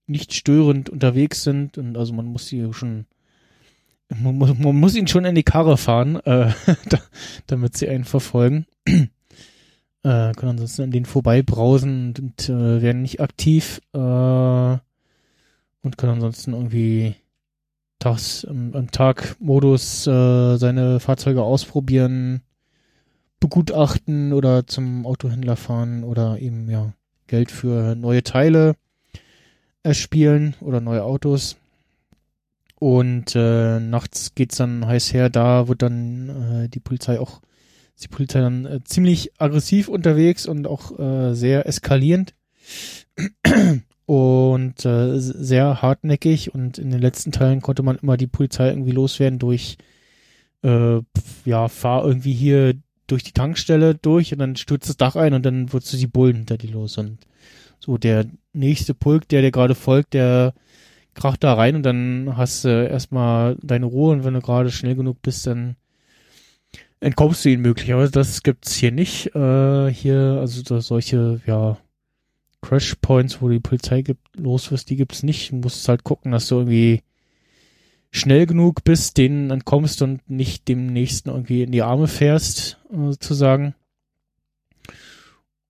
nicht störend unterwegs sind. Und also man muss sie schon man, man muss ihn schon in die Karre fahren, äh, damit sie einen verfolgen äh, können ansonsten an denen vorbeibrausen und, und äh, werden nicht aktiv äh, und können ansonsten irgendwie tags im, im Tagmodus äh, seine Fahrzeuge ausprobieren, begutachten oder zum Autohändler fahren oder eben ja Geld für neue Teile erspielen oder neue Autos. Und äh, nachts geht's dann heiß her, da wird dann äh, die Polizei auch ist die Polizei dann äh, ziemlich aggressiv unterwegs und auch äh, sehr eskalierend und äh, sehr hartnäckig und in den letzten Teilen konnte man immer die Polizei irgendwie loswerden durch äh, ja, fahr irgendwie hier durch die Tankstelle durch und dann stürzt das Dach ein und dann wurdest du die Bullen hinter die los und so der nächste Pulk, der dir gerade folgt, der kracht da rein und dann hast du erstmal deine Ruhe und wenn du gerade schnell genug bist, dann entkommst du ihnen möglicherweise. Das gibt's hier nicht. Äh, hier, also solche, ja, Crash Points, wo die Polizei gibt, los wirst, die gibt's nicht. Du musst halt gucken, dass du irgendwie schnell genug bist, denen entkommst und nicht dem nächsten irgendwie in die Arme fährst, äh, sozusagen.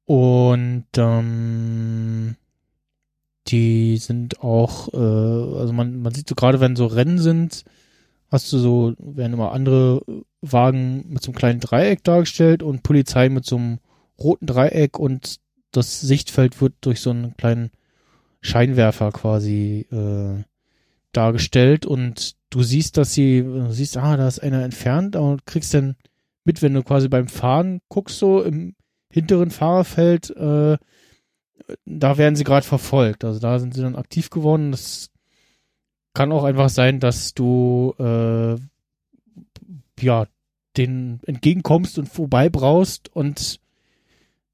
Und ähm, die sind auch, äh, also man, man sieht so gerade, wenn so Rennen sind, hast du so, werden immer andere Wagen mit so einem kleinen Dreieck dargestellt und Polizei mit so einem roten Dreieck und das Sichtfeld wird durch so einen kleinen Scheinwerfer quasi äh, dargestellt und du siehst, dass sie, siehst, ah, da ist einer entfernt, du kriegst dann mit, wenn du quasi beim Fahren guckst, so im hinteren Fahrerfeld, äh, da werden sie gerade verfolgt. Also da sind sie dann aktiv geworden. Das kann auch einfach sein, dass du äh, ja den entgegenkommst und vorbei brauchst und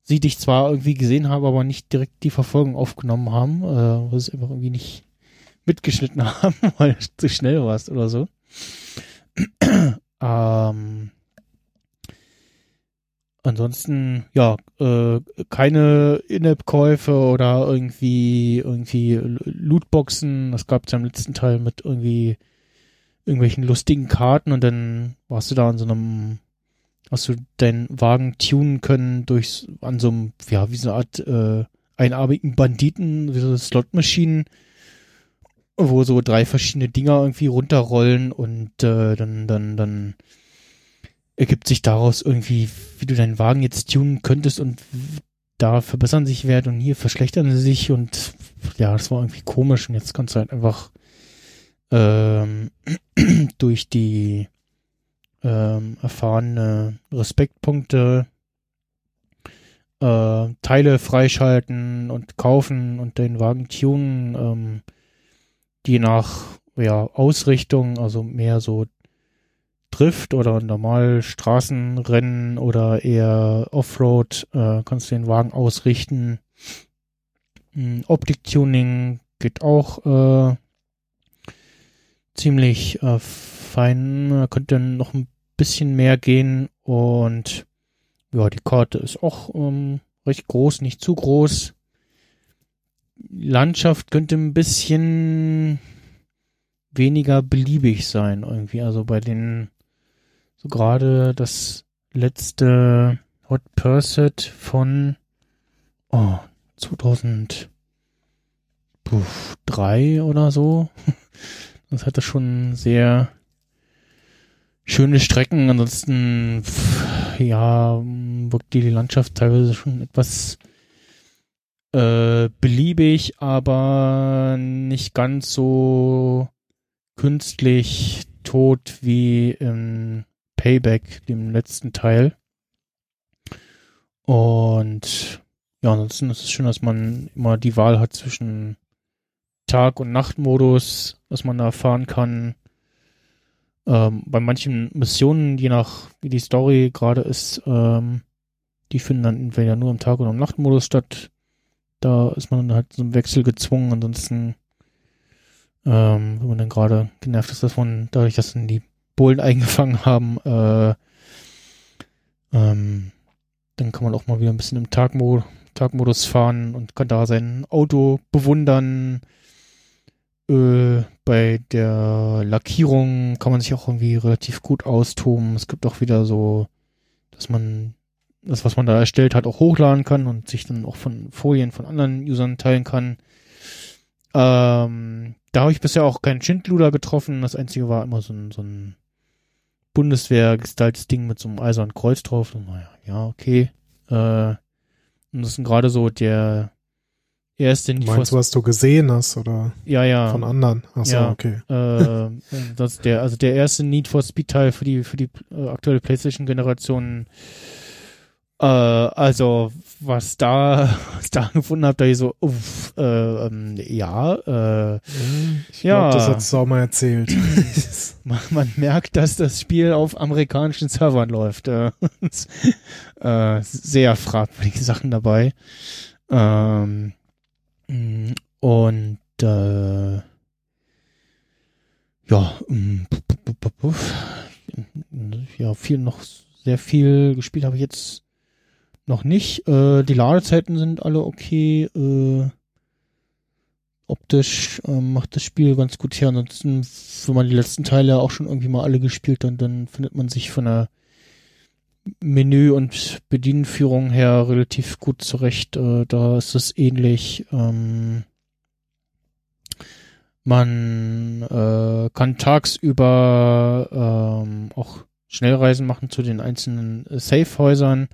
sie dich zwar irgendwie gesehen haben, aber nicht direkt die Verfolgung aufgenommen haben, äh, weil sie einfach irgendwie nicht mitgeschnitten haben, weil du zu schnell warst oder so. ähm, ansonsten, ja, äh, keine In-App-Käufe oder irgendwie, irgendwie Lootboxen. Das gab es ja im letzten Teil mit irgendwie irgendwelchen lustigen Karten und dann warst du da an so einem, hast du deinen Wagen tunen können durch, an so einem, ja, wie so eine Art, äh, einarmigen Banditen, wie so Slotmaschinen, wo so drei verschiedene Dinger irgendwie runterrollen und äh, dann, dann, dann ergibt sich daraus irgendwie, wie du deinen Wagen jetzt tunen könntest und da verbessern sich Wert und hier verschlechtern sie sich und ja, das war irgendwie komisch und jetzt kannst du halt einfach ähm, durch die ähm, erfahrene Respektpunkte äh, Teile freischalten und kaufen und den Wagen tunen, ähm, die nach ja, Ausrichtung, also mehr so Drift oder normal Straßenrennen oder eher Offroad, äh, kannst du den Wagen ausrichten. Hm, Optik-Tuning geht auch äh, ziemlich äh, fein. Könnte noch ein bisschen mehr gehen und ja, die Karte ist auch ähm, recht groß, nicht zu groß. Landschaft könnte ein bisschen weniger beliebig sein irgendwie. Also bei den so gerade das letzte Hot Pursuit von oh, 2000 puh, drei oder so. Das hatte schon sehr schöne Strecken. Ansonsten, ja, wirkt die Landschaft teilweise schon etwas äh, beliebig, aber nicht ganz so künstlich tot wie in Payback, dem letzten Teil. Und ja, ansonsten ist es schön, dass man immer die Wahl hat zwischen Tag- und Nachtmodus, dass man da fahren kann. Ähm, bei manchen Missionen, je nach wie die Story gerade ist, ähm, die finden dann entweder nur im Tag- oder im Nachtmodus statt. Da ist man halt im Wechsel gezwungen. Ansonsten, ähm, wenn man dann gerade genervt ist, dass man dadurch, dass dann die Bullen eingefangen haben, äh, ähm, dann kann man auch mal wieder ein bisschen im Tagmo Tagmodus fahren und kann da sein Auto bewundern. Äh, bei der Lackierung kann man sich auch irgendwie relativ gut austoben. Es gibt auch wieder so, dass man das, was man da erstellt hat, auch hochladen kann und sich dann auch von Folien von anderen Usern teilen kann. Ähm, da habe ich bisher auch keinen Schindluder getroffen. Das einzige war immer so ein, so ein Bundeswehr-gestaltes Ding mit so einem eisernen Kreuz drauf. Und naja, ja, okay. Äh, und das ist gerade so der erste Need Meinst du, was du gesehen hast oder Ja, ja. von anderen? Ach so, Ja. okay. äh, das ist der, also der erste Need for Speed Teil für die, für die äh, aktuelle PlayStation Generation. Äh, also, was da, was da gefunden habt, da ich so, uff, äh, ähm, ja, äh, Ich Ja. glaube, das auch mal erzählt. man, man merkt, dass das Spiel auf amerikanischen Servern läuft. Äh, äh, sehr fragwürdige Sachen dabei. Ähm, mh, und äh, ja, puff. ja, viel noch sehr viel gespielt habe ich jetzt noch nicht. Äh, die Ladezeiten sind alle okay. Äh, optisch ähm, macht das Spiel ganz gut her. Ansonsten, wenn man die letzten Teile auch schon irgendwie mal alle gespielt hat, dann findet man sich von der Menü- und Bedienführung her relativ gut zurecht. Äh, da ist es ähnlich. Ähm, man äh, kann tagsüber ähm, auch Schnellreisen machen zu den einzelnen äh, Safe-Häusern,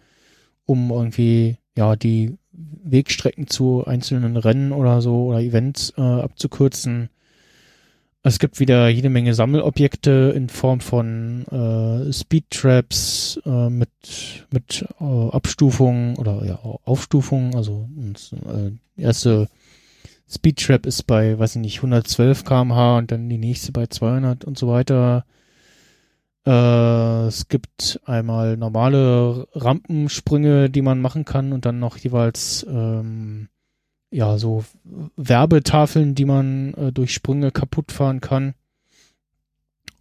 um irgendwie ja die Wegstrecken zu einzelnen Rennen oder so oder Events äh, abzukürzen. Es gibt wieder jede Menge Sammelobjekte in Form von äh, Speedtraps äh, mit mit äh, Abstufungen oder ja Aufstufungen. Also äh, erste Speedtrap ist bei, weiß ich nicht, 112 km/h und dann die nächste bei 200 und so weiter. Äh, es gibt einmal normale Rampensprünge, die man machen kann und dann noch jeweils ähm, ja so Werbetafeln, die man äh, durch Sprünge kaputt fahren kann.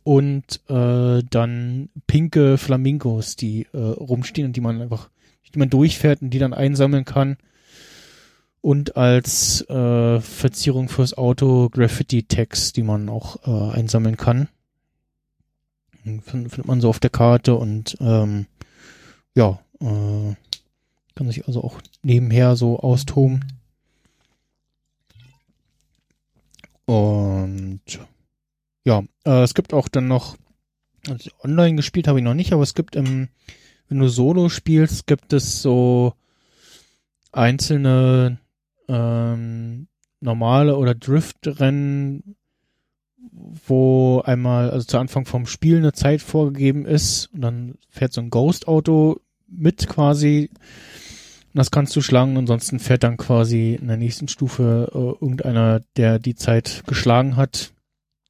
Und äh, dann pinke Flamingos, die äh, rumstehen und die man einfach, die man durchfährt und die dann einsammeln kann. Und als äh, Verzierung fürs Auto Graffiti-Tags, die man auch äh, einsammeln kann. Find, findet man so auf der Karte und ähm, ja, äh, kann sich also auch nebenher so austoben. Und ja, äh, es gibt auch dann noch, also online gespielt habe ich noch nicht, aber es gibt im, wenn du Solo spielst, gibt es so einzelne ähm, normale oder Driftrennen, wo einmal, also zu Anfang vom Spiel eine Zeit vorgegeben ist und dann fährt so ein Ghost-Auto mit quasi und das kannst du schlagen, ansonsten fährt dann quasi in der nächsten Stufe äh, irgendeiner, der die Zeit geschlagen hat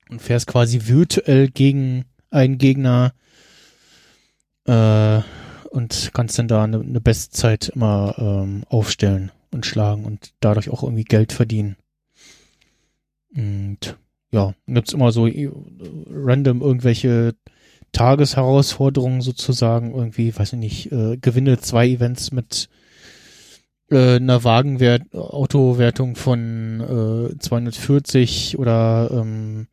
und fährst quasi virtuell gegen einen Gegner äh, und kannst dann da eine, eine Bestzeit immer ähm, aufstellen und schlagen und dadurch auch irgendwie Geld verdienen. Und ja, gibt's immer so äh, random irgendwelche Tagesherausforderungen sozusagen, irgendwie, weiß ich nicht, äh, gewinne zwei Events mit äh, einer Wagenwert, Autowertung von äh, 240 oder ähm,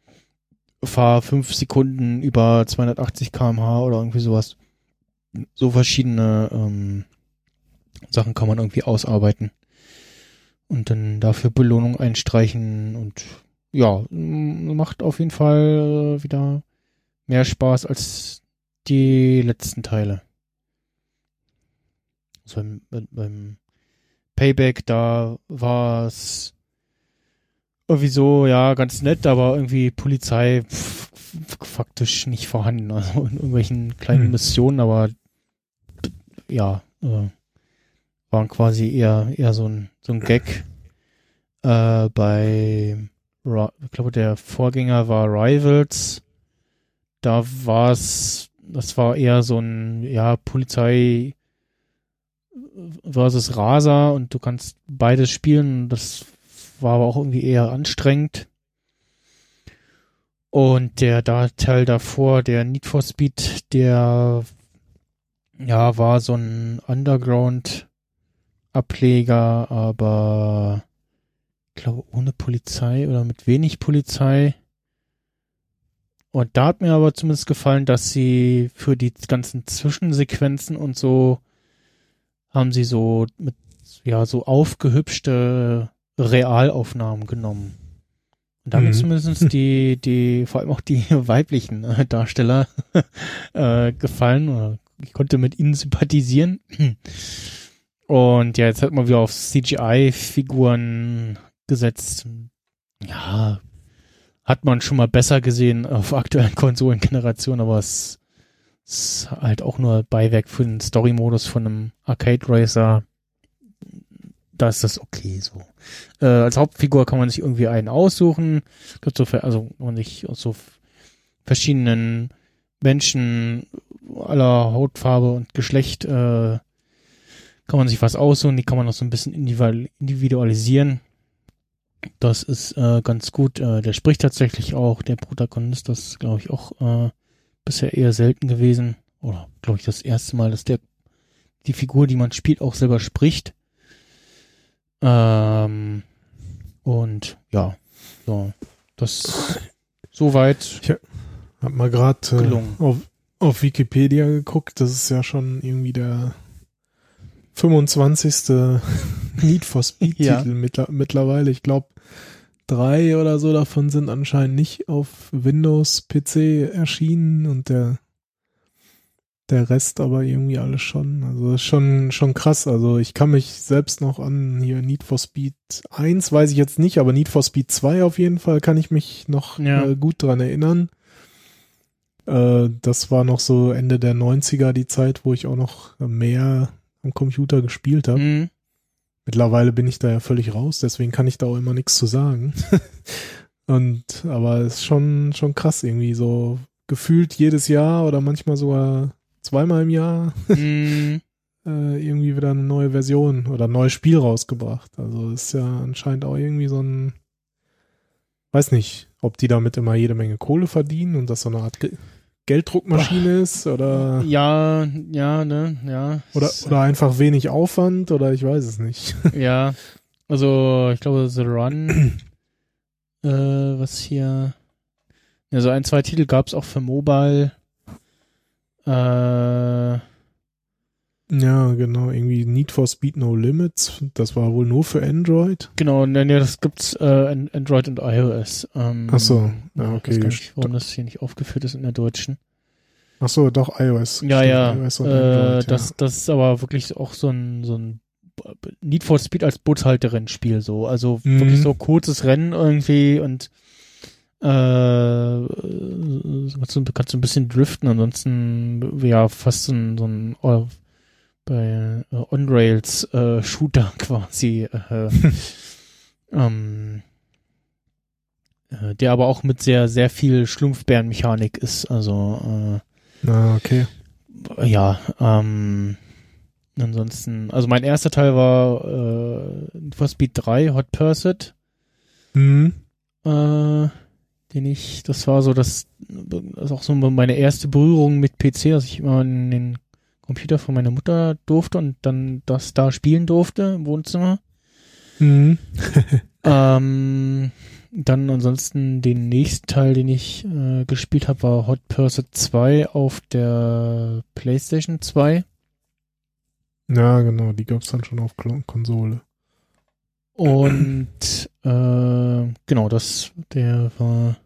fahr fünf Sekunden über 280 kmh oder irgendwie sowas. So verschiedene ähm, Sachen kann man irgendwie ausarbeiten. und dann dafür Belohnung einstreichen und ja, macht auf jeden Fall äh, wieder mehr Spaß als die letzten Teile. Also beim, beim- Payback, da war es irgendwie so, ja, ganz nett, aber irgendwie Polizei pf, faktisch nicht vorhanden. Also in irgendwelchen kleinen Hm. Missionen, aber ja, äh, waren quasi eher, eher so ein, so ein Gag. Äh, bei, ich glaube, der Vorgänger war Rivals. Da war es, das war eher so ein, ja, Polizei versus Raser und du kannst beides spielen. Das war aber auch irgendwie eher anstrengend. Und der da Teil davor, der Need for Speed, der ja war so ein Underground-Ableger, aber glaube ohne Polizei oder mit wenig Polizei. Und da hat mir aber zumindest gefallen, dass sie für die ganzen Zwischensequenzen und so haben sie so mit ja so aufgehübschte Realaufnahmen genommen. Und da haben mir Mhm. zumindest die, die, vor allem auch die weiblichen äh, Darsteller äh, gefallen. Oder ich konnte mit ihnen sympathisieren. Und ja, jetzt hat man wieder auf CGI-Figuren gesetzt. Ja, hat man schon mal besser gesehen auf aktuellen Konsolengenerationen, aber es ist halt auch nur Beiwerk für den Story-Modus von einem Arcade Racer. Da ist das okay so. Äh, als Hauptfigur kann man sich irgendwie einen aussuchen. Gibt so, also man sich so verschiedenen Menschen aller Hautfarbe und Geschlecht äh, kann man sich was aussuchen. Die kann man auch so ein bisschen individual- individualisieren. Das ist äh, ganz gut. Äh, der spricht tatsächlich auch, der Protagonist, das ist, glaube ich, auch äh, bisher eher selten gewesen. Oder, glaube ich, das erste Mal, dass der die Figur, die man spielt, auch selber spricht. Ähm, und ja, so, das soweit Hab mal gerade äh, auf, auf Wikipedia geguckt. Das ist ja schon irgendwie der 25. Need for Speed Ja. Mittlerweile. Ich glaube, drei oder so davon sind anscheinend nicht auf Windows PC erschienen und der der Rest aber irgendwie alles schon. Also das ist schon schon krass. Also ich kann mich selbst noch an hier Need for Speed 1 weiß ich jetzt nicht, aber Need for Speed 2 auf jeden Fall kann ich mich noch Ja. äh, gut dran erinnern. Äh, das war noch so Ende der 90er die Zeit, wo ich auch noch mehr am Computer gespielt habe. Mhm. Mittlerweile bin ich da ja völlig raus, deswegen kann ich da auch immer nichts zu sagen. Und aber es ist schon schon krass irgendwie so gefühlt jedes Jahr oder manchmal sogar zweimal im Jahr Mhm. äh, irgendwie wieder eine neue Version oder ein neues Spiel rausgebracht. Also ist ja anscheinend auch irgendwie so ein weiß nicht, ob die damit immer jede Menge Kohle verdienen und das so eine Art Gelddruckmaschine ist oder Ja, ja, ne, ja. oder oder einfach wenig Aufwand oder ich weiß es nicht. Ja, also ich glaube The Run, äh, was hier, ja, so ein, zwei Titel gab es auch für Mobile. Äh, Ja, genau, irgendwie Need for Speed No Limits, das war wohl nur für Android. genau, ne, ne, das gibt's äh, an Android und iOS. Ähm, Ach so, ja, ich okay, weiß gar nicht, warum das hier nicht aufgeführt ist in der deutschen. Ach so, doch iOS. Ja, ja, iOS und äh, Android, das, das ist aber wirklich auch so ein, so ein Need for Speed als Bootshalterrennspiel so. Also Mhm. wirklich so kurzes Rennen irgendwie und äh, kannst du, kannst du ein bisschen driften, ansonsten ja fast so ein, so ein äh, bei äh, On-Rails äh, Shooter quasi äh, ähm, äh, der aber auch mit sehr, sehr viel Schlumpfbärenmechanik ist. Also äh, Na, okay. ja, ähm, ansonsten, also mein erster Teil war äh, for Speed 3, Hot Pursuit, Hm. äh, den ich, das war so das, das ist auch so meine erste Berührung mit PC, dass ich immer in den Computer von meiner Mutter durfte und dann das da spielen durfte im Wohnzimmer. Hm. Ähm, dann ansonsten den nächsten Teil, den ich äh, gespielt habe, war Hot Pursuit 2 auf der PlayStation 2. Ja, genau, die gab's dann schon auf Konsole. Und äh, genau, das, der war,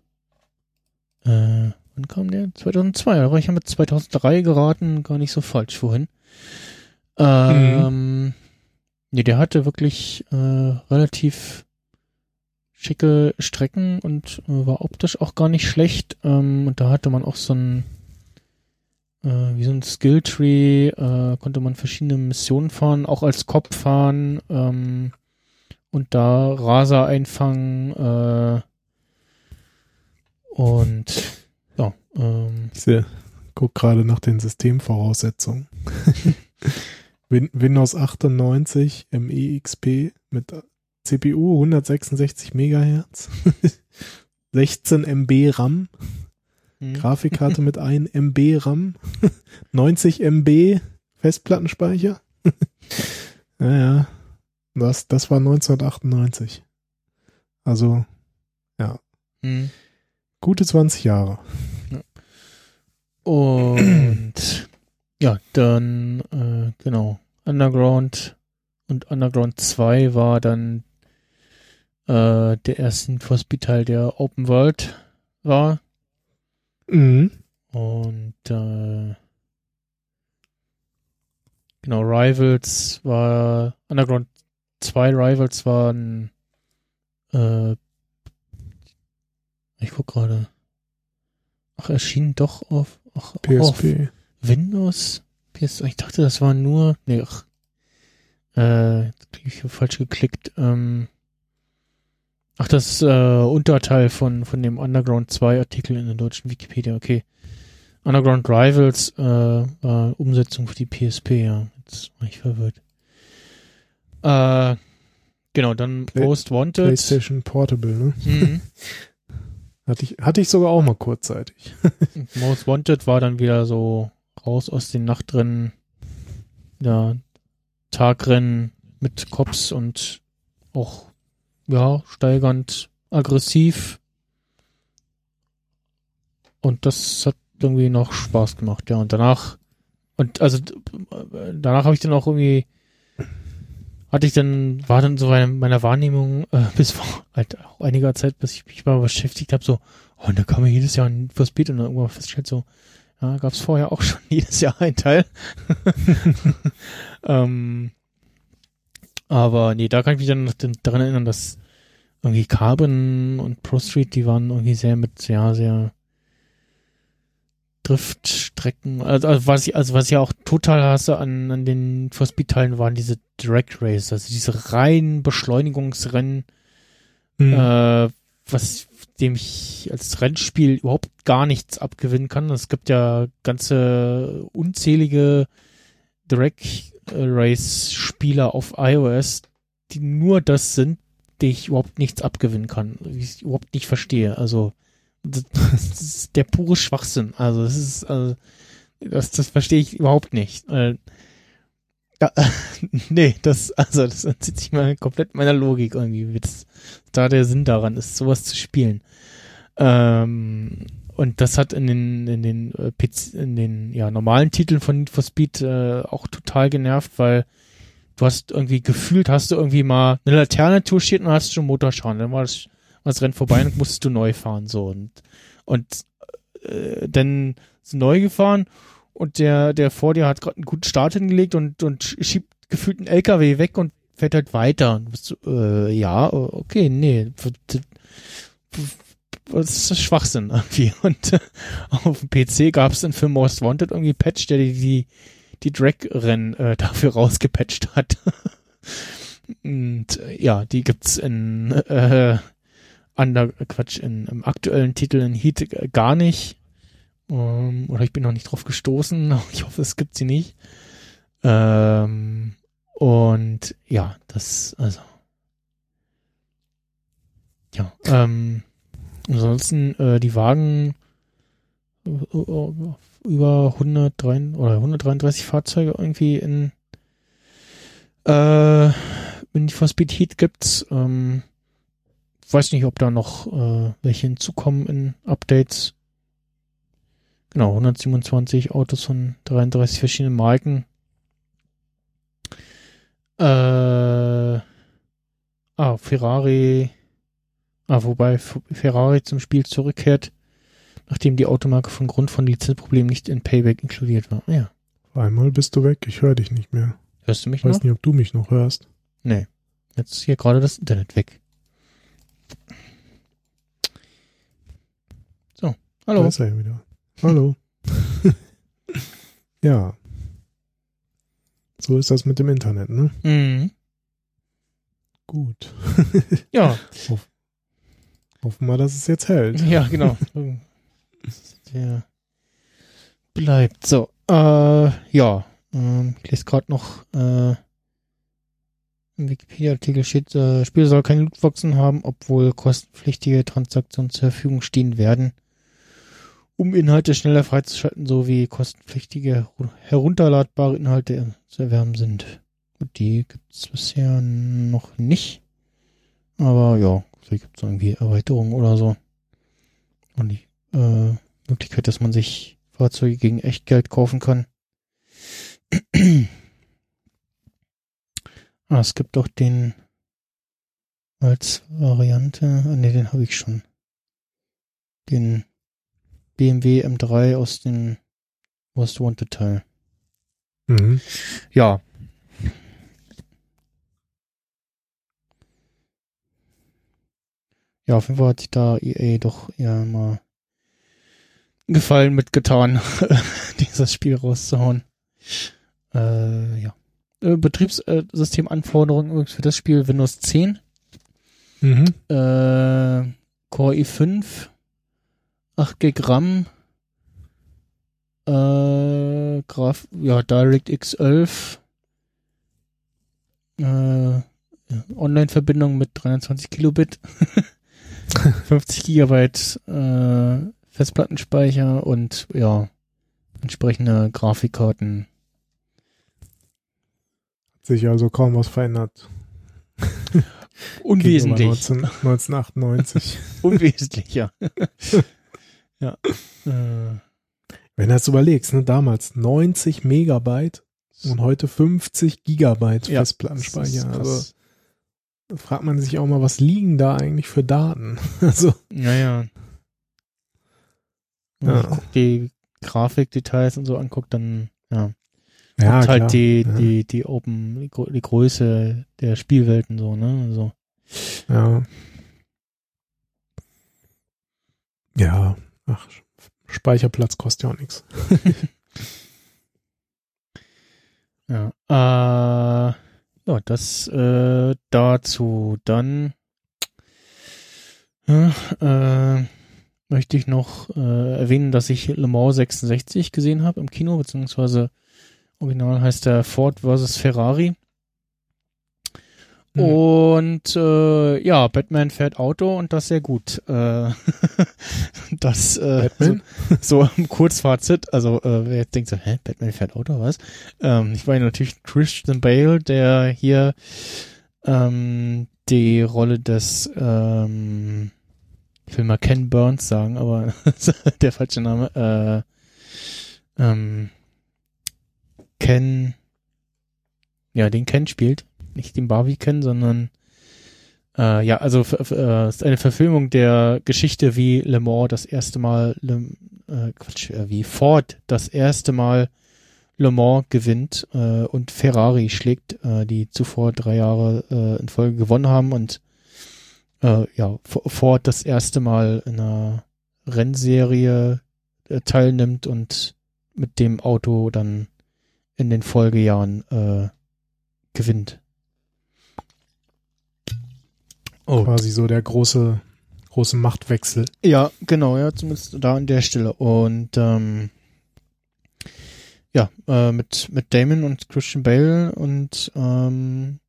äh, wann kam der? 2002, da war ich ja mit 2003 geraten, gar nicht so falsch vorhin. Ähm, mhm. nee, der hatte wirklich äh, relativ schicke Strecken und äh, war optisch auch gar nicht schlecht. Ähm, und da hatte man auch so ein äh, wie so ein Skilltree, äh, konnte man verschiedene Missionen fahren, auch als Kopf fahren ähm, und da Raser einfangen äh, und. Ähm, ich guck gerade nach den Systemvoraussetzungen. Win Windows 98 MEXP mit CPU 166 Megahertz, 16 MB RAM, hm. Grafikkarte mit 1 MB RAM, 90 MB Festplattenspeicher. naja, das, das war 1998. Also, ja. Hm. Gute 20 Jahre. Und ja, dann, äh, genau, Underground und Underground 2 war dann äh, der erste for Speed Teil, der Open World war. Mhm. Und äh, genau, Rivals war Underground 2 Rivals waren äh, ich guck gerade. Ach, erschien doch auf, ach, PSP. Windows. PS, ich dachte, das war nur. Nee, ach. Äh, ich falsch geklickt. Ähm, Ach, das äh, Unterteil von, von dem Underground 2 Artikel in der deutschen Wikipedia, okay. Underground Rivals äh, war Umsetzung für die PSP, ja. Jetzt war ich verwirrt. Äh, genau, dann Play Most Wanted. PlayStation Portable, ne? Mhm. hatte, ich, hatte ich sogar auch mal kurzzeitig. Most Wanted war dann wieder so raus aus den Nachtrennen, ja, Tagrennen mit Cops und auch ja, steigernd aggressiv. Und das hat irgendwie noch Spaß gemacht, ja. Und danach, und also danach habe ich dann auch irgendwie, hatte ich dann, war dann so meine, meiner Wahrnehmung äh, bis vor halt auch einiger Zeit, bis ich mich mal beschäftigt habe, so, oh, und da kam ja jedes Jahr ein First Beat und dann irgendwann festgestellt, so, ja, gab es vorher auch schon jedes Jahr ein Teil. ähm, aber nee, da kann ich mich dann daran erinnern, dass irgendwie Carbon und Pro Street, die waren irgendwie sehr mit, ja, sehr Driftstrecken, also, also was ich, also was ich auch total hasse an, an den For Speed Teilen waren diese Direct Race, also diese reinen Beschleunigungsrennen, mhm. äh, was dem ich als Rennspiel überhaupt gar nichts abgewinnen kann. Es gibt ja ganze unzählige Direct Race Spieler auf iOS, die nur das sind, die ich überhaupt nichts abgewinnen kann, die ich überhaupt nicht verstehe. Also das, das ist der pure Schwachsinn. Also das ist also, das, das verstehe ich überhaupt nicht. Äh, ja, nee, das, also das entzieht sich mal komplett meiner Logik irgendwie, wie das, da der Sinn daran ist, sowas zu spielen. Ähm, und das hat in den, in den, äh, in den ja, normalen Titeln von Need for Speed äh, auch total genervt, weil du hast irgendwie gefühlt, hast du irgendwie mal eine Laterne touchiert und hast schon Motorschaden. Dann war das, war das Rennen vorbei und musstest du neu fahren, so. Und, und äh, dann neu gefahren und der, der vor dir hat gerade einen guten Start hingelegt und, und schiebt gefühlt einen LKW weg und fährt halt weiter. Und du bist so, äh, ja, okay, nee. Das ist Schwachsinn irgendwie. Und äh, auf dem PC gab es dann für Most Wanted irgendwie Patch, der die, die die Drag-Rennen äh, dafür rausgepatcht hat. Und äh, ja, die gibt's in äh, under, Quatsch, in, im aktuellen Titel in Heat gar nicht. Ähm, oder ich bin noch nicht drauf gestoßen. Ich hoffe, es gibt sie nicht. Ähm, und ja, das, also. Ja, ähm, ansonsten, äh, die Wagen äh, äh, über 103 oder 133 Fahrzeuge irgendwie in äh, in die Speed Heat gibt's. Ähm, weiß nicht, ob da noch äh, welche hinzukommen in Updates. Genau, 127 Autos von 33 verschiedenen Marken. Äh, ah, Ferrari, ah, wobei Ferrari zum Spiel zurückkehrt, nachdem die Automarke von Grund von Lizenzproblemen nicht in Payback inkludiert war. Ja, Einmal bist du weg, ich höre dich nicht mehr. hörst du mich Ich weiß noch? nicht, ob du mich noch hörst. Nee. Jetzt ist hier gerade das Internet weg. So, Da hallo. ist er ja wieder. Hallo. ja. So ist das mit dem Internet, ne? Mhm. Gut. Ja, Hoffen wir, dass es jetzt hält. ja, genau. Der bleibt. So, äh, ja. Ähm, ich lese gerade noch, äh, im Wikipedia-Artikel steht, äh, Spiel soll keine Lootboxen haben, obwohl kostenpflichtige Transaktionen zur Verfügung stehen werden, um Inhalte schneller freizuschalten, sowie kostenpflichtige herunterladbare Inhalte zu erwerben sind. Gut, die gibt's bisher noch nicht. Aber ja, vielleicht gibt's irgendwie Erweiterungen oder so. Und die äh, Möglichkeit, dass man sich Fahrzeuge gegen Echtgeld kaufen kann. ah, es gibt auch den als Variante. Ah, ne, den habe ich schon. Den BMW M3 aus dem Most Wanted Teil. Mhm. Ja. Ja, auf jeden Fall hat sich da EA doch eher mal einen Gefallen mitgetan, dieses Spiel rauszuhauen. Äh, ja. Äh, Betriebssystemanforderungen übrigens für das Spiel Windows 10. Mhm. Äh, Core i5, 8 GB RAM, äh, Graf, ja, DirectX 11, äh, Online-Verbindung mit 320 Kilobit, 50 Gigabyte äh, Festplattenspeicher und ja, entsprechende Grafikkarten. Hat sich also kaum was verändert. Unwesentlich. Gegenüber 19, 1998. Unwesentlich, ja. ja. Äh, Wenn du das überlegst, ne, damals 90 Megabyte und heute 50 Gigabyte Ja, Festplattenspeicher. Also fragt man sich auch mal, was liegen da eigentlich für Daten? Also, Ja, ja. Wenn Ja. man die Grafikdetails und so anguckt, dann ja, ja, halt klar. die, ja. die, die Open, die Größe der Spielwelten so, ne? Also, Ja. Ja, ach, Speicherplatz kostet ja auch nichts. ja. Äh, ja, das äh, dazu. Dann äh, möchte ich noch äh, erwähnen, dass ich Le Mans 66 gesehen habe im Kino, beziehungsweise original heißt der Ford vs. Ferrari. Hm. Und äh, ja, Batman fährt Auto und das sehr gut. Äh, das äh, Batman? So, so im Kurzfazit. Also äh, wer jetzt denkt so, hä, Batman fährt Auto, was? Ähm, ich meine natürlich Christian Bale, der hier ähm, die Rolle des ähm, ich will mal Ken Burns sagen, aber der falsche Name. Äh, ähm, Ken, ja, den Ken spielt nicht den Barbie kennen, sondern äh, ja, also äh, ist eine Verfilmung der Geschichte, wie Le Mans das erste Mal, Le, äh, Quatsch, äh, wie Ford das erste Mal Le Mans gewinnt äh, und Ferrari schlägt, äh, die zuvor drei Jahre äh, in Folge gewonnen haben und äh, ja, Ford das erste Mal in einer Rennserie äh, teilnimmt und mit dem Auto dann in den Folgejahren äh, gewinnt. Oh, Quasi so der große, große Machtwechsel. Ja, genau, ja, zumindest da an der Stelle. Und ähm, ja, äh, mit, mit Damon und Christian Bale und ähm,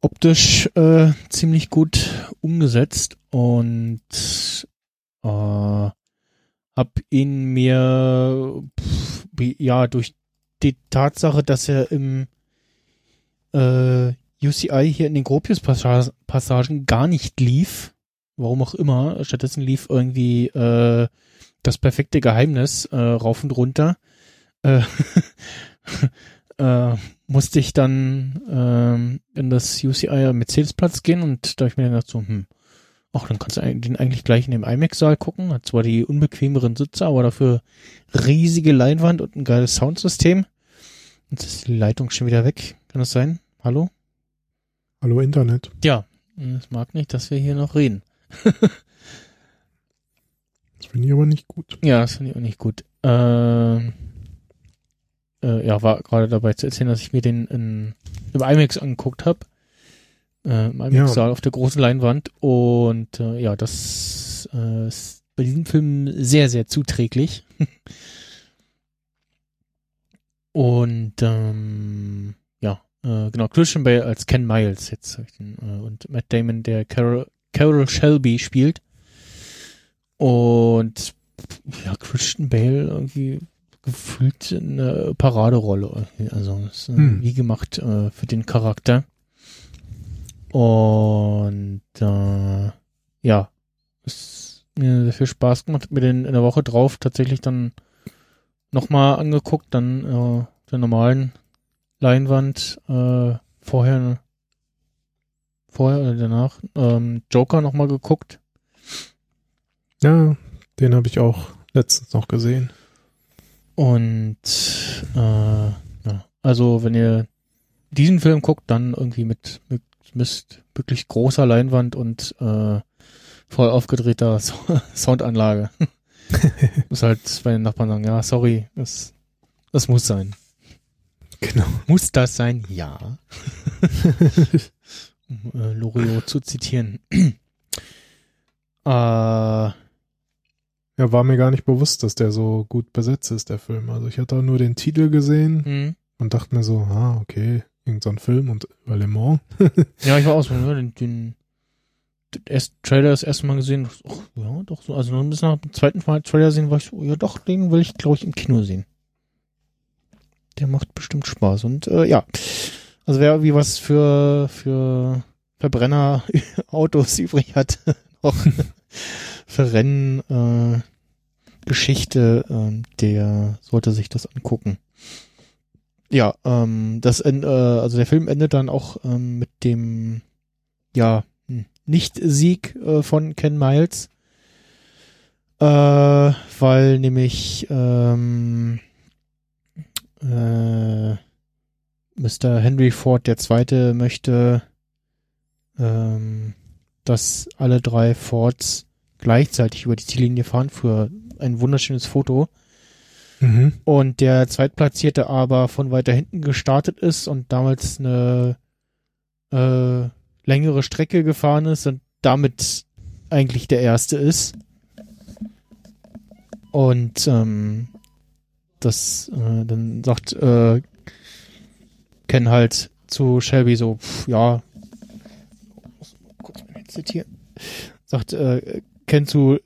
optisch äh, ziemlich gut umgesetzt und äh, hab ihn mir pff, ja durch die Tatsache, dass er im äh, UCI hier in den Gropius-Passagen gar nicht lief, warum auch immer. Stattdessen lief irgendwie äh, das perfekte Geheimnis äh, rauf und runter. Äh, äh, musste ich dann ähm, in das UCI Mercedes-Platz gehen und da hab ich mir dann gedacht so, hm, ach, dann kannst du den eigentlich gleich in dem IMAX-Saal gucken. Hat zwar die unbequemeren Sitze, aber dafür riesige Leinwand und ein geiles Soundsystem. Jetzt ist die Leitung schon wieder weg. Kann das sein? Hallo? Hallo Internet. Ja, es mag nicht, dass wir hier noch reden. Das finde ich aber nicht gut. Ja, das finde ich auch nicht gut. Ähm, äh, ja, war gerade dabei zu erzählen, dass ich mir den in, im IMAX angeguckt habe. Äh, Im IMAX-Saal auf der großen Leinwand. Und äh, ja, das äh, ist bei diesem Film sehr, sehr zuträglich. und ähm, ja, äh, genau, Christian Bale als Ken Miles jetzt den, äh, und Matt Damon, der Carol, Carol Shelby spielt. Und ja, Christian Bale irgendwie gefühlt eine Paraderolle. Also ist, äh, Hm. wie gemacht äh, für den Charakter. Und äh, ja, es hat mir sehr viel Spaß gemacht. Hab mir den in der Woche drauf tatsächlich dann nochmal angeguckt, dann äh, der normalen Leinwand äh, vorher vorher oder danach ähm, Joker nochmal geguckt. Ja, den habe ich auch letztens noch gesehen. Und äh, ja, also wenn ihr diesen Film guckt, dann irgendwie mit, mit, mit wirklich großer Leinwand und äh, voll aufgedrehter so Soundanlage. muss halt bei den Nachbarn sagen, ja, sorry, das, das muss sein. Genau. Muss das sein? Ja. um äh, Loriot zu zitieren. äh, Ja, war mir gar nicht bewusst, dass der so gut besetzt ist, der Film. Also ich hatte auch nur den Titel gesehen hm. und dachte mir so, ah, okay, irgend so ein Film und über Le Mans. Ja, ich war auch so, ne, den, den, den ersten Trailer das erste Mal gesehen, ach, ja, doch so, also noch bis nach dem zweiten Mal Trailer sehen, war ich so, ja doch, den will ich, glaube ich, im Kino sehen. Der macht bestimmt Spaß. Und äh, ja, also wer irgendwie was für, für Verbrenner Autos übrig hat, noch für Rennen, äh, Geschichte, äh, der sollte sich das angucken. Ja, ähm, das, äh, also der Film endet dann auch ähm, mit dem, ja, hm, Nicht-Sieg äh, von Ken Miles, äh, weil nämlich ähm, äh, Mr. Henry Ford der Zweite möchte, ähm, dass alle drei Fords gleichzeitig über die Ziellinie fahren für ein wunderschönes Foto Mhm. und der Zweitplatzierte aber von weiter hinten gestartet ist und damals eine äh, längere Strecke gefahren ist und damit eigentlich der Erste ist. Und ähm, das äh, dann sagt äh, Ken halt zu Shelby so, pff, ja, mal kurz mein Headset hier, sagt äh, Ken zu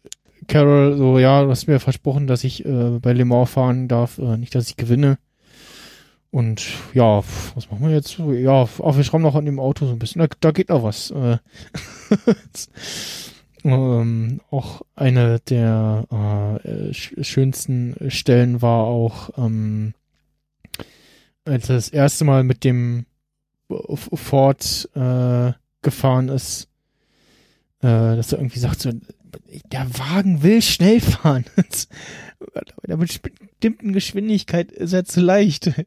Carol so, ja, du hast mir versprochen, dass ich äh, bei Le Mans fahren darf, äh, nicht, dass ich gewinne. Und ja, was machen wir jetzt? Ja, auch wir schrauben noch an dem Auto so ein bisschen. Da, da geht noch was. Äh, ähm, auch eine der äh, sch schönsten Stellen war auch, ähm, als er das erste Mal mit dem F- Ford äh, gefahren ist, äh, dass er irgendwie sagt so, der Wagen will schnell fahren. Mit einer bestimmten Geschwindigkeit ist er zu leicht.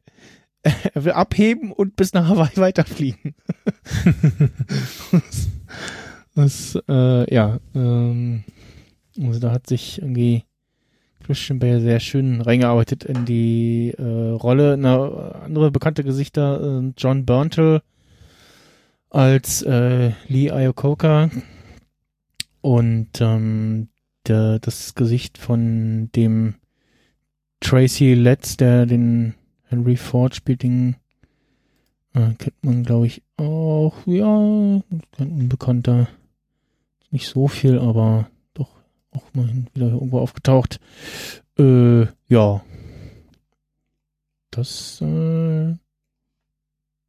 Er will abheben und bis nach Hawaii weiterfliegen. das, äh, ja, ähm, also da hat sich irgendwie Christian Bale sehr schön reingearbeitet in die äh, Rolle. Eine andere bekannte Gesichter, äh, John Burntle als äh, Lee Iacocca und ähm, der, das Gesicht von dem Tracy Letts, der den Henry Ford spielt, den äh, kennt man, glaube ich, auch, ja, kein Unbekannter. Nicht so viel, aber doch auch mal wieder irgendwo aufgetaucht. Äh, ja. Das äh,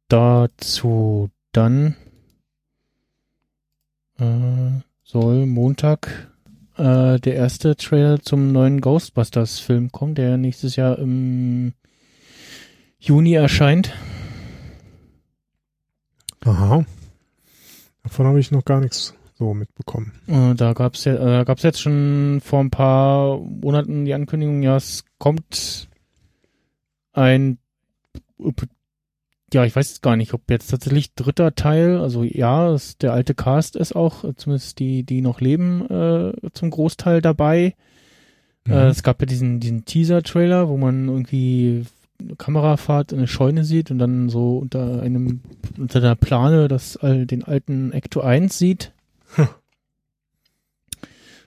dazu dann äh, soll Montag äh, der erste Trailer zum neuen Ghostbusters-Film kommen, der nächstes Jahr im Juni erscheint. Aha. Davon habe ich noch gar nichts so mitbekommen. Äh, da gab's ja, äh, gab's jetzt schon vor ein paar Monaten die Ankündigung, ja, es kommt ein, ja, ich weiß jetzt gar nicht, ob jetzt tatsächlich dritter Teil, also ja, es, der alte Cast ist auch, zumindest die, die noch leben, äh, zum Großteil dabei. Mhm. Äh, es gab ja diesen, diesen Teaser-Trailer, wo man irgendwie eine Kamerafahrt in eine Scheune sieht und dann so unter einem, unter der Plane das all, den alten Ecto 1 sieht. Hm.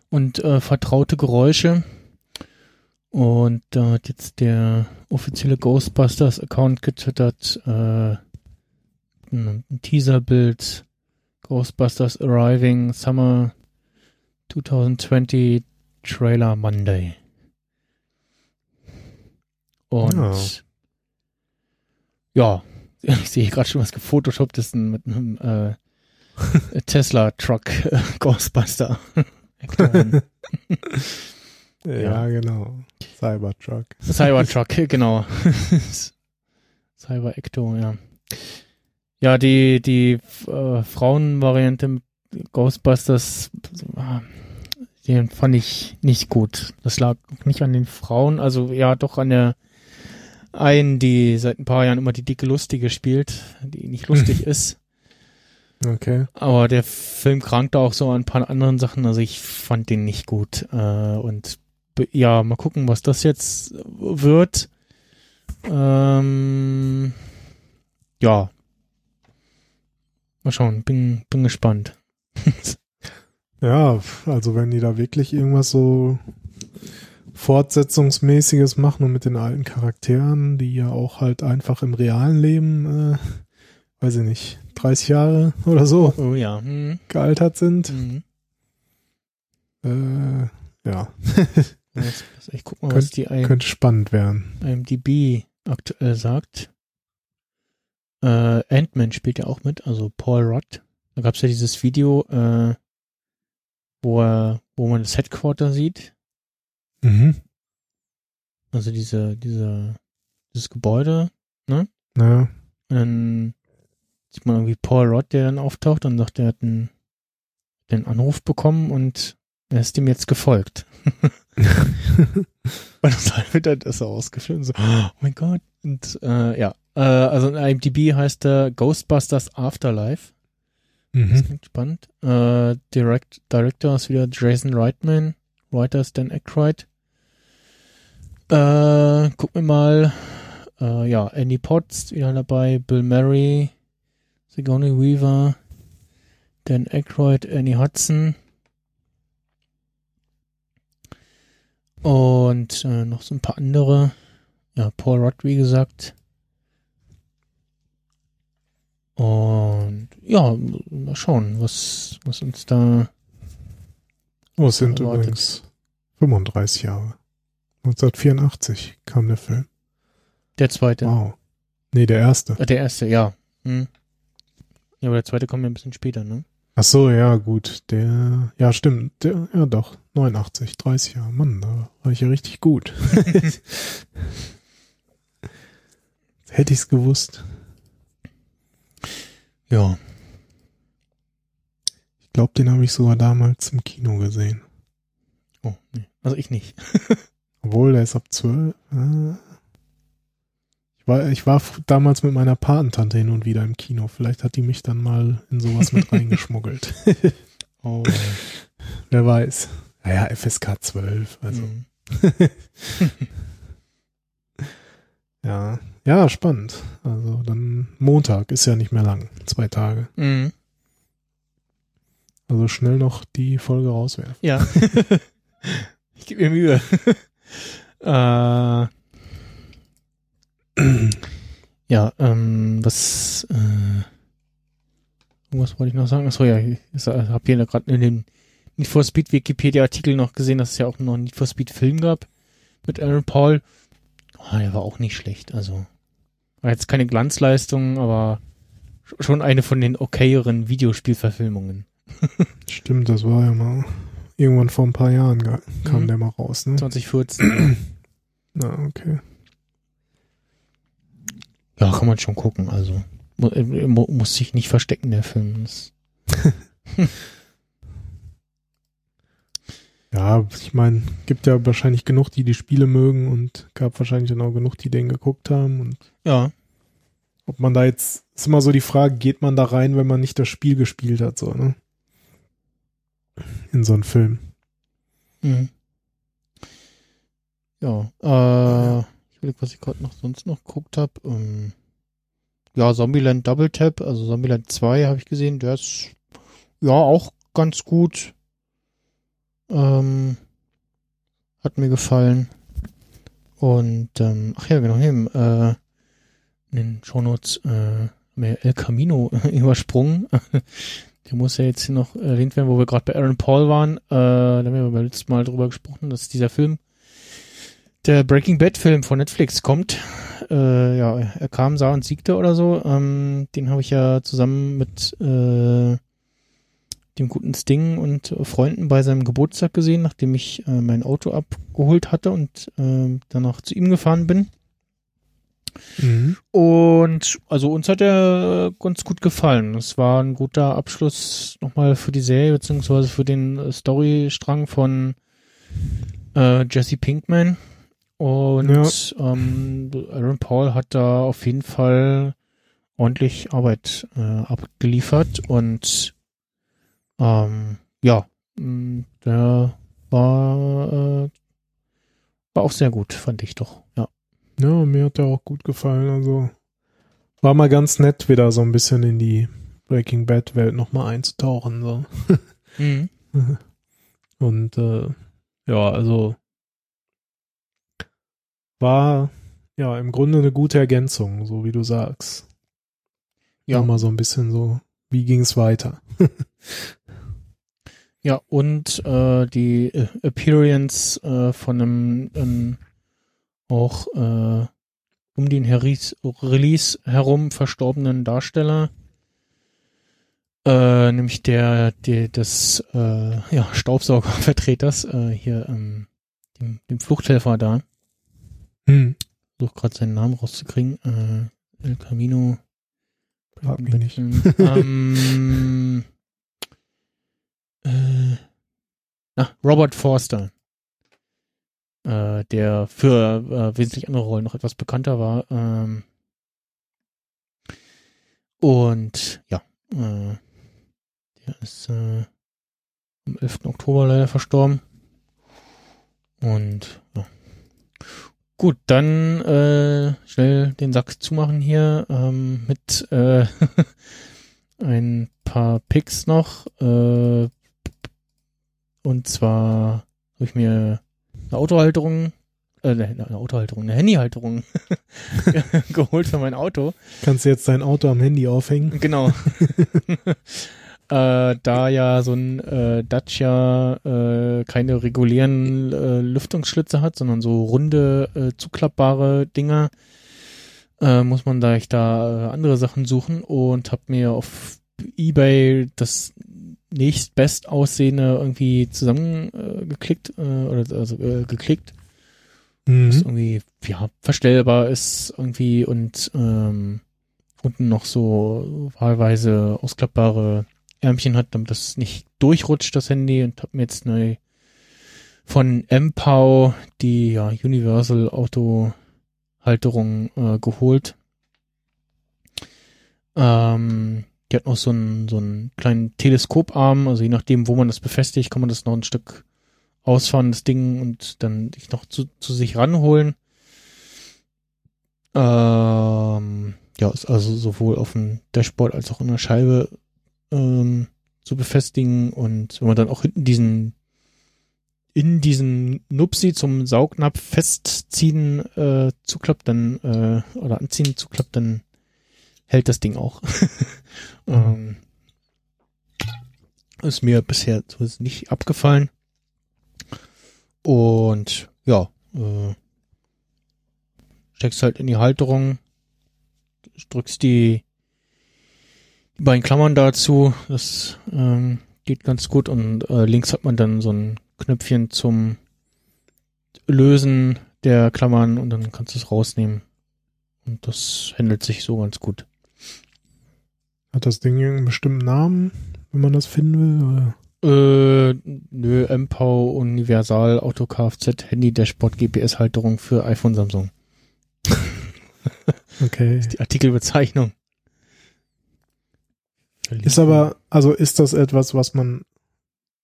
Und äh, vertraute Geräusche. Und da hat jetzt der offizielle Ghostbusters-Account getwittert, äh, ein, ein Teaserbild, Ghostbusters Arriving Summer 2020 Trailer Monday. Und ja, ich sehe gerade schon was gefotoshoppt ist mit einem äh, Tesla Truck äh, Ghostbuster. Ja, ja. genau. Cybertruck. Cybertruck, genau. Cyber Ecto, ja. Ja, die, die äh, Frauenvariante mit Ghostbusters, äh, den fand ich nicht gut. Das lag nicht an den Frauen, also ja, doch an der einen, die seit ein paar Jahren immer die dicke Lustige spielt, die nicht lustig ist. Okay. Aber der Film krankte auch so an ein paar anderen Sachen, also ich fand den nicht gut. Äh, und ja, mal gucken, was das jetzt wird. Ähm, ja. Mal schauen, bin, bin gespannt. Ja, also wenn die da wirklich irgendwas so Fortsetzungsmäßiges machen und mit den alten Charakteren, die ja auch halt einfach im realen Leben, äh, weiß ich nicht, 30 Jahre oder so Oh ja. Hm, gealtert sind, hm. äh, ja, ich guck mal, Könnt- was die I- könnte spannend werden. IMDb aktuell sagt. Äh, Ant-Man spielt ja auch mit, also Paul Rudd. Da gab's ja dieses Video, äh, wo er, wo man das Headquarter sieht. Mhm. Also diese, diese, dieses Gebäude. Naja, Und dann sieht man irgendwie Paul Rudd, der dann auftaucht und sagt, er hat einen, den Anruf bekommen und er ist ihm jetzt gefolgt. Und dann wird er das so ausgefilmt. So, oh mein Gott. Und äh, ja, äh, also in IMDb heißt er Ghostbusters Afterlife. Das mhm. klingt spannend. Äh, Direct, Director ist wieder Jason Reitman. Writer ist Dan Aykroyd. Äh, gucken wir mal. Äh, ja, Andy Potts wieder dabei. Bill Murray. Sigourney Weaver. Dan Aykroyd. Annie Hudson. Und äh, noch so ein paar andere. Ja, Paul Rudd, wie gesagt. Und ja, mal schauen, was, was uns da. Oh, es sind Erwartet. übrigens 35 Jahre. 1984 kam der Film. Der zweite. Wow. Nee, der erste. Äh, der erste, ja. Hm. Ja, aber der zweite kommt ja ein bisschen später, ne? Ach so, ja, gut. Der, ja, stimmt. Der, ja, doch. 89, 30 Jahre. Mann, da war ich ja richtig gut. Hätte ich's gewusst. Ja. Ich glaube, den habe ich sogar damals im Kino gesehen. Oh, nee. Also ich nicht. Obwohl, der ist ab 12. Äh, ich war, ich war damals mit meiner Patentante hin und wieder im Kino. Vielleicht hat die mich dann mal in sowas mit reingeschmuggelt. Oh. Wer weiß. Naja, FSK 12. Also, Mhm. ja. Ja, spannend. Also, dann Montag ist ja nicht mehr lang. Zwei Tage. Mhm. Also schnell noch die Folge rauswerfen. Ja. ich gebe mir Mühe. äh, ja, ähm, was, äh, was wollte ich noch sagen? Achso, ja, ich habe hier gerade in dem Need for Speed Wikipedia Artikel noch gesehen, dass es ja auch noch einen Need for Speed Film gab mit Aaron Paul. Oh, der war auch nicht schlecht, also war jetzt keine Glanzleistung, aber sch- schon eine von den okayeren Videospielverfilmungen. Stimmt, das war ja mal irgendwann vor ein paar Jahren kam Mhm. der mal raus, ne? 2014. Na, okay. Ja, kann man schon gucken. Also mu äh, mu muss sich nicht verstecken, der Film. Ja, ich meine, gibt ja wahrscheinlich genug, die die Spiele mögen und gab wahrscheinlich dann auch genug, die den geguckt haben. Und ja, ob man da jetzt, ist immer so die Frage, geht man da rein, wenn man nicht das Spiel gespielt hat, so, ne? In so einen Film. Mhm. Ja, äh, überlege, was ich gerade noch sonst noch geguckt habe. Ähm, ja, Zombieland Double Tap, also Zombieland 2 habe ich gesehen, der ist ja auch ganz gut. Ähm, hat mir gefallen. Und, ähm, ach ja, genau, im, äh, in den Shownotes äh, mehr El Camino übersprungen. Der muss ja jetzt hier noch erwähnt werden, wo wir gerade bei Aaron Paul waren. Äh, da haben wir beim letzten Mal drüber gesprochen, dass dieser Film, der Breaking Bad Film von Netflix kommt. Äh, ja, er kam, sah und siegte oder so. Ähm, den habe ich ja zusammen mit äh, dem guten Sting und Freunden bei seinem Geburtstag gesehen, nachdem ich äh, mein Auto abgeholt hatte und äh, danach zu ihm gefahren bin. Mhm. Und also uns hat er ganz gut gefallen. Es war ein guter Abschluss nochmal für die Serie, beziehungsweise für den äh, Storystrang von äh, Jesse Pinkman. Und ähm, Aaron Paul hat da auf jeden Fall ordentlich Arbeit äh, abgeliefert und ähm, ja, mh, der war, äh, war auch sehr gut, fand ich doch. Ja. Ja, mir hat der auch gut gefallen. Also war mal ganz nett, wieder so ein bisschen in die Breaking Bad Welt nochmal einzutauchen. So. Mhm. Und äh, ja, also war ja im Grunde eine gute Ergänzung, so wie du sagst. Ja. Mal so ein bisschen so, wie ging es weiter? Ja, und äh, die äh, Appearance äh, von einem ähm, auch äh, um den Heris Release herum verstorbenen Darsteller, äh, nämlich der, der des äh, ja, Staubsaugervertreters, äh, hier ähm, dem, dem Fluchthelfer da. Hm. Such gerade seinen Namen rauszukriegen. Äh, El Camino. Frag mich nicht. ähm, äh, ah, Robert Forster. Äh, der für äh, wesentlich andere Rollen noch etwas bekannter war. Ähm, und ja, äh, der ist äh, am 11. Oktober leider verstorben. Und ja. Gut, dann äh, schnell den Sack zumachen hier ähm, mit äh, ein paar Picks noch. Äh, und zwar habe ich mir eine Autohalterung, äh, ne, eine Autohalterung, eine Handyhalterung geholt für mein Auto. Kannst du jetzt dein Auto am Handy aufhängen? Genau. äh, da ja so ein äh, Dacia äh, keine regulären äh, Lüftungsschlitze hat, sondern so runde, äh, zuklappbare Dinger, äh, muss man da echt da äh, andere Sachen suchen und habe mir auf Ebay das nächstbest aussehende irgendwie zusammengeklickt äh, oder also äh, geklickt das Mhm. irgendwie ja verstellbar ist irgendwie und ähm, unten noch so wahlweise ausklappbare Ärmchen hat, damit das nicht durchrutscht das Handy und habe mir jetzt neu von MPOW die ja, Universal Auto Halterung äh, geholt. Ähm, die hat noch so einen so einen kleinen Teleskoparm, also je nachdem, wo man das befestigt, kann man das noch ein Stück ausfahren, das Ding, und dann sich noch zu, zu sich ranholen. Ähm, ja, ist also sowohl auf dem Dashboard als auch in der Scheibe ähm, zu befestigen und wenn man dann auch hinten diesen in diesen Nupsi zum Saugnapf festziehen äh, zuklappt, dann äh, oder anziehen zuklappt, dann hält das Ding auch. ähm, ist mir bisher so nicht abgefallen. Und ja, äh, steckst halt in die Halterung, drückst die, die beiden Klammern dazu, das ähm, geht ganz gut und äh, links hat man dann so ein Knöpfchen zum Lösen der Klammern und dann kannst du es rausnehmen. Und das handelt sich so ganz gut. Hat das Ding irgendeinen bestimmten Namen, wenn man das finden will? Oder? Äh, nö, MPOW, Universal, Auto Kfz, Handy, Dashboard, GPS-Halterung für iPhone, Samsung. Okay. Die Artikelbezeichnung. Ist aber, also ist das etwas, was man,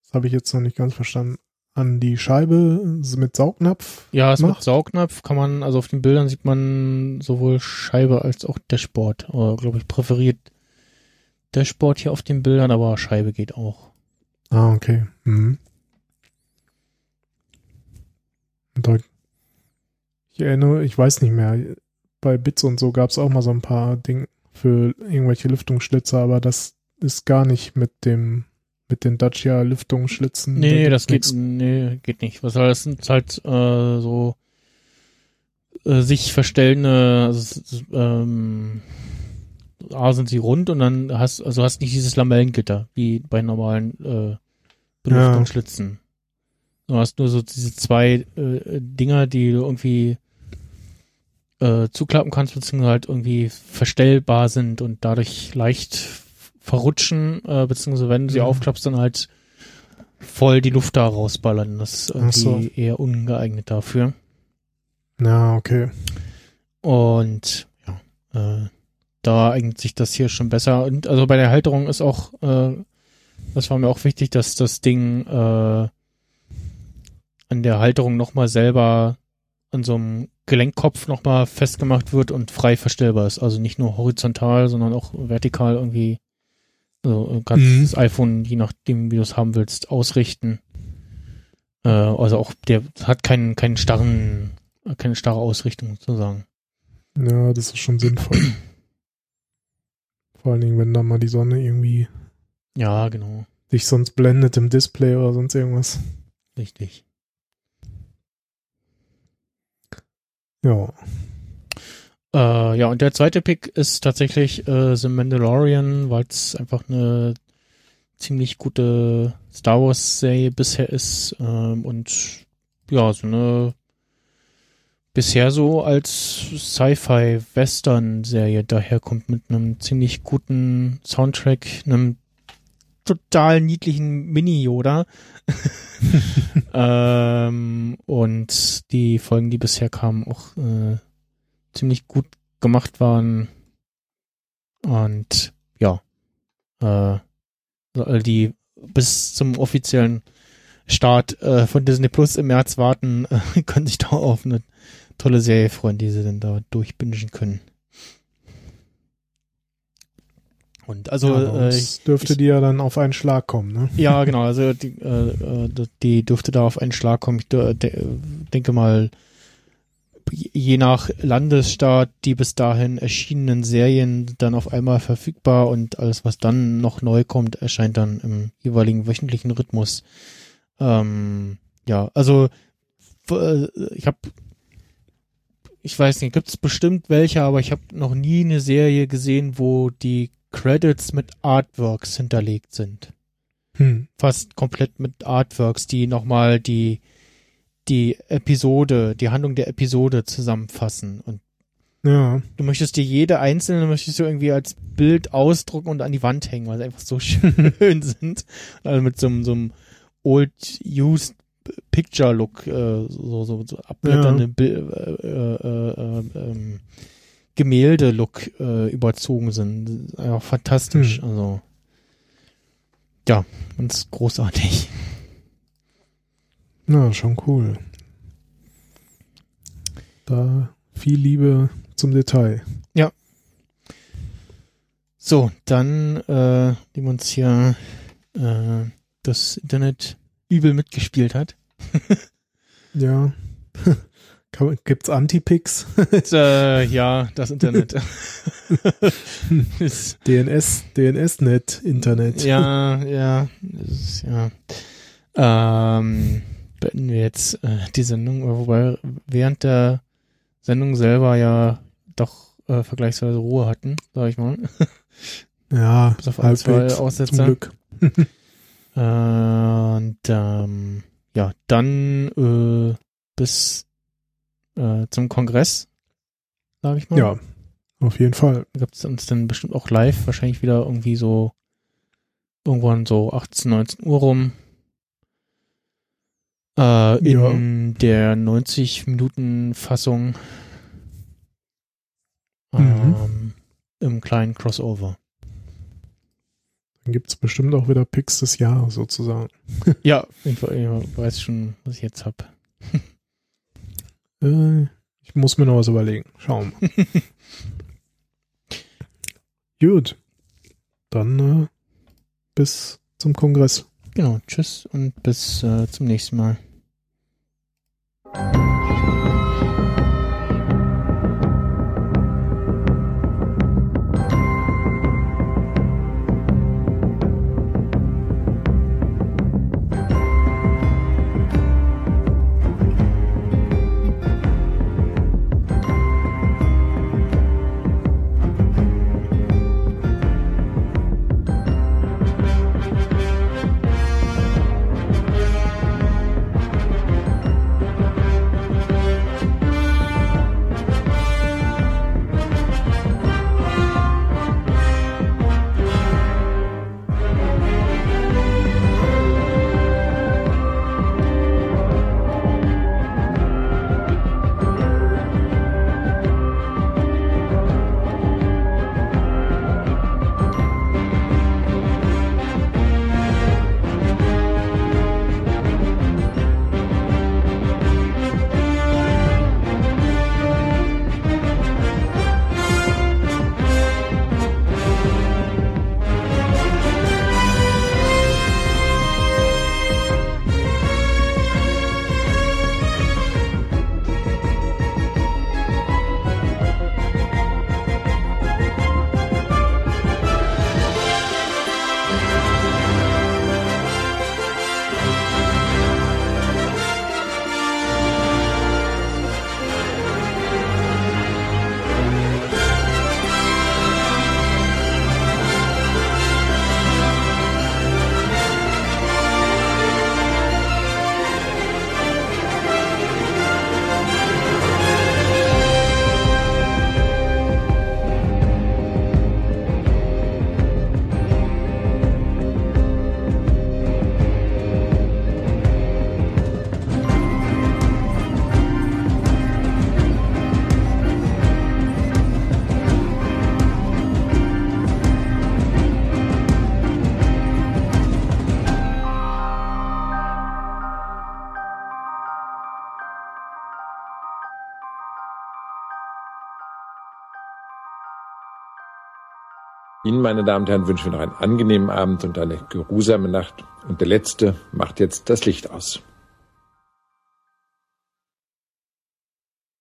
das habe ich jetzt noch nicht ganz verstanden, an die Scheibe mit Saugnapf? Ja, es mit macht? Saugnapf kann man, also auf den Bildern sieht man sowohl Scheibe als auch Dashboard. Oder glaube ich präferiert Dashboard hier auf den Bildern, aber Scheibe geht auch. Ah, okay. Mhm. Da, ich erinnere, ich weiß nicht mehr, bei Bits und so gab es auch mal so ein paar Dinge für irgendwelche Lüftungsschlitze, aber das ist gar nicht mit dem, mit den Dacia Lüftungsschlitzen. Nee, nee, das geht, nee, geht nicht. Was soll das sind halt äh, so äh, sich verstellende, also, ähm, A sind sie rund und dann hast also hast nicht dieses Lamellengitter wie bei normalen äh, Belüftungsschlitzen. Du hast nur so diese zwei äh, Dinger, die du irgendwie äh, zuklappen kannst, beziehungsweise halt irgendwie verstellbar sind und dadurch leicht verrutschen, äh, beziehungsweise wenn du sie Mhm. aufklappst, dann halt voll die Luft da rausballern. Das ist irgendwie so. eher ungeeignet dafür. Ja, okay. Und ja, äh, da eignet sich das hier schon besser. Und also bei der Halterung ist auch, äh, das war mir auch wichtig, dass das Ding äh, an der Halterung nochmal selber an so einem Gelenkkopf nochmal festgemacht wird und frei verstellbar ist. Also nicht nur horizontal, sondern auch vertikal irgendwie. Also du kannst Mhm. das iPhone, je nachdem, wie du es haben willst, ausrichten. Äh, also auch der hat keinen, keinen starren, keine starre Ausrichtung sozusagen. Ja, das ist schon sinnvoll. Vor allen Dingen, wenn da mal die Sonne irgendwie Ja, genau. dich sonst blendet im Display oder sonst irgendwas. Richtig. Ja. Äh, ja, und der zweite Pick ist tatsächlich äh, The Mandalorian, weil es einfach eine ziemlich gute Star Wars-Serie bisher ist ähm, und ja, so eine bisher so als Sci-Fi-Western-Serie daherkommt mit einem ziemlich guten Soundtrack, einem total niedlichen Mini-Yoda. ähm, und die Folgen, die bisher kamen, auch äh, ziemlich gut gemacht waren. Und ja, äh, alle, die bis zum offiziellen Start äh, von Disney Plus im März warten, äh, können sich da auf eine tolle Serie freuen, die sie dann da durchbingen können. Und also ja, äh, dürfte ich- die ja dann auf einen Schlag kommen, ne? ja, genau. Also die, äh, äh, die dürfte da auf einen Schlag kommen. Ich de denke mal, je nach Landesstaat die bis dahin erschienenen Serien dann auf einmal verfügbar und alles, was dann noch neu kommt, erscheint dann im jeweiligen wöchentlichen Rhythmus. Ähm, ja, also äh, ich habe ich weiß nicht, gibt es bestimmt welche, aber ich habe noch nie eine Serie gesehen, wo die Credits mit Artworks hinterlegt sind Hm. fast komplett mit Artworks, die nochmal die, die Episode, die Handlung der Episode zusammenfassen. Und Ja. du möchtest dir jede einzelne, möchtest du irgendwie als Bild ausdrucken und an die Wand hängen, weil sie einfach so schön sind. Also mit so, einem- so einem Old Used Picture Look, äh, so, so, so abblätternde Bil- äh, äh, äh, ähm, Gemälde-Look äh, überzogen sind. Einfach fantastisch. Hm. Also ja, ganz großartig. Na, schon cool. Da viel Liebe zum Detail. So, dann, äh, dem uns hier äh, das Internet übel mitgespielt hat. Ja. Gibt's Anti-Picks? äh, ja, das Internet. DNS, DNS-Net, Internet. ja, ja, ist, ja. Ähm, beenden wir jetzt äh, die Sendung, wobei während der Sendung selber ja doch äh, vergleichsweise Ruhe hatten, sag ich mal. Ja, Bis auf ein, zwei halbwegs. Zum Aussetzer. Glück. Äh, Und ähm, ja, dann äh, bis äh, zum Kongress, sage ich mal. Ja. Auf jeden Fall. Gibt es uns dann bestimmt auch live, wahrscheinlich wieder irgendwie so irgendwann so 18, 19 Uhr rum. Äh, in Ja. der 90 Minuten Fassung Mhm. ähm, im kleinen Crossover. Dann gibt's bestimmt auch wieder Picks des Jahres sozusagen. Ja, ich, we- ich weiß schon, was ich jetzt hab. Äh, ich muss mir noch was überlegen. Schauen wir mal. Gut. Dann äh, bis zum Kongress. Genau, tschüss und bis äh, zum nächsten Mal. thank you meine Damen und Herren, wünschen wir noch einen angenehmen Abend und eine geruhsame Nacht. Und der Letzte macht jetzt das Licht aus.